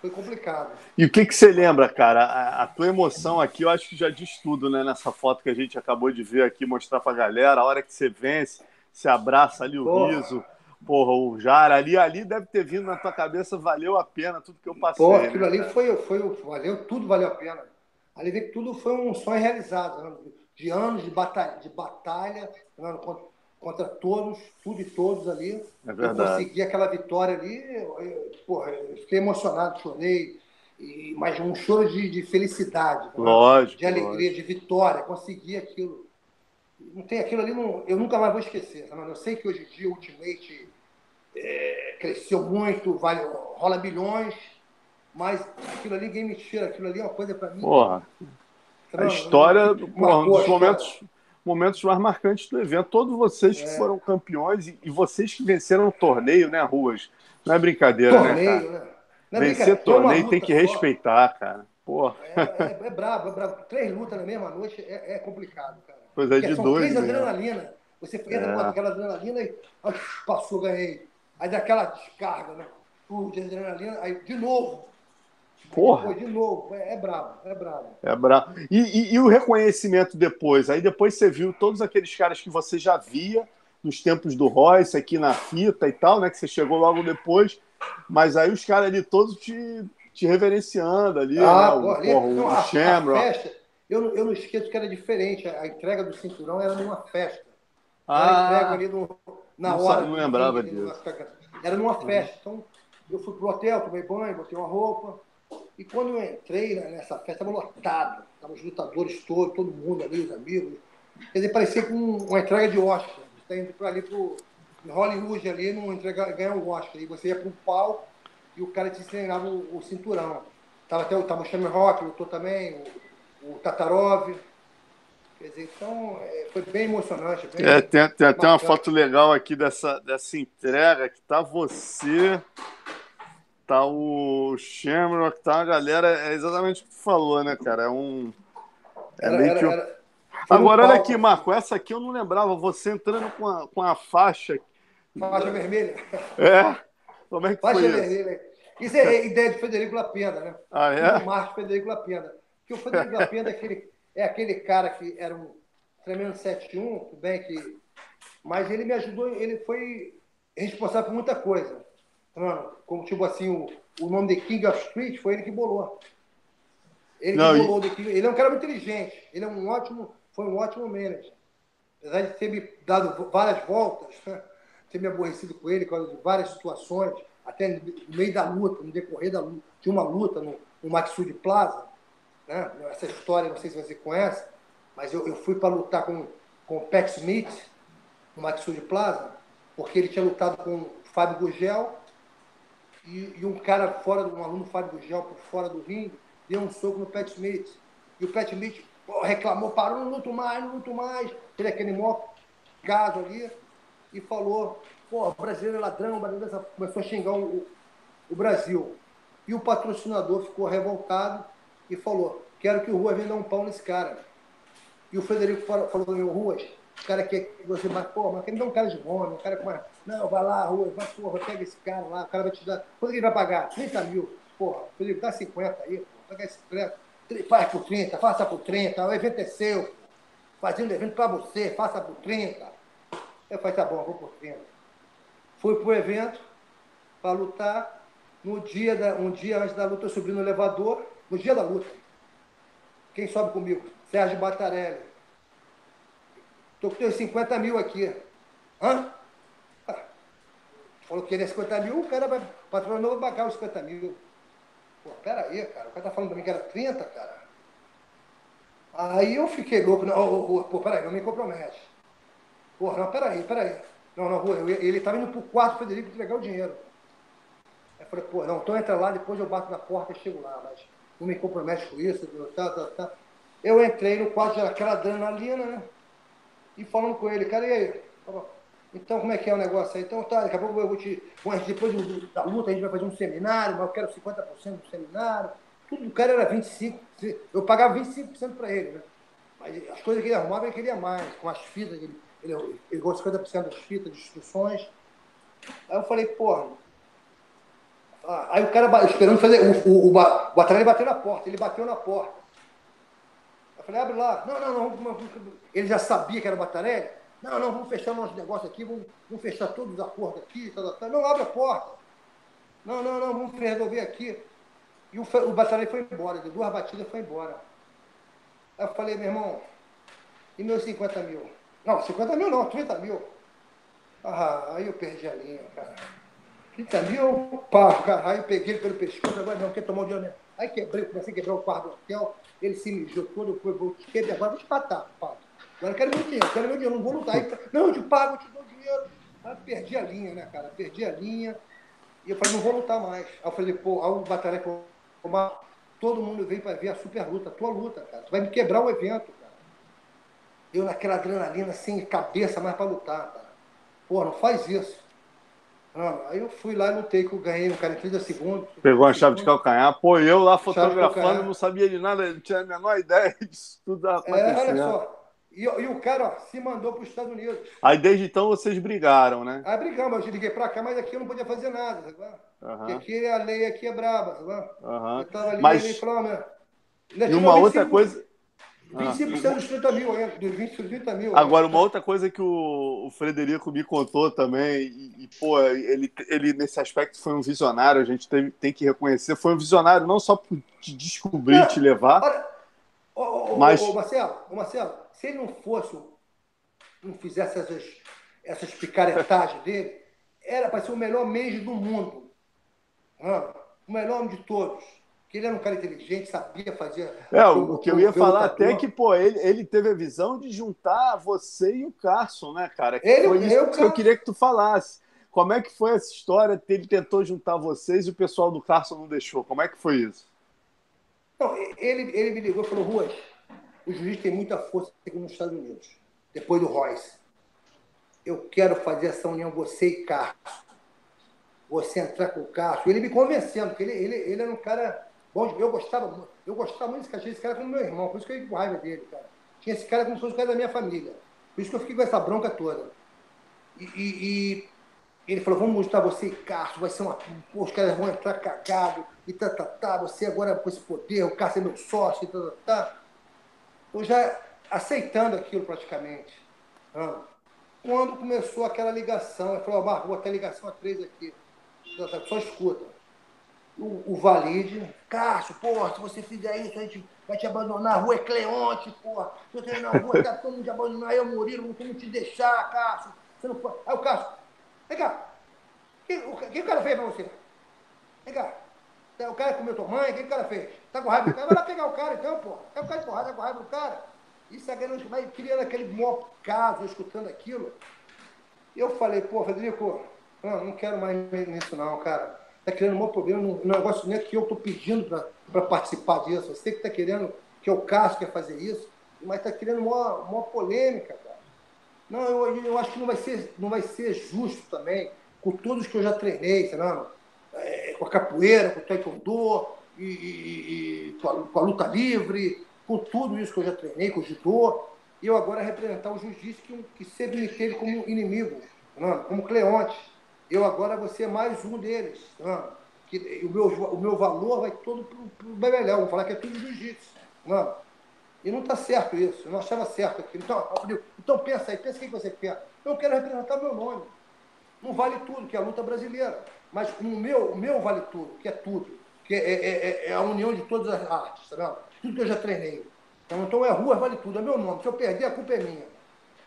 Foi complicado. E o que, que você lembra, cara? A, a tua emoção aqui, eu acho que já diz tudo, né? Nessa foto que a gente acabou de ver aqui, mostrar pra galera, a hora que você vence, você abraça ali o Porra. riso, porra, o Jara ali, ali deve ter vindo na tua cabeça, valeu a pena tudo que eu passei. Pô, né, aquilo ali cara? foi, foi, valeu, tudo valeu a pena. Ali vê que tudo foi um sonho realizado, né? de anos de batalha, de batalha né? Contra, todos, tudo e todos ali. É Eu verdade. consegui aquela vitória ali, eu, eu- porra, eu fiquei emocionado, chorei, e, mas um choro de, de felicidade, né? Lógico. de alegria, de vitória, consegui aquilo. Não tem aquilo ali, não, eu nunca mais vou esquecer. Sabe? Eu sei que hoje em dia o Ultimate é, cresceu muito, vale, rola bilhões, mas aquilo ali, ninguém me tira, aquilo ali é uma coisa para mim. Porra, a história, porra, um dos história. Momentos, mais marcantes do evento. Todos vocês que É. foram campeões e, e vocês que venceram o torneio, né, Ruas? Não é brincadeira, né, torneio, cara? né? É Vencer uma torneio tem que respeitar, cara. Porra, É, é, é brabo, é brabo. Três lutas na mesma noite é, é complicado, cara. coisa Porque de são dois. três né? adrenalina. Você entra É. com aquela adrenalina e passou, ganhei. Aí dá aquela descarga, né? Pô, de adrenalina, aí de novo. Porra. De novo. É, é brabo, é brabo. É brabo. E, e- e o reconhecimento depois? Aí depois você viu todos aqueles caras que você já via nos tempos do Royce, aqui na fita e tal, né? Que você chegou logo depois. Mas aí os caras ali todos te, te reverenciando ali, Ah, né? pô, O, ali, porra, o não, a, a Shamrock. festa, eu, não- eu não esqueço que era diferente. A, a entrega do cinturão era numa festa. Ah. Era entrega ali no, na Não hora. não lembrava disso. Era numa festa. Então, eu fui pro hotel, tomei banho, botei uma roupa. E quando eu entrei nessa festa, estava lotado. Estavam os lutadores todos, todo mundo ali, os amigos. Quer dizer, parecia com uma entrega de Oscar. Você está indo para ali pro em Hollywood ali, não entregar, ganhar um Oscar. E você ia para um palco e o cara te ensinava o, o cinturão. Tava até tava o Shamrock, lutou também, o, o Tatarov. Quer dizer, então, é, foi bem emocionante. Bem, É, tem, tem até uma foto legal aqui dessa, dessa entrega, que tá você, tá o Shamrock, tá a galera, é exatamente o que tu falou, né, cara? É um. É Era- meio era- que era- foi Agora, olha aqui, Marco, essa aqui eu não lembrava, você entrando com a, com a faixa. Faixa vermelha. É? Como é que Faixa foi isso? vermelha. Isso é ideia de Federico Lapenda, né? Ah, é? Do Marcos Federico Lapenda. Porque o Federico Lapenda é aquele, é aquele cara que era um tremendo 7-1, tudo bem que. Mas ele me ajudou, ele foi responsável por muita coisa. Vendo? Como, tipo assim, o, o nome de King of Street foi ele que bolou. Ele Não, que e- bolou The King. Ele é um cara muito inteligente. Ele é um ótimo, foi um ótimo manager. Apesar de ter me dado várias voltas, ter me aborrecido com ele por causa de várias situações, até no meio da luta, no decorrer da luta, de uma luta no, no Maxud Plaza, né? essa história, não sei se você conhece, mas eu, eu fui para lutar com, com o Pat Smith no Maxud Plaza, porque ele tinha lutado com o Fábio Gugel e, e um cara fora, um aluno Fábio Gugel por fora do ringue, deu um soco no Pat Smith. E o Pat Smith pô, reclamou, parou, não luto mais, não luto mais. Ele aquele maior caso ali e falou, pô, o brasileiro é ladrão, brasileiro começou a xingar o, o Brasil. E o patrocinador ficou revoltado e falou, quero que o Rua venda um pau nesse cara. E o Frederico falou falou Ruas, o cara quer que você vai, pô, mas quer me dar um cara de nome, um cara com uma. Não, vai lá, Ruas, vai, porra, pega esse cara lá, o cara vai te dar. Quanto ele vai pagar? 30 mil. Porra, Frederico, dá 50 aí, pô, pagar esse preço. faz por 30, faça por 30, o evento é seu. Fazendo evento para você, faça por 30. Eu falei, tá bom, vou por 30. Fui pro evento para lutar. No dia da, um dia antes da luta, eu subi no elevador. No dia da luta. Quem sobe comigo? Sérgio Batarelli. Tô com teus 50 mil aqui. Hã? Falou que queria 50 mil, o cara vai, patronou vai pagar os 50 mil. Pô, peraí, cara. O cara tá falando pra mim que era 30, cara. Aí eu fiquei louco. Não, oh, oh, pô, peraí, não me compromete. Pô, não, peraí, peraí. Não, não, eu, ele tava indo pro quarto Frederico entregar o dinheiro. Aí eu falei, pô, não, então entra lá, depois eu bato na porta e chego lá, mas não me compromete com isso, tá, tá, tá. Eu entrei no quarto, aquela adrenalina, né? E falando com ele, cara, e aí? Então, como é que é o negócio aí? Então, tá, daqui a pouco eu vou te. Depois da luta, a gente vai fazer um seminário, mas eu quero 50% do seminário. Tudo do cara era 25%. Eu pagava 25% para ele, né? Mas as coisas que ele arrumava, ele queria mais, com as fitas, ele, ele, ele gostou 50% das fitas, de instruções. Aí eu falei, porra. Ah, aí o cara esperando fazer. O, o, o, o atleta bateu na porta, ele bateu na porta. Eu falei, abre lá. Não, não, não. Ele já sabia que era o Batarelli. Não, não, vamos fechar nosso negócio aqui, vamos, vamos fechar todos os acordos aqui. Tá, tá, tá. Não, abre a porta. Não, não, não, vamos resolver aqui. E o, o Batarelli foi embora, de duas batidas foi embora. Aí eu falei, meu irmão, e meus 50 mil? Não, 50 mil não, 30 mil. Ah, aí eu perdi a linha, cara. 30 mil, pá, cara. Aí eu peguei ele pelo pescoço, agora não, quer tomar o dinheiro Aí quebrei, comecei a quebrar o quarto do hotel, ele se mijou todo, eu vou te quebrar, agora vou te matar, pá. Agora eu quero meu dinheiro, quero meu dinheiro, não vou lutar. Aí, não, eu te pago, eu te dou dinheiro. Aí perdi a linha, né, cara? Perdi a linha. E eu falei, não vou lutar mais. Aí eu falei, pô, aí o batalha todo mundo veio para ver a super luta, a tua luta, cara. Tu vai me quebrar o evento, cara. Eu naquela adrenalina, sem cabeça mais para lutar, cara. Pô, não faz isso. Aí eu fui lá e lutei, que eu ganhei no cara em 30 segundos. Pegou a chave de calcanhar. Pô, eu lá fotografando, não sabia de nada, não tinha a menor ideia disso tudo. É, olha só. E, e, o cara ó, se mandou para os Estados Unidos. Aí desde então vocês brigaram, né? Aí brigamos, eu liguei para cá, mas aqui eu não podia fazer nada, sabe? Uhum. Porque aqui a lei aqui é braba, sabe? Uhum. Eu tava ali, mas... ele falou, meu, e uma outra coisa. 25% ah. dos 30 mil ainda, dos 20, 30 mil. Agora, uma outra coisa que o, o Frederico me contou também, e, e, pô, ele, ele nesse aspecto foi um visionário, a gente tem, tem que reconhecer, foi um visionário não só por te descobrir, e te levar. Olha, ô, ô, mas... ô, Marcelo, ô, Marcelo, se ele não fosse, não fizesse essas, essas picaretagens dele, era para ser o melhor mês do mundo. o melhor de todos. Que ele era um cara inteligente, sabia fazer. É, o, o que eu ia falar até é que, pô, ele, ele teve a visão de juntar você e o Carson, né, cara? Que ele, foi isso eu, que eu queria que tu falasse. Como é que foi essa história? Ele tentou juntar vocês e o pessoal do Carson não deixou. Como é que foi isso? Não, ele, ele me ligou e falou, Ruas, o juiz tem muita força aqui nos Estados Unidos, depois do Royce. Eu quero fazer essa união, você e Carlos. Você entrar com o Carlos. Ele me convencendo, porque ele, ele, ele era um cara bom. Eu gostava, eu gostava muito desse cara, esse cara como meu irmão, por isso que eu fiquei com raiva dele, cara. Tinha esse cara como se fosse o cara da minha família. Por isso que eu fiquei com essa bronca toda. E, e, e ele falou, vamos mostrar você e Carlos, vai ser uma. Pô, os caras vão entrar cagado, e tá, tá, tá, você agora com esse poder, o Carlos é meu sócio, e tá, tá, tá eu já aceitando aquilo praticamente. Quando começou aquela ligação, ele falou, Marco, vou ligação a três aqui. Só escuta. O, o Valide, Cássio, porra, se você fizer isso, a gente vai te abandonar. A rua é Cleonte, porra. Se você na rua, tá todo mundo te abandonar. Eu, Murilo, não como te deixar, Cássio. Você não pode. Aí o Cássio, vem cá. O que o cara fez pra você? Vem cá. O cara comeu tua mãe, o que o cara fez? Tá com raiva do cara? Vai lá pegar o cara então, pô. É o cara de porrada, tá com raiva do cara. Isso é grande, mas criando aquele maior caso, escutando aquilo. Eu falei, pô, Federico, não, não quero mais nisso não, cara. Tá criando um maior problema, um negócio nem é que eu tô pedindo para participar disso. Você que tá querendo, que é o caso quer fazer isso, mas tá criando uma, uma polêmica, cara. Não, eu, eu acho que não vai, ser, não vai ser justo também, com todos que eu já treinei, sei lá, é, com a capoeira, com o taekwondo, e, e, e com, a, com, a, luta livre, com tudo isso que eu já treinei, com o judô, e eu agora representar o jiu-jitsu que, que sempre me teve como inimigo, não, como Cleonte. Eu agora vou ser mais um deles. Não, que, o, meu, o meu valor vai todo para o Bebelhão, vou falar que é tudo jiu-jitsu. Mano, e não está certo isso. Eu não achava certo aquilo. Então, então pensa aí, pensa o que você quer. Eu quero representar meu nome. Não vale tudo, que é a luta brasileira. Mas o meu, o meu vale tudo, que é tudo. Que é, é, é, é a união de todas as artes, tá Tudo que eu já treinei. Então, então é rua vale tudo, é meu nome. Se eu perder, a culpa é minha.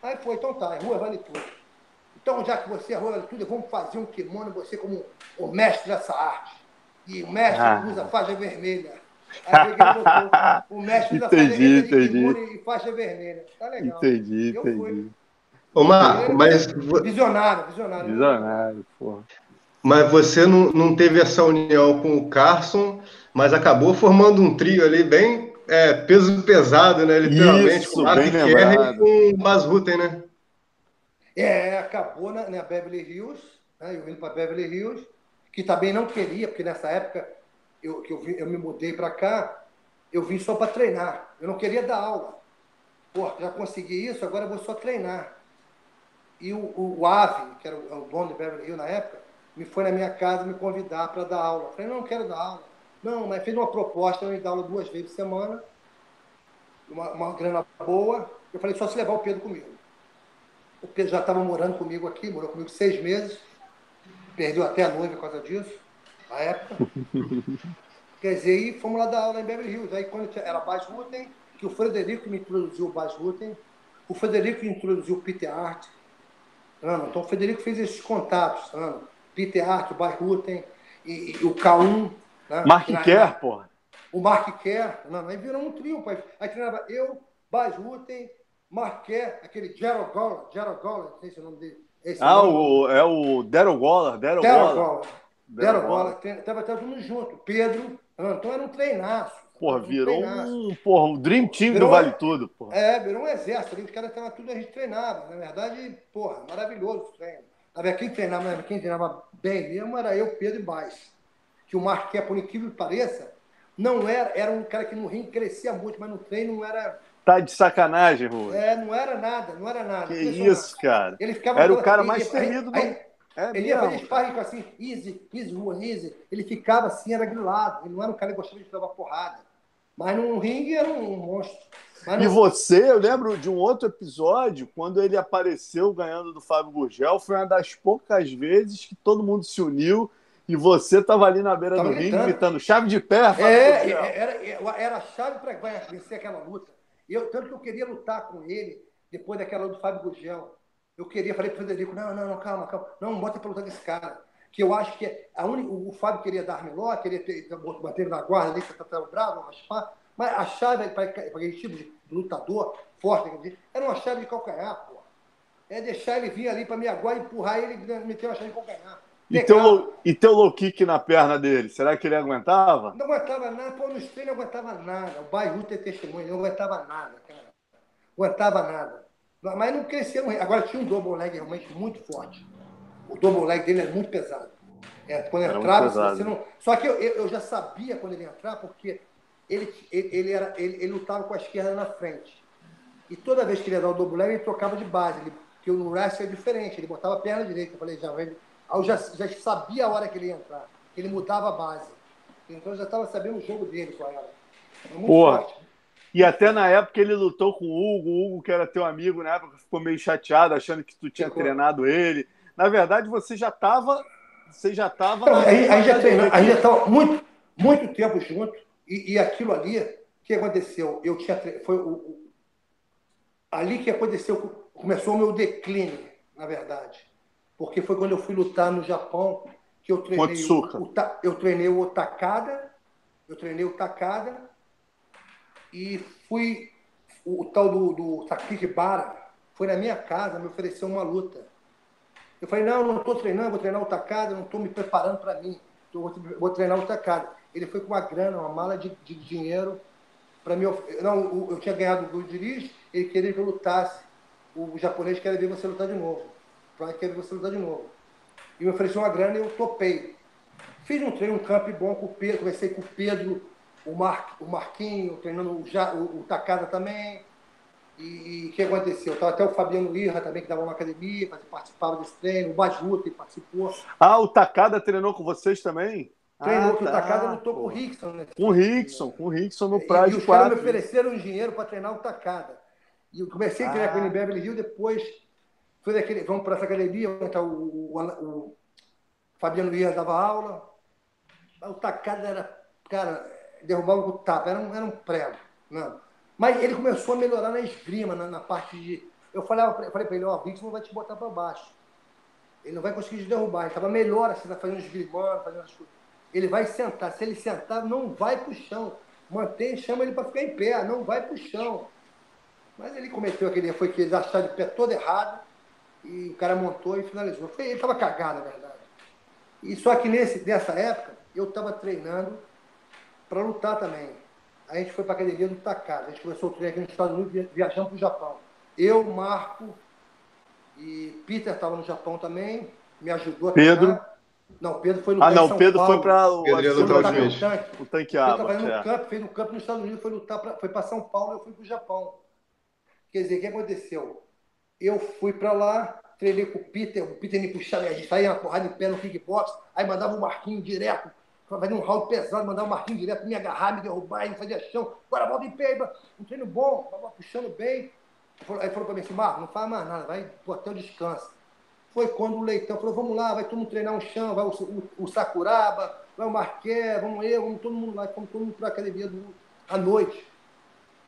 Aí foi, então tá, é rua vale tudo. Então, já que você é rua vale tudo, vamos fazer um kimono, você como o mestre dessa arte. E o mestre ah. usa faixa vermelha. Aí botou, o mestre usa entendi, faixa entendi. e faixa vermelha. Tá legal. Entendi, eu entendi. Fui. Ô, Marco, mas. Visionário, visionário. Visionário, porra. Mas você não, não teve essa união com o Carson, mas acabou formando um trio ali bem é, peso pesado, né? Literalmente, Isso, com Mark Kerr e com o Bas Rutten, né? É, acabou na, na Beverly Hills, né? eu vim para Beverly Hills, que também não queria, porque nessa época eu, que eu, eu me mudei para cá, eu vim só para treinar. Eu não queria dar aula. Pô, já consegui isso, agora eu vou só treinar. E o, o, o Ave, que era o, o dono de Beverly Hills na época, me foi na minha casa me convidar para dar aula. Eu falei, não, não quero dar aula. Não, mas fez uma proposta, me dar aula duas vezes por semana, uma, uma grana boa. Eu falei, só se levar o Pedro comigo. O Pedro já estava morando comigo aqui, morou comigo seis meses, perdeu até a noiva por causa disso, na época. Quer dizer, e fomos lá dar aula em Beverly Hills. Aí quando era Bas Rutten, que o Frederico me introduziu o Bas Rutten, o Frederico introduziu o Peter Hart. Então o Frederico fez esses contatos, Peter Hart, o Bas Rutten, e, e o K1, né? Mark Kerr, porra. O Mark Kerr, não, aí virou um trio, pai. Aí treinava eu, Bas Rutten, Mark Kerr, aquele Gerald Goller, Gerald Goller, não sei se é o nome dele. Esse ah, o, é o Daryl Goller, Daryl Goller. Daryl Goller, tava todo mundo junto. Pedro, então era um treinaço. Porra, virou um, porra, um Dream Team virou, do Vale Tudo. Porra. É, virou um exército. Os caras estavam tudo, a gente treinava. Na verdade, porra, maravilhoso o treino. Quem treinava, quem treinava bem mesmo era eu, Pedro e Baix que o Marquinhos, por incrível que pareça, não era, era um cara que no ringue crescia muito, mas no treino não era. Tá de sacanagem, Rui. É, não era nada, não era nada. Que isso, cara. Ele ficava era o cara mais temido do. Aí, é ele ia fazer sparring assim, easy, easy, easy. Ele ficava assim, era grilado. Ele não era um cara que gostava de levar porrada. Mas no ringue era um monstro. E você, eu lembro de um outro episódio, quando ele apareceu ganhando do Fábio Gurgel, foi uma das poucas vezes que todo mundo se uniu e você estava ali na beira tava do ringue gritando chave de pé. É, era, era a chave para vencer aquela luta. Eu, tanto que eu queria lutar com ele depois daquela luta do Fábio Gugel. Eu queria, falei para o Frederico, não, não, não, calma, calma. Não, bota para lutar com esse cara. Que eu acho que a o Fábio queria dar melhor, queria ter, bater na guarda ali, tá, tá bravo, raspar. Mas a chave para aquele tipo de lutador forte, era uma chave de calcanhar, pô. É deixar ele vir ali para me aguar, empurrar ele e meter uma chave de calcanhar. E teu, e teu low kick na perna dele, será que ele aguentava? Não aguentava nada, pô, no espelho não aguentava nada. O Bairro tem testemunho, não aguentava nada, cara. Não aguentava nada. Mas não crescia. Agora tinha um double leg realmente muito forte. O double leg dele é muito pesado. É, quando era entrava, você não. Só que eu, eu já sabia quando ele ia entrar, porque ele, ele, ele, era, ele, ele lutava com a esquerda na frente. E toda vez que ele ia dar o double leg, ele trocava de base. Ele, porque o wrestling é diferente, ele botava a perna direita. Eu falei, já vai eu já, já sabia a hora que ele ia entrar. Ele mudava a base. Então eu já estava sabendo o jogo dele com ela. muito Porra. forte. E até na época ele lutou com o Hugo, o Hugo, que era teu amigo na época, ficou meio chateado, achando que tu tinha Ficou. treinado ele. Na verdade, você já estava. Você já estava. Aí, aí já aí já estava muito, muito tempo junto. E, e aquilo ali, o que aconteceu? Eu tinha. Foi o, o, ali que aconteceu, começou o meu declínio, na verdade porque foi quando eu fui lutar no Japão que eu treinei o, o, eu treinei o Takada, eu treinei o Takada e fui o, o tal do, do foi na minha casa me ofereceu uma luta. Eu falei, não, não estou treinando, vou treinar o Takada, não estou me preparando para mim, vou treinar o Takada. Ele foi com uma grana, uma mala de, de dinheiro para mim. Não, eu tinha ganhado o dirige, ele queria que eu lutasse. O japonês queria ver você lutar de novo vai querer você lutar de novo. E me ofereceu uma grana e eu topei. Fiz um treino, um camp bom com o Pedro, comecei com o Pedro, o, Mar, o Marquinho, treinando o, o, o Takada também. E o que aconteceu? Tava até o Fabiano Irra também, que dava uma academia, participava desse treino, o Bajuta participou. Ah, o Takada treinou com vocês também? Treinou ah, tá, o Takada lutou com o Rickson. Né? Com o Rickson, com o Rickson no Pride 4. E os caras me ofereceram dinheiro para treinar o Takada. E eu comecei a treinar ah. com ele em Beverly Hills, depois fui daquele, vamos para essa academia, onde tá o, o, o Fabiano Ia dava aula. O Takada era, cara, derrubava o tapa, era um, era um prego. Não. Mas ele começou a melhorar na esgrima, na, na parte de. Eu falava, falei para ele, ó, oh, o Rickson não vai te botar para baixo. Ele não vai conseguir te derrubar. Ele estava melhor assim, fazendo esgrimando, fazendo as coisas. Ele vai sentar. Se ele sentar, não vai para o chão. Mantém, chama ele para ficar em pé, não vai para o chão. Mas ele cometeu aquele foi que ele achou de pé todo errado e o cara montou e finalizou. Foi, ele estava cagado, na verdade. E só que nesse, nessa época, eu estava treinando para lutar também. a gente foi para a academia do Takada. A gente começou a treinar aqui nos Estados Unidos, viajando para o Japão. Eu, Marco e Peter estava no Japão também, me ajudou a treinar. Não, Pedro foi lutar Ah, não, São Pedro Paulo. foi para o, Pedro ia lutar o, o tanque. O tanque Ele estava fazendo é. campo, fez um campo nos Estados Unidos, foi lutar pra, foi para São Paulo, eu fui para o Japão. Quer dizer, o que aconteceu? Eu fui para lá, treinei com o Peter, o Peter me puxava, a gente saía uma porrada de pé no kickbox, aí mandava o Marquinho direto, fazia um round pesado, mandava o Marquinho direto me agarrar, me derrubar, me fazia chão, agora volta em pé, um treino bom, puxando bem. Aí falou para mim assim, Marco, não faz mais nada, vai pro hotel descansa. Foi quando o Leitão falou, vamos lá, vai todo mundo treinar um chão, vai o, o, o Sakuraba, vai o Marqué, vamos eu, vamos todo mundo lá, vamos todo mundo para a academia do, à noite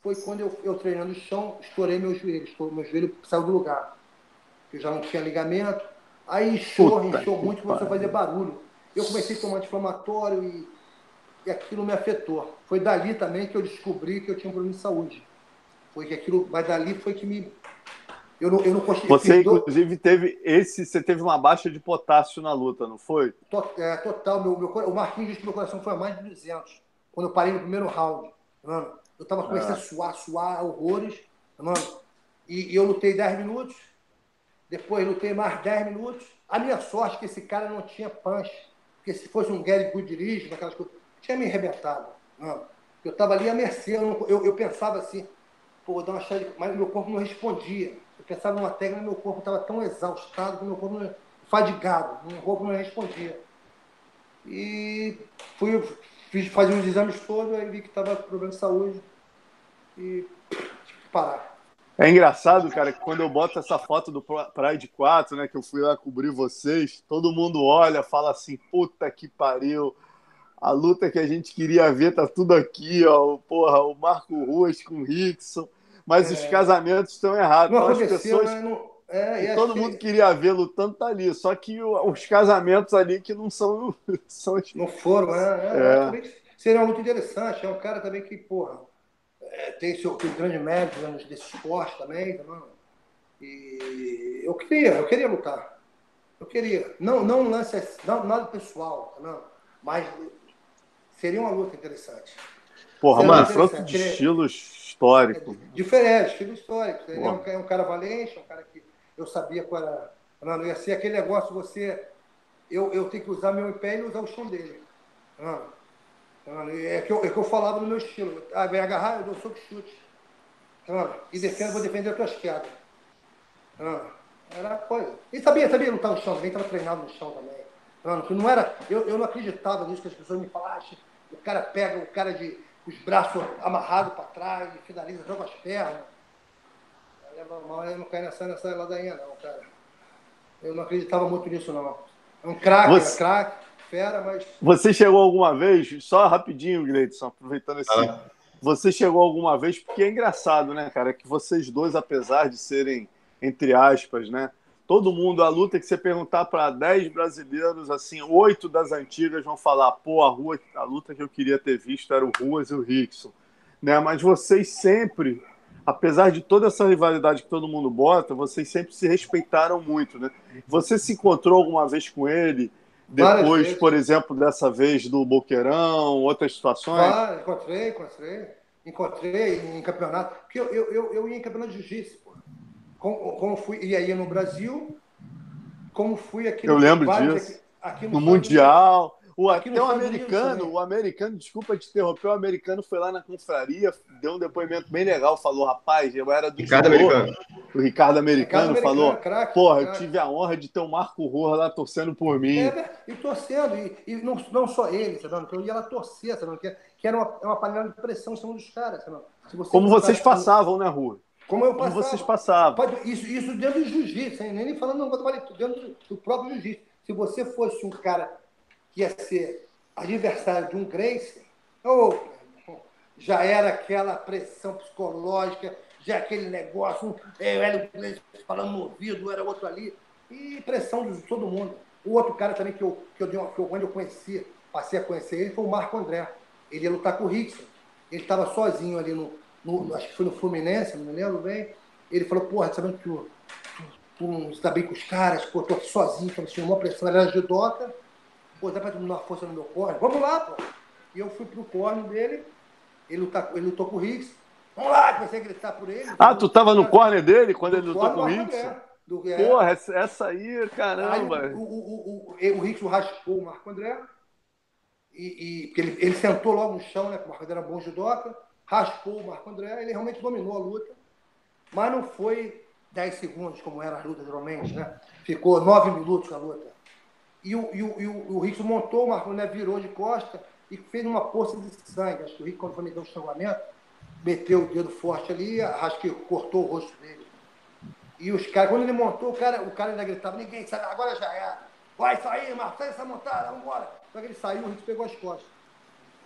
foi quando eu, eu treinando o chão, estourei meu joelho, estourei, meu joelho saiu do lugar. Eu já não tinha ligamento. Aí inchou, Puta inchou muito, começou a fazer barulho. Eu comecei a tomar anti-inflamatório e, e aquilo me afetou. Foi dali também que eu descobri que eu tinha um problema de saúde. Foi que aquilo, mas dali foi que me. Eu não, eu não consegui. Você, inclusive, teve esse. Você teve uma baixa de potássio na luta, não foi? É, total. Meu, meu, o Marquinhos disse que meu coração foi a mais de 200. Quando eu parei no primeiro round. Mano, eu tava começando a suar, suar horrores, mano. E, e eu lutei 10 minutos, depois lutei mais 10 minutos. A minha sorte é que esse cara não tinha punch. Porque se fosse um Gary Goodrich, aquelas coisas, tinha me arrebentado. Mano. Eu tava ali à mercê, eu, eu, eu pensava assim, pô, vou dar uma chave, mas meu corpo não respondia. Eu pensava numa técnica, meu corpo estava tão exaustado que meu corpo não, fadigado, meu corpo não respondia. E fui, Fiz, fazia uns exames todos, aí vi que estava com problema de saúde e tive que parar. É engraçado, cara, que quando eu boto essa foto do Pride 4, né, que eu fui lá cobrir vocês, todo mundo olha, fala assim, puta que pariu, a luta que a gente queria ver tá tudo aqui, ó, porra, o Marco Ruas com o Rickson, mas é... os casamentos estão errados. Não então, as pessoas... Né? Não é, todo mundo queria ver lutando tá ali. Só que os casamentos ali que não são. são não foram, né? É, é. Seria uma luta interessante. É um cara também que, porra, é, tem seu tem grande mérito né, desse esporte também. Tá, e eu queria, eu queria lutar. Eu queria. Não, não lance, não, nada pessoal, tá, não, mas seria uma luta interessante. Porra, mano, confronto de estilos históricos. É, diferente, estilo histórico. Ele é um, é um cara valente, é um cara que eu sabia qual era. Não, ia ser aquele negócio, você. Eu, eu tenho que usar meu pé e usar o chão dele. Não, não, é, que eu, é que eu falava no meu estilo. Ah, vem agarrar, eu dou soco chute. Não, e defendo, vou defender as tuas quedas. Não, era coisa. E sabia, sabia lutar no chão também, estava treinado no chão também. Não, não era, eu, eu não acreditava nisso que as pessoas me falassem. O cara pega o cara de os braços amarrados para trás, finaliza, joga as pernas leva mal, eu não caio nessa, nessa ladainha não, cara. Eu não acreditava muito nisso, não. É um craque, Você... é craque, fera, mas... Você chegou alguma vez, só rapidinho, Gleidson, aproveitando esse... Ah. Você chegou alguma vez, porque é engraçado, né, cara, que vocês dois, apesar de serem, entre aspas, né, todo mundo, a luta que você perguntar para 10 brasileiros, assim, oito das antigas vão falar, pô, a, rua, a luta que eu queria ter visto era o Ruas e o Rickson. Né? Mas vocês sempre apesar de toda essa rivalidade que todo mundo bota, vocês sempre se respeitaram muito, né? Você se encontrou alguma vez com ele? Depois, por exemplo, dessa vez do Boqueirão, outras situações? Ah, encontrei, encontrei. Encontrei em campeonato. Porque eu, eu, eu, eu ia em campeonato de jiu-jitsu, como, como fui, e aí no Brasil, como fui aqui Eu lembro disso. Aqui, aqui no, no Mundial. O, até o americano, o americano, desculpa te interromper, o americano foi lá na confraria, deu um depoimento bem legal, falou, rapaz, eu era do Ricardo Americano. O Ricardo Americano Ricardo falou, crack, porra, crack. eu tive a honra de ter o Marco Roa lá torcendo por mim. É, e torcendo, e, e não, não só ele, sabe? que eu ia lá torcer, sabe? que, que era uma, uma panela de pressão em cima dos caras. Sabe? Você Como vocês passavam, né, Rua? Como eu passava. Como vocês passavam. Isso, isso dentro do jiu-jitsu, nem falando, não, dentro do, próprio jiu-jitsu. Se você fosse um cara que ia ser adversário de um Grace, ou já era aquela pressão psicológica, já aquele negócio, é, era o Grace falando no ouvido, era outro ali, e pressão de todo mundo. O outro cara também que eu, que eu, que eu, onde eu conheci, passei a conhecer ele, foi o Marco André. Ele ia lutar com o Rickson. Ele estava sozinho ali no, no, acho que foi no Fluminense, não me lembro bem. Ele falou, porra, sabendo que tu, tu, tu não está bem com os caras, pô, tô aqui sozinho, então, tinha uma pressão, era judota, pô, dá pra dar uma força no meu corno? Vamos lá, pô. E eu fui pro corno dele, ele, lutou, ele lutou com o Riggs. Vamos lá, comecei a gritar por ele. Ah, tu tava no corner dele quando ele lutou com o Riggs? Do, é. Porra, essa aí, caramba. Aí, o, o, o, o, o Riggs raspou o Marco André. E, e porque ele, ele sentou logo no chão, né? Porque o Marco André era bom judoca. Raspou o Marco André. Ele realmente dominou a luta. Mas não foi 10 segundos, como era a luta geralmente, né? Ficou 9 minutos a luta. E o, e o, e o, o Rickson montou, o Marco né, virou de costa e fez uma poça de sangue. Acho que o Rick, quando foi meter o estrangulamento, meteu o dedo forte ali, acho que cortou o rosto dele. E os caras, quando ele montou, o cara, o cara ainda gritava, ninguém sabe, agora já é. Vai sair, sai essa montada, vamos embora. Só que ele saiu, o Rick pegou as costas.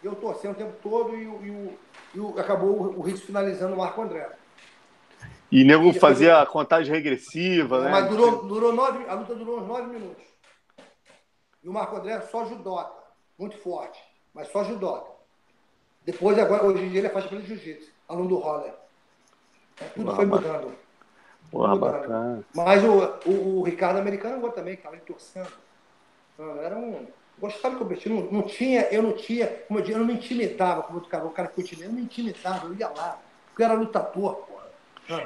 Eu torcendo o tempo todo e, e, e o, acabou o, Rick finalizando o Marco André. E nego fazia a contagem regressiva, né? Mas durou, durou nove, a luta durou uns nove minutos. E o Marco André só judota, muito forte, mas só judota. Depois, agora, hoje em dia, ele faz pelo jiu-jitsu, aluno do Roller. É, tudo foi mudando. Porra, mudando. bacana. Mas o, o, o Ricardo Americano eu também, estava torcendo. Era um. Gostava de competir. Não, não tinha, eu não tinha, como eu disse, eu não me intimidava como outro cara, o cara que eu não me intimidava, eu ia lá. Porque eu era lutador, pô.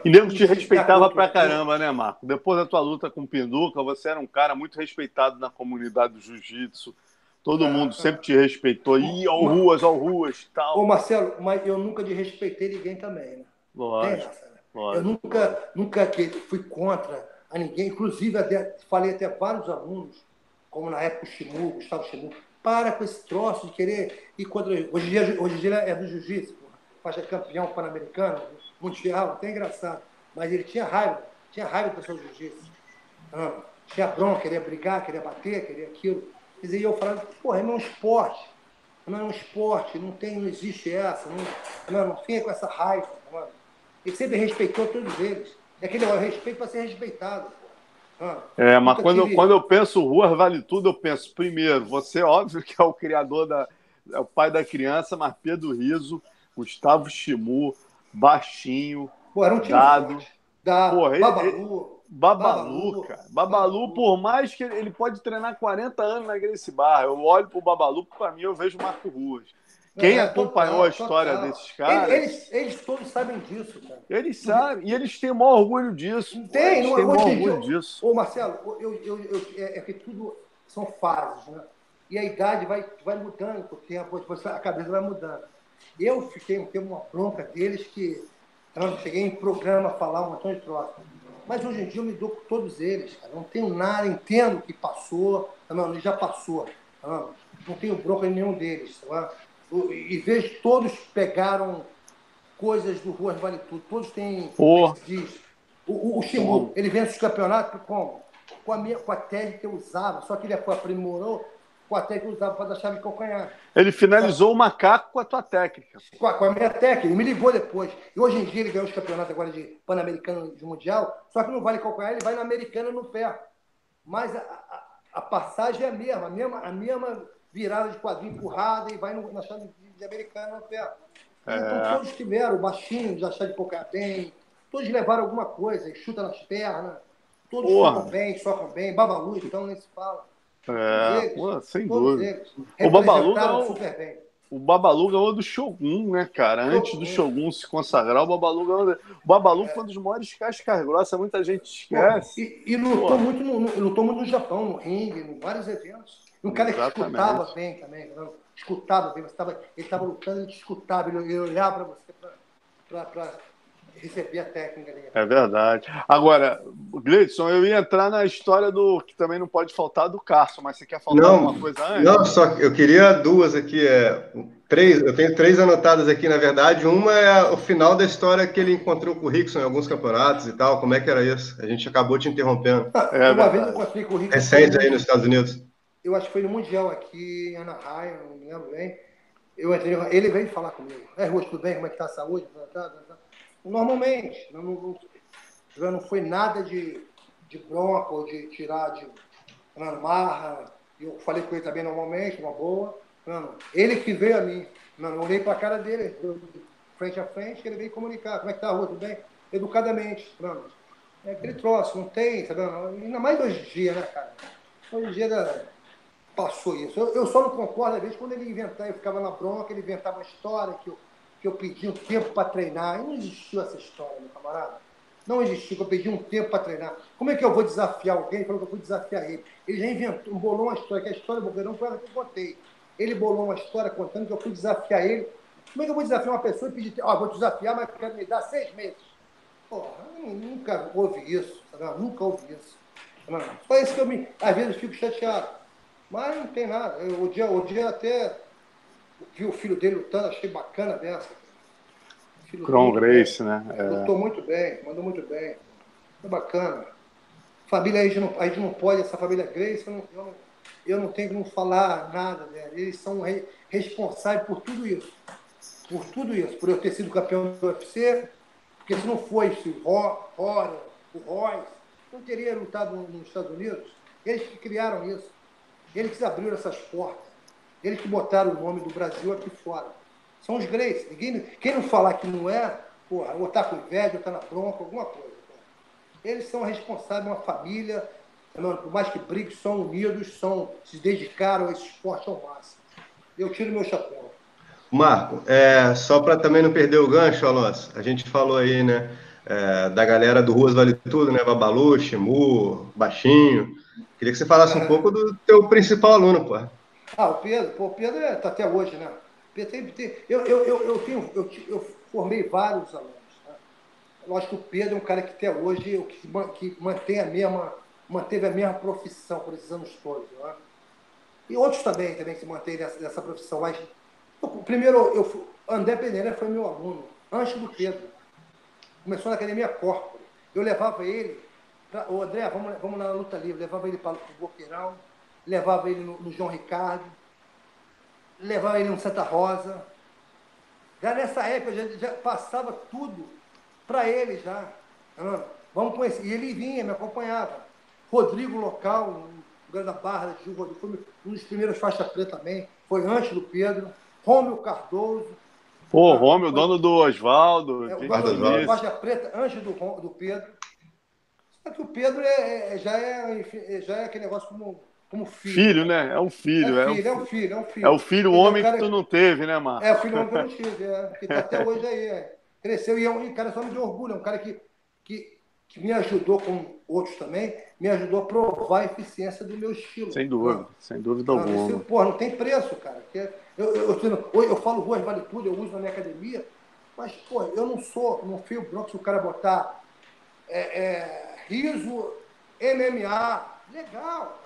E nego te respeitava pra caramba, né, Marco? Depois da tua luta com o Pinduca, você era um cara muito respeitado na comunidade do jiu-jitsu. Todo é, mundo sempre te respeitou. E ao ruas, ao ruas tal. Ô, Marcelo, mas eu nunca desrespeitei ninguém também, né? Lógico. Essa, né? lógico. Eu nunca, nunca fui contra a ninguém. Inclusive, até, falei até vários alunos, como na época o Shimu, Gustavo Shimu, para com esse troço de querer ir contra. Hoje em dia, hoje em dia é do jiu-jitsu, faixa campeão pan-americano mundial, até engraçado. Mas ele tinha raiva, tinha raiva do pessoal jiu-jitsu. Ah, tinha bronca, queria brigar, queria bater, queria aquilo. Dizer, eu falava, porra, é um esporte. Não é um esporte, não tem, não existe essa, não, não, não fica com essa raiva. Mano. Ele sempre respeitou todos eles. É aquele respeito para ser respeitado. É, mas quando, tive... quando eu penso Rua Vale Tudo, eu penso, primeiro, você óbvio que é o criador da. É o pai da criança, mas Pedro Riso, Gustavo Chimu, baixinho, Pô, era um time dado. Da ele, Babalu, ele, Babalu, Babalu, cara. Babalu, Babalu, por mais que ele pode treinar 40 anos na Grace Bar, eu olho pro Babalu, para mim eu vejo Marco Ruas. Quem é, acompanhou total, a história total. desses caras. Eles, eles, todos sabem disso, cara. Eles sabem, e eles têm o maior orgulho disso. Tem, eles não, têm o maior orgulho disso. Ô, Marcelo, eu, eu, eu, é, é que tudo são fases, né? E a idade vai, vai mudando com o tempo, a cabeça vai mudando. Eu fiquei um tempo uma bronca deles que eu cheguei em programa a falar um montão de troço. Mas hoje em dia eu me dou com todos eles, cara. Não tenho nada, entendo o que passou, não, já passou. Tá não tenho bronca em nenhum deles. Tá e vejo todos pegaram coisas do Ruas Vale Tudo. Todos têm. Oh. Diz, o, o, o Shimu, ele vence os campeonatos com, com, a minha, com a técnica que eu usava, só que ele aprimorou com a técnica que usava para dar chave de calcanhar. Ele finalizou o macaco com a tua técnica. Com a, com a, minha técnica, ele me ligou depois. E hoje em dia ele ganhou os campeonatos agora de Pan-Americano de Mundial, só que não vale calcanhar, ele vai na americana no pé. Mas a, a, a, passagem é a mesma, a mesma, a mesma virada de quadrinho empurrada e vai no, na chave de, de americana no pé. É. Então todos tiveram, o baixinho, já chave de calcanhar bem, todos levaram alguma coisa, chuta nas pernas, todos Porra. socam bem, socam bem, babalu, então nem se fala. É, pô, sem dúvida. O Babalu ganhou, o Babalu ganhou do Shogun, né, cara? Antes do Shogun se consagrar, o Babalu ganhou. O Babalu foi um dos maiores cascas grossas, muita gente esquece. E, e lutou, muito no, lutou muito no Japão, no ringue, em vários eventos. Um cara Exatamente. que escutava bem também, não? escutava bem. Você tava, ele estava lutando, ele te escutava, ele, ele olhava para você para receber a técnica ali. É verdade. Agora, Gleidson, eu ia entrar na história do que também não pode faltar do Carson, mas você quer falar não, alguma coisa antes? Não, só eu queria duas aqui. É, três, eu tenho três anotadas aqui, na verdade. Uma é o final da história que ele encontrou com o Rickson em alguns campeonatos e tal. Como é que era isso? A gente acabou te interrompendo. É, uma vez eu encontrei com o Rickson. Recente aí nos Estados Unidos. Eu acho que foi no Mundial aqui em Anaheim, não me lembro bem. Eu entrei, ele veio falar comigo. É, Rua, tudo bem? Como é que tá a saúde? Tá, tá, tá. Normalmente, não, não, não foi nada de, de bronca ou de tirar de marra. Eu falei com ele também normalmente, uma boa. Não, ele que veio a mim. Não, eu olhei para a cara dele, frente a frente, ele veio comunicar. Como é que tá, Rua? Tudo bem? Educadamente. Não, é aquele troço, não tem, vendo? Ainda mais hoje em dia, né, cara? Hoje em dia passou isso. Eu, eu, só não concordo, às vezes, quando ele inventava, eu ficava na bronca, ele inventava uma história que eu, que eu pedi um tempo para treinar. E não existiu essa história, meu camarada. Não existiu, que eu pedi um tempo para treinar. Como é que eu vou desafiar alguém? Ele falou que eu fui desafiar ele. Ele já inventou, bolou uma história, que a história do Boqueirão foi ela que eu contei. Ele bolou uma história contando que eu fui desafiar ele. Como é que eu vou desafiar uma pessoa e pedir, ó, oh, vou desafiar, mas quero me dar seis meses? Porra, nunca houve isso, tá nunca houve isso. Só isso que eu me. Às vezes fico chateado. Mas não tem nada. Eu, o, dia, o dia até vi o filho dele lutando, achei bacana dessa. Cron Grace, né? É. Lutou muito bem, mandou muito bem. Foi bacana. Família, a gente não, a gente não pode, essa família Grace, eu não, eu não, eu não tenho como falar nada dela. Eles são re, responsáveis por tudo isso. Por tudo isso. Por eu ter sido campeão do UFC, porque se não fosse o Rory, o Royce, não teria lutado nos Estados Unidos. Eles que criaram isso. Eles que abriram essas portas. Eles que botaram o nome do Brasil aqui fora. São os Grace. Ninguém, quem não falar que não é, porra, ou tá com inveja, ou tá na bronca, alguma coisa. Eles são responsáveis, uma família, por mais que briguem, são unidos, são, se dedicaram a esse esporte ao máximo. Eu tiro meu chapéu. Marco, é, só para também não perder o gancho, Alonso, a gente falou aí, né, é, da galera do Ruas Vale Tudo, né, Babalu, Shimu, Baixinho. Queria que você falasse um pouco do teu principal aluno, pô. Ah, o Pedro, pô, o Pedro está é, até hoje, né? Tem, tem, eu, eu, eu, eu, tenho, eu, eu formei vários alunos. Né? Lógico que o Pedro é um cara que até hoje que, que mantém a mesma, manteve a mesma profissão por esses anos todos. Né? E outros também, também que mantêm nessa, nessa profissão. Mas, eu, primeiro, eu, André Pereira foi meu aluno, antes do Pedro. Começou na Academia Corpo. Eu levava ele, pra, o André, vamos, vamos na luta livre, levava ele para o Boqueirão, levava ele no, no João Ricardo, levava ele no Santa Rosa. Já nessa época, já, já passava tudo para ele já. Vamos conhecer. E ele vinha, me acompanhava. Rodrigo Local, no Grande da Barra, da foi um dos primeiros faixa preta também. Foi antes do Pedro. Rômio Cardoso. Pô, Rômio, foi... dono do Oswaldo. É, o dono do faixa preta antes do, do Pedro. Só que o Pedro é, é, já, é, já é aquele negócio como como filho. Filho, né? É um filho. É, filho, é, um, é filho, é um filho. É o filho, o homem que tu não teve, né, Marcos? É, o filho homem que eu não tive, é. Que tá até hoje aí. É. Cresceu e é um cara só me de orgulho, é um cara que, que, que me ajudou, como outros também, me ajudou a provar a eficiência do meu estilo. Sem dúvida, sem dúvida não, alguma. Porra, não tem preço, cara. Eu, eu, eu, eu, eu falo ruas vale tudo, eu uso na minha academia, mas, pô, eu não sou, não fio branco se o cara botar é, é, riso, MMA, legal.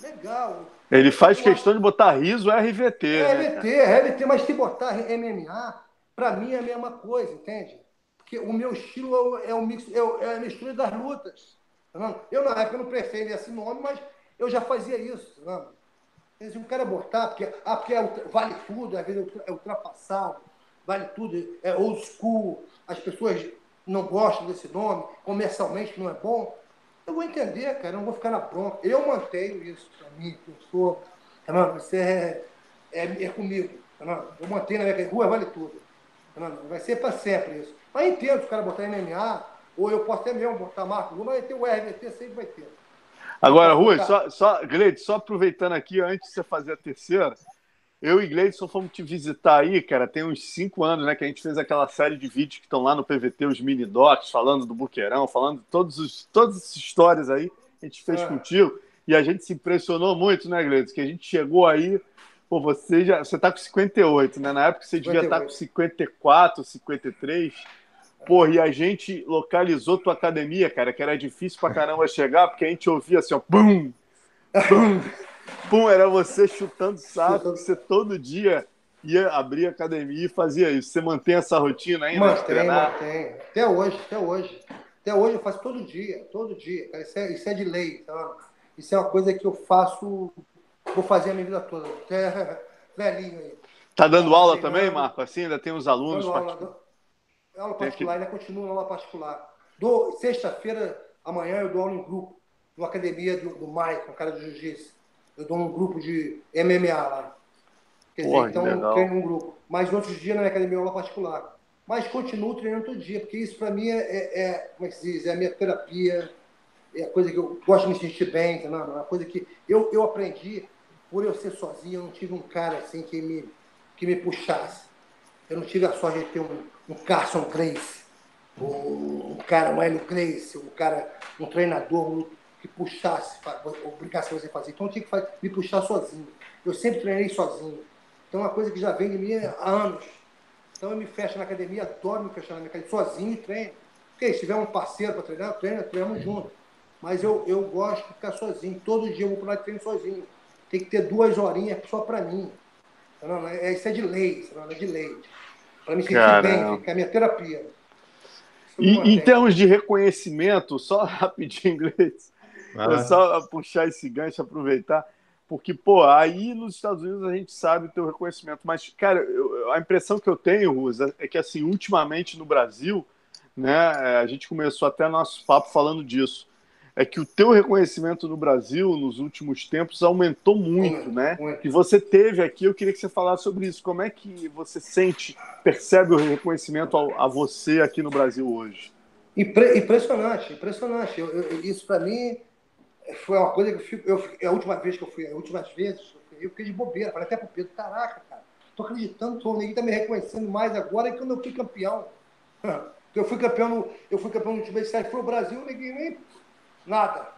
Legal. Ele faz questão de botar riso RVT. É né? RVT, é RVT, mas se botar MMA, para mim é a mesma coisa, entende? Porque o meu estilo é o, mix, é, é a mistura das lutas. Tá eu na época não preferi esse nome, mas eu já fazia isso. Tá se um cara botar, porque, ah, porque é, vale tudo, às vezes é ultrapassado, vale tudo, é old school, as pessoas não gostam desse nome, comercialmente não é bom. Eu vou entender, cara, eu não vou ficar na bronca. Eu mantenho isso para mim, que eu sou. Tá Você é, é, é comigo. Tá eu mantenho na minha rua, vale tudo. Tá Vai ser para sempre isso. Mas entendo se o cara botar MMA, ou eu posso até mesmo botar Marco Lula, mas ter o RVT sempre vai ter. Agora, Rui, só, só, Gleide, só aproveitando aqui, antes de você fazer a terceira, eu e Gleidson fomos te visitar aí, cara, tem uns cinco anos, né, que a gente fez aquela série de vídeos que estão lá no PVT, os mini docs, falando do Buqueirão, falando todos os, todas as histórias aí, a gente fez é. contigo. E a gente se impressionou muito, né, Gleides? Que a gente chegou aí. Pô, você já. Você tá com 58, né? Na época você devia estar tá com 54, 53. Porra, e a gente localizou tua academia, cara, que era difícil pra caramba chegar, porque a gente ouvia assim, ó, pum, pum, pum, era você chutando saco, você todo dia ia abrir a academia e fazia isso. Você mantém essa rotina ainda? Mantém, mantém. Até hoje, até hoje. Até hoje eu faço todo dia, todo dia. Cara. Isso, é, isso é de lei. Tá? Isso é uma coisa que eu faço, vou fazer a minha vida toda. Até velhinho aí. Tá dando aula também, Marco? Assim, ainda tem os alunos? Dando aula, aula particular, ainda continua aula particular. Sexta-feira, amanhã, eu dou aula em grupo, numa academia do, do um cara de jiu-jitsu. Eu dou um grupo de MMA lá. Quer dizer, Porra, então eu treino um grupo. Mas outros dias na minha academia aula particular. Mas continuo treinando todo dia, porque isso para mim é, é, é, como é que se diz, é a minha terapia, é a coisa que eu gosto de me sentir bem, entendeu? é uma coisa que eu, eu aprendi, por eu ser sozinho, eu não tive um cara assim que me, que me puxasse. Eu não tive a sorte de ter um, um Carson Grace, um, um cara, um Hélio Grace, um cara, um treinador que puxasse, obrigasse você a fazer. Então eu tinha que fazer, me puxar sozinho. Eu sempre treinei sozinho. Então é uma coisa que já vem de mim há anos. Então eu me fecho na academia, adoro me fechar na minha academia, sozinho e treino. Porque se tiver um parceiro para treinar, treino, treinamos junto. Mas eu, eu gosto de ficar sozinho. Todo dia eu vou para lá e treino sozinho. Tem que ter duas horinhas só para mim. Não, não, é, isso é de lei, isso é de lei. Para me sentir Caramba. bem, que é a minha terapia. E em termos de reconhecimento, só rapidinho, inglês, ah. só puxar esse gancho, aproveitar. Porque, pô, aí nos Estados Unidos a gente sabe o teu reconhecimento. Mas, cara, eu, a impressão que eu tenho, Rusa, é que, assim, ultimamente no Brasil, né, a gente começou até nosso papo falando disso, é que o teu reconhecimento no Brasil, nos últimos tempos, aumentou muito, né? E você teve aqui, eu queria que você falasse sobre isso. Como é que você sente, percebe o reconhecimento a, a você aqui no Brasil hoje? Impre impressionante, impressionante. Eu, eu, isso, para mim foi uma coisa que eu fico. Eu, é a última vez que eu fui, as últimas vezes, eu fiquei de bobeira. Falei até pro Pedro: caraca, cara, tô acreditando, tô, ninguém tá me reconhecendo mais agora que quando eu fui campeão. Eu fui campeão no, eu fui campeão no time de foi o Brasil, ninguém nem. Nada.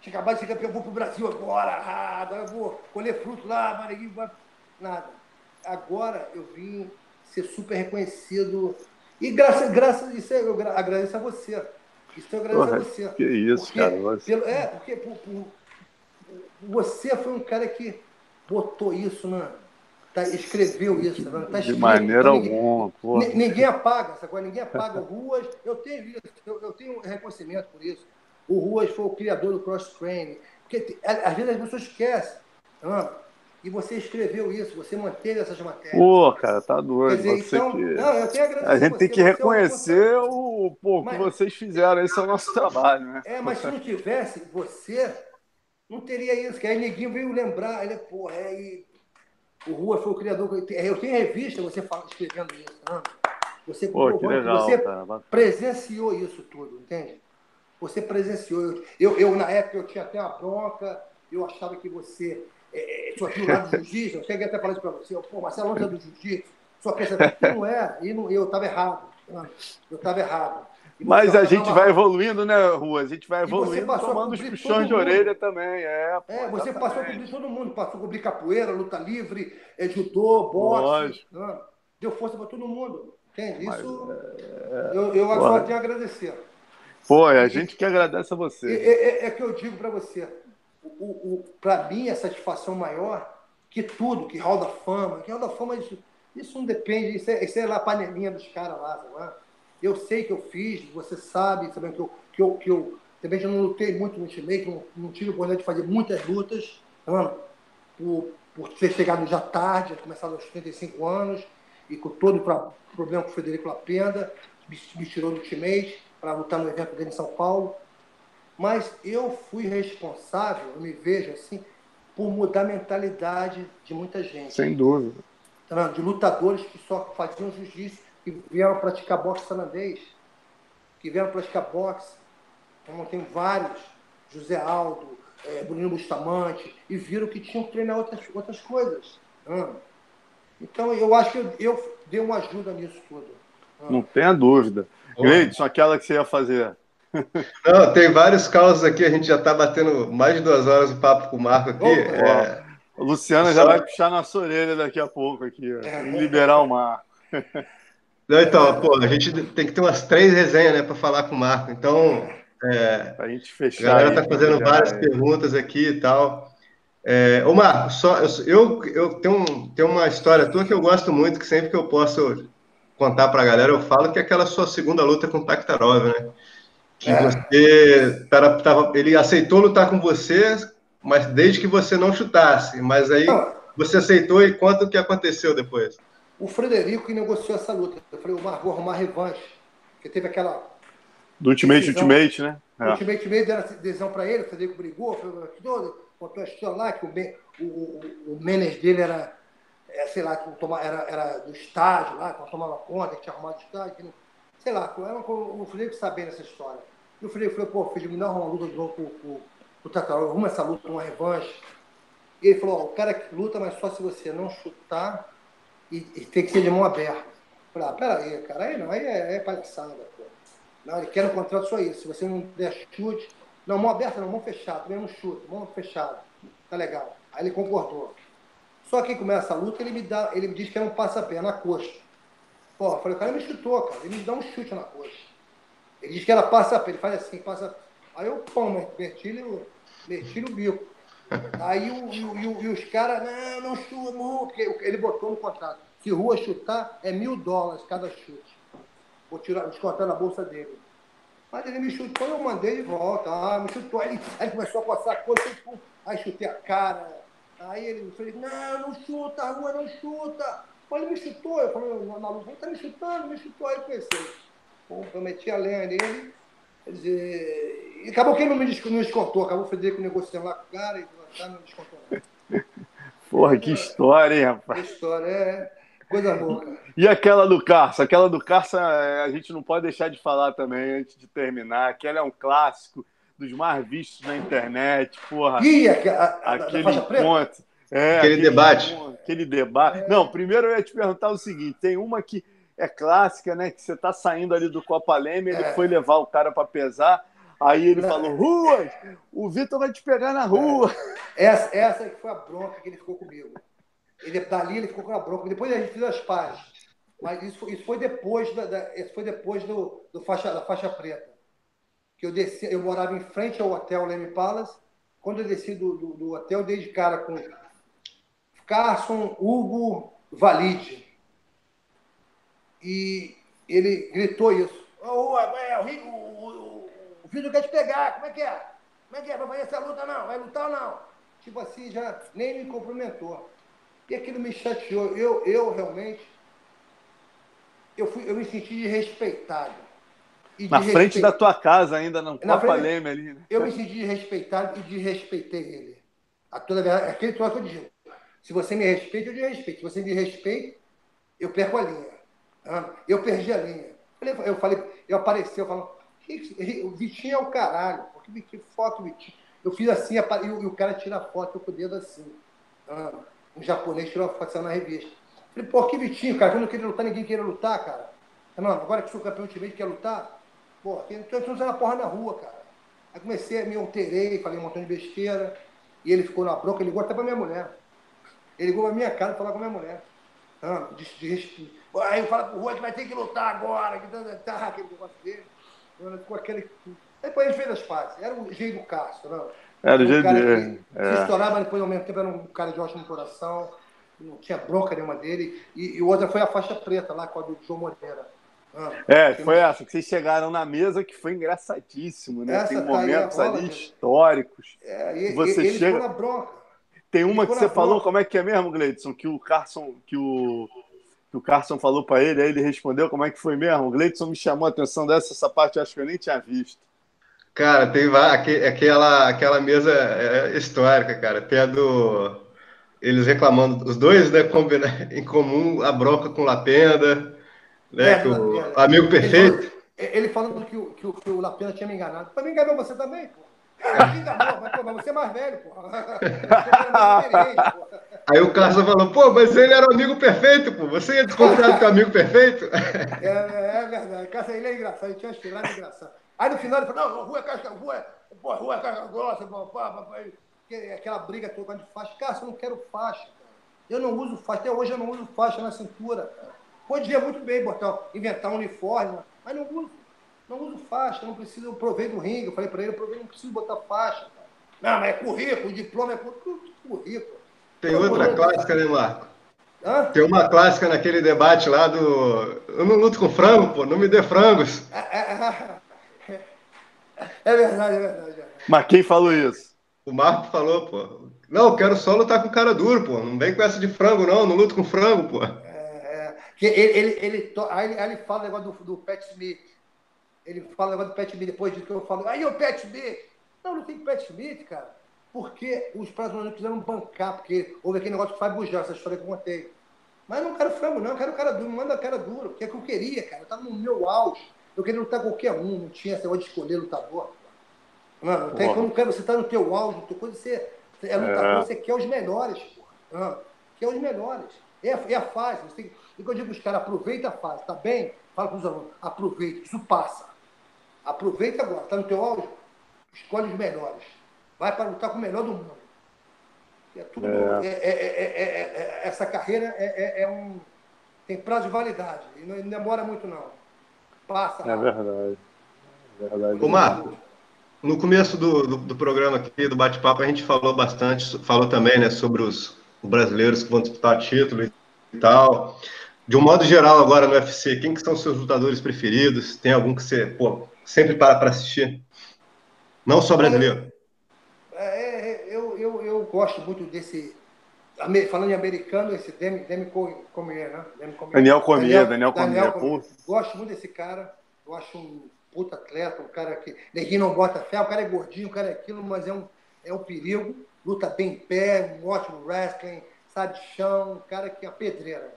Tinha acabado de ser campeão, vou pro Brasil agora, ah, agora eu vou colher fruto lá, vai. Nada. Agora eu vim ser super reconhecido. E graças, graças a isso eu agradeço a você isso eu agradeço Porra, a você. Que isso, porque, cara. Você... Pelo, é, porque por, por, você foi um cara que botou isso na. Tá, escreveu isso, tá, tá De maneira alguma. Ninguém, ninguém apaga coisa, ninguém apaga. Ruas, eu tenho isso, eu, eu tenho reconhecimento por isso. O Ruas foi o criador do cross-training. Porque às vezes as pessoas esquecem. Tá e você escreveu isso, você manteve essas matérias. Pô, cara, tá doido. Dizer, você então, que... não, eu tenho a, gente você, tem que reconhecer é o pô, mas, que vocês fizeram. Esse é o nosso trabalho, né? É, mas se não tivesse você, não teria isso. Que aí Neguinho veio lembrar, ele, pô, é, e o Rua foi o criador. Eu tenho revista, você fala, escrevendo isso? Né? Você, pô, que legal, você cara. presenciou isso tudo, entende? Você presenciou. Eu, eu, na época, eu tinha até uma bronca, eu achava que você é, só aquilo lá do jiu-jitsu, eu cheguei até a falar isso para você, pô, Marcelo Lança do jiu-jitsu, só pensa que não é, e não, eu estava errado, eu estava errado. Mas a gente vai evoluindo, né, Rua? A gente vai evoluindo tomando os puxões de orelha também. É, pô, é você passou por todo mundo. Passou por cobrir capoeira, luta livre, é, judô, boxe. Deu força para todo mundo. Entende? Isso é... eu, eu agora tenho a agradecer. Pô, a gente que agradece a você. É, é, é que eu digo para você o, o para mim, a satisfação maior que tudo, que Hall da Fama, que Hall da Fama, isso, isso não depende, isso é, isso é lá a panelinha dos caras lá, lá. Eu sei que eu fiz, você sabe, sabe que eu, que eu, que eu também já não lutei muito no Ultimate, não, não tive a oportunidade de fazer muitas lutas, tá por, por ter chegado já tarde, começado aos 35 anos, e com todo o problema com o Frederico Lapenda, me, me tirou do Ultimate para lutar no evento dele em São Paulo. Mas eu fui responsável, eu me vejo assim, por mudar a mentalidade de muita gente. Sem dúvida. Tá de lutadores que só faziam jiu-jitsu e vieram praticar boxe sanandês, que vieram praticar boxe. Então, tem vários, José Aldo, é, Bruno Bustamante, e viram que tinham que treinar outras, outras coisas. Tá então, eu acho que eu, eu dei uma ajuda nisso tudo. Tá Não tenha dúvida. Gleidson, aquela que você ia fazer Não, tem vários casos aqui, a gente já está batendo mais de duas horas de papo com o Marco aqui. é... O Luciano já vai puxar nossa orelha daqui a pouco aqui, ó, e liberar o Marco. Não, então, pô, a gente tem que ter umas três resenhas, né, para falar com o Marco. Então, é, a gente fechar. A galera tá fazendo várias é. perguntas aqui e tal. É, ô Marco, só, eu, eu tenho, um, tenho uma história tua que eu gosto muito, que sempre que eu posso contar para a galera, eu falo que é aquela sua segunda luta com o Taktarov, né? Que é. você tava, tava, ele aceitou lutar com você, mas desde que você não chutasse. Mas aí não. você aceitou e conta o que aconteceu depois. O Frederico que negociou essa luta. Eu falei, o Marco, vou arrumar revanche. Porque teve aquela. Do Ultimate decisão, Ultimate, né? É. Ultimate Ultimate deram decisão para ele, o Frederico brigou, falou, contou a história lá, que o, o, o, o Menes dele era é, sei lá, toma, era, era do estádio lá, que tomava conta, que tinha arrumado o estádio, que, sei lá, era o Felipe sabendo essa história. E o Felipe falou, pô, filho, me dá uma luta de novo com, o Tatarol, arruma essa luta, uma revanche. E ele falou, ó, o cara que luta, mas só se você não chutar e, e tem que ser de mão aberta. Eu falei, ah, peraí, cara, aí não, aí é, é palhaçada, pô. Não, ele quer um contrato só isso. Se você não der chute, não, mão aberta não, mão fechada, também não chute, mão fechada. Tá legal. Aí ele concordou. Só que começa a luta, ele me, dá, ele me diz que era um passa-pé na coxa. Pô, eu falei, o cara me chutou, cara. Ele me dá um chute na coxa. Ele diz que era passa-pé, ele faz assim, passa Aí eu, pão, meti-lhe o bico. Aí o, e, e, os caras, não, não chuta, ele botou no contrato. Se rua chutar, é mil dólares cada chute. Vou tirar, descontar na bolsa dele. Mas ele me chutou, eu mandei de volta. Ah, me chutou. Aí, aí começou a passar a coisa, aí chutei a cara Aí ele falou, não, não chuta, a rua não chuta. Mas ele me chutou, eu falei, na luta, tá me chutando, me chutou. Aí eu pensei, bom, eu meti a lenha nele, quer dizer, e acabou que ele não me descontou, acabou o Federico negociando lá com o cara e tá, não descontou. Porra, que história, hein, rapaz? Que história, é. Coisa boa, cara. E aquela do Carça? Aquela do Carça é, a gente não pode deixar de falar também antes de terminar. Aquela é um clássico dos mais vistos na internet, porra. Ih, a, a, aquele ponto. É, aquele, aquele, debate. Aquele debate. É. Não, primeiro eu ia te perguntar o seguinte: tem uma que é clássica, né? Que você tá saindo ali do Copa Leme, ele é. foi levar o cara para pesar. Aí ele falou: Ruas, o Vitor vai te pegar na rua. É. Essa, essa que foi a bronca que ele ficou comigo. Ele, dali ele ficou com a bronca. Depois a gente fez as pazes. Mas isso, isso foi depois, da, da, isso foi depois do, do faixa, da faixa preta que eu desci, eu morava em frente ao hotel Leme Palace. Quando eu desci do, do, do hotel, eu dei de cara com Carson Hugo Valide. E ele gritou isso. Ô, oh, é, o, o, o, filho quer te pegar, como é que é? Como é que é? Vai fazer essa luta não? Vai lutar ou não? Tipo assim, já nem me cumprimentou. E aquilo me chateou. Eu, eu realmente, eu, fui, eu me senti desrespeitado. Na frente da tua casa ainda, não Copa Leme ali. Né? Eu me senti respeitado e desrespeitei ele. A toda verdade, aquele troço eu digo. Se você me respeita, eu te respeito. Se você me respeita, eu perco a linha. Eu perdi a linha. Eu falei, eu apareci, eu falo, o Vitinho é o caralho. Porque Vitinho, foto Vitinho. Eu fiz assim, e o cara tira a foto com o dedo assim. Um japonês tirou a foto saiu na revista. Falei, pô, que Vitinho, cara, eu não queria lutar, ninguém queria lutar, cara. Mano, agora que sou campeão de quer lutar, Pô, tem que usar a porra na rua, cara. Aí comecei, me alterei, falei um montão de besteira. E ele ficou na bronca, ele ligou até pra minha mulher. Ele ligou pra minha casa e falou com a minha mulher. Ah, de, de, aí eu falo pro Rua que vai ter que lutar agora, que tá, tá aquele negócio dele. Ficou aquele. Depois ele fez as pazes. Era o jeito do Castro, não. Era o jeito dele. É. Se estourava, mas depois ao mesmo tempo era um cara de ótimo coração. Não tinha bronca nenhuma dele. E, e outra foi a faixa preta lá, com a do João Moreira. Ah, é, foi essa, que vocês chegaram na mesa que foi engraçadíssimo, né? Essa Tem tá momentos rola, ali históricos. É, e, você ele chega... na bronca. Tem uma ele que você falou, como é que é mesmo, Gleidson? Que o Carson, que o, que o Carson falou para ele, aí ele respondeu, como é que foi mesmo? O Gleidson me chamou a atenção dessa, essa parte eu acho que eu nem tinha visto. Cara, tem aquela, aquela mesa é, é histórica, cara. Tem a do. Eles reclamando, os dois, né, em comum, a bronca com Lapenda né? É, o é, amigo perfeito. Ele, falando que o, que, o, que o Lapena tinha me enganado. Me enganou você também, pô. Me enganou, mas, pô, mas você é mais velho, pô. Aí o Carlos falou, pô, mas ele era o amigo perfeito, pô. Você ia desconfiar com o amigo perfeito? É, é, é verdade. Cássio, ele é engraçado, ele tinha tiradas engraçadas. Aí no final ele falou, não, rua é casca, rua é, pô, rua é casca grossa, pá, pá, pá, aquela briga toda de faixa. Cara, eu não quero faixa, cara. Eu não uso faixa, até hoje eu não uso faixa na cintura, cara. Podia muito bem botar, inventar um uniforme, mas não uso. Não uso faixa, não preciso, eu provei do ringue, eu falei para ele, eu provei, não preciso botar faixa. Cara. Não, mas é currículo, diploma é currículo. Tem outra clássica, né, Marco? Hã? Tem uma clássica naquele debate lá do. Eu não luto com frango, pô, não me dê frangos. É, é, é, é verdade, é verdade. Mas quem falou isso? O Marco falou, pô. Não, eu quero só lutar com cara duro, pô. Não vem com essa de frango, não. Não luto com frango, pô. Ele, ele, ele, aí, ele, aí ele fala o negócio do, do Pat Smith. Ele fala o negócio do Pat Smith depois disso que eu falo. Aí o Pat Smith. Não, não tem Pat Smith, cara. Porque os brasileiros quiseram bancar, porque houve aquele negócio que faz bujar, essa história que eu contei. Mas não quero frango, não, eu quero cara duro, manda cara duro, que é que eu queria, cara. Eu tava no meu auge. Eu queria lutar qualquer um, não tinha essa negócio de escolher lutador. Mano, tem, quer, você tá no teu auge, quando você é lutador, é. você quer os melhores, porra. Quer os melhores. É, é a fase. Você tem, e quando eu digo os caras, aproveita a fase, tá bem? Fala para os alunos, aproveita, isso passa. Aproveita agora, tá no teu auge, escolhe os melhores. Vai para lutar com o melhor do mundo. É tudo, é. É, é, essa carreira é, um, tem prazo de validade. E não demora muito, não. Passa. É verdade. É verdade. Ô, Marco, no começo do, do, do programa aqui, do bate-papo, a gente falou bastante, falou também né, sobre os brasileiros que vão disputar título e tal. De um modo geral, agora no UFC, quem que são os seus lutadores preferidos? Tem algum que você pô, sempre para para assistir? Não só brasileiro. gosto muito desse. Falando em americano, esse Demi, Demi Comier, né? Demi Comier. Daniel Comier, Daniel, Daniel Comier. Gosto muito desse cara. Eu acho um puta atleta, um cara que. Neguinho não bota fé, o cara é gordinho, o cara é aquilo, mas é um, é um perigo. Luta bem em pé, um ótimo wrestling, sabe de chão, um cara que é pedreira.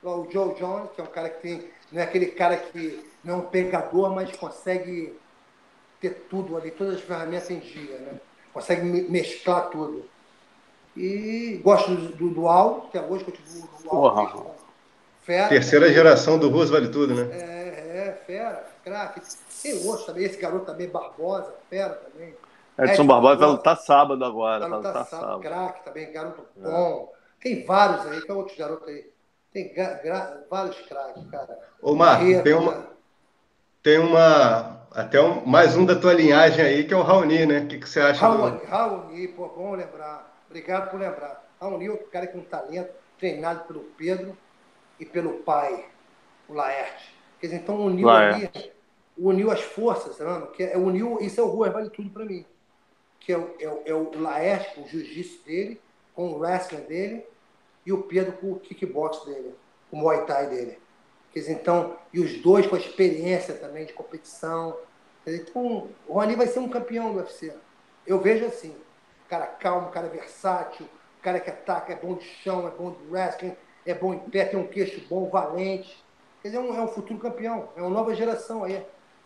O Joe Jones, que é um cara que tem. Não é aquele cara que não é um pegador, mas consegue ter tudo ali, todas as ferramentas em dia, né? Consegue mesclar tudo. E gosto do, Dual, que é hoje continuo no Dual. Fera. Terceira geração do Ruas vale tudo, né? É, é, fera, craque. Tem outros também, esse garoto também, Barbosa, fera também. Edson é, Barbosa vai lutar sábado agora. Vai lutar sábado, craque também, garoto é. bom. Tem vários aí, tem outros garotos aí. Tem vários craques, cara. Ô, Marco, tem uma. Tem uma. Até um, mais um da tua linhagem aí, que é o Raoni, né? O que, que você acha? Raoni, do... Raoni, pô, bom lembrar. Obrigado por lembrar. Raoni é outro cara com talento, treinado pelo Pedro e pelo pai, o Laerte. Quer dizer, então uniu Laerte. ali, uniu as forças, tá que é, uniu, isso é o Rua Vale Tudo para mim. Que é, é, é o com o jiu-jitsu dele, com o wrestling dele, e o Pedro com o kickbox dele, o Muay Thai dele. Quer dizer, então, e os dois com a experiência também de competição. Dizer, então, o Rony vai ser um campeão do UFC. Eu vejo assim cara calmo, cara versátil, cara que ataca, é bom de chão, é bom de wrestling, é bom em pé, tem um queixo bom, valente. Quer dizer, é um, é um futuro campeão, é uma nova geração aí.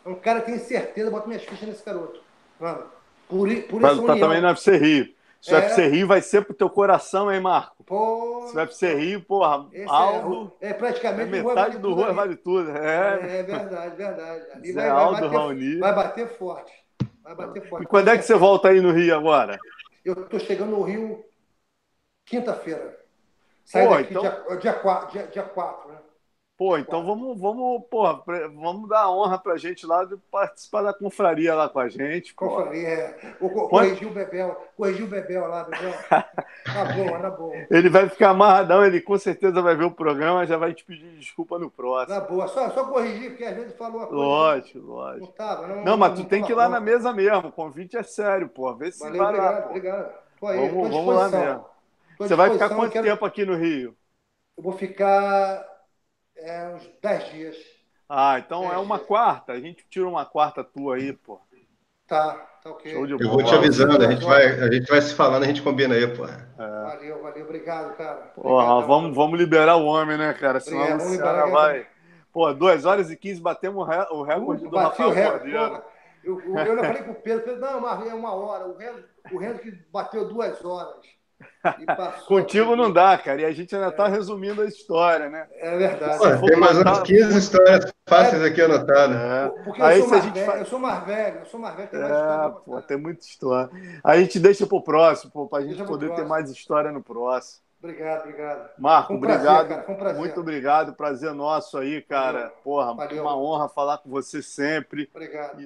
É um cara que tem certeza, bota minhas fichas nesse garoto. Mano, por, por Mas tá também no UFC Rio. Se o é... UFC Rio vai ser pro teu coração, hein, Marco? Pô, Se o UFC Rio, porra, Aldo... É, é praticamente... É metade do Rua vale tudo. É, é verdade, verdade. Ali vai, Aldo, vai, bater, vai bater forte. Vai bater forte. E quando é que você volta aí no Rio agora? Eu estou chegando no Rio quinta-feira. Sai Pô, daqui então... dia, dia, 4, dia, dia 4, né? Pô, então vamos, vamos, porra, vamos dar a honra pra gente lá de participar da confraria lá com a gente. Confraria, é. Corrigir o Bebel, corrigir o Bebel lá, Bebel. Tá bom, tá bom. Ele vai ficar amarradão, ele com certeza vai ver o programa já vai te pedir desculpa no próximo. Tá boa, só, só corrigir, porque às vezes falou a coisa. Lógico, lógico. Não, tava, não, não, mas tu não tem que ir lá na mesa mesmo, o convite é sério, pô. Vê se Valeu, vai obrigado, lá. Obrigado, Vamos, vamos lá mesmo. Você vai ficar quanto quero... tempo aqui no Rio? Eu vou ficar é, uns 10 dias. Ah, então é uma dias. quarta. A gente tira uma quarta tua aí, pô. Tá, tá ok. Eu vou te avisando, a gente, vai, a gente vai se falando, a gente combina aí, pô. É. Valeu, valeu, obrigado, cara. Porra, vamos, vamos liberar o homem, né, cara? Senão é, o cara vai. Pô, 2 horas e 15 batemos o recorde uh, do Rafael Cordeiro. Eu, eu, eu falei com o Pedro, Pedro, não, mas é uma hora. O Renzo, o Renzo que bateu duas horas. Contigo não dá, cara. E a gente ainda está é. resumindo a história, né? É verdade. Pô, tem mais umas 15 histórias fáceis aqui anotadas. É. Porque Aí, eu, sou mais velho, eu sou mais velho, eu sou mais velho, tem mais é, história. Pô, tem muita história. A gente deixa para o próximo, para a gente poder ter mais história no próximo. Obrigado, obrigado. Marco, um obrigado. Prazer, um Muito obrigado. Prazer nosso aí, cara. Porra, Valeu. uma honra falar com você sempre. Obrigado.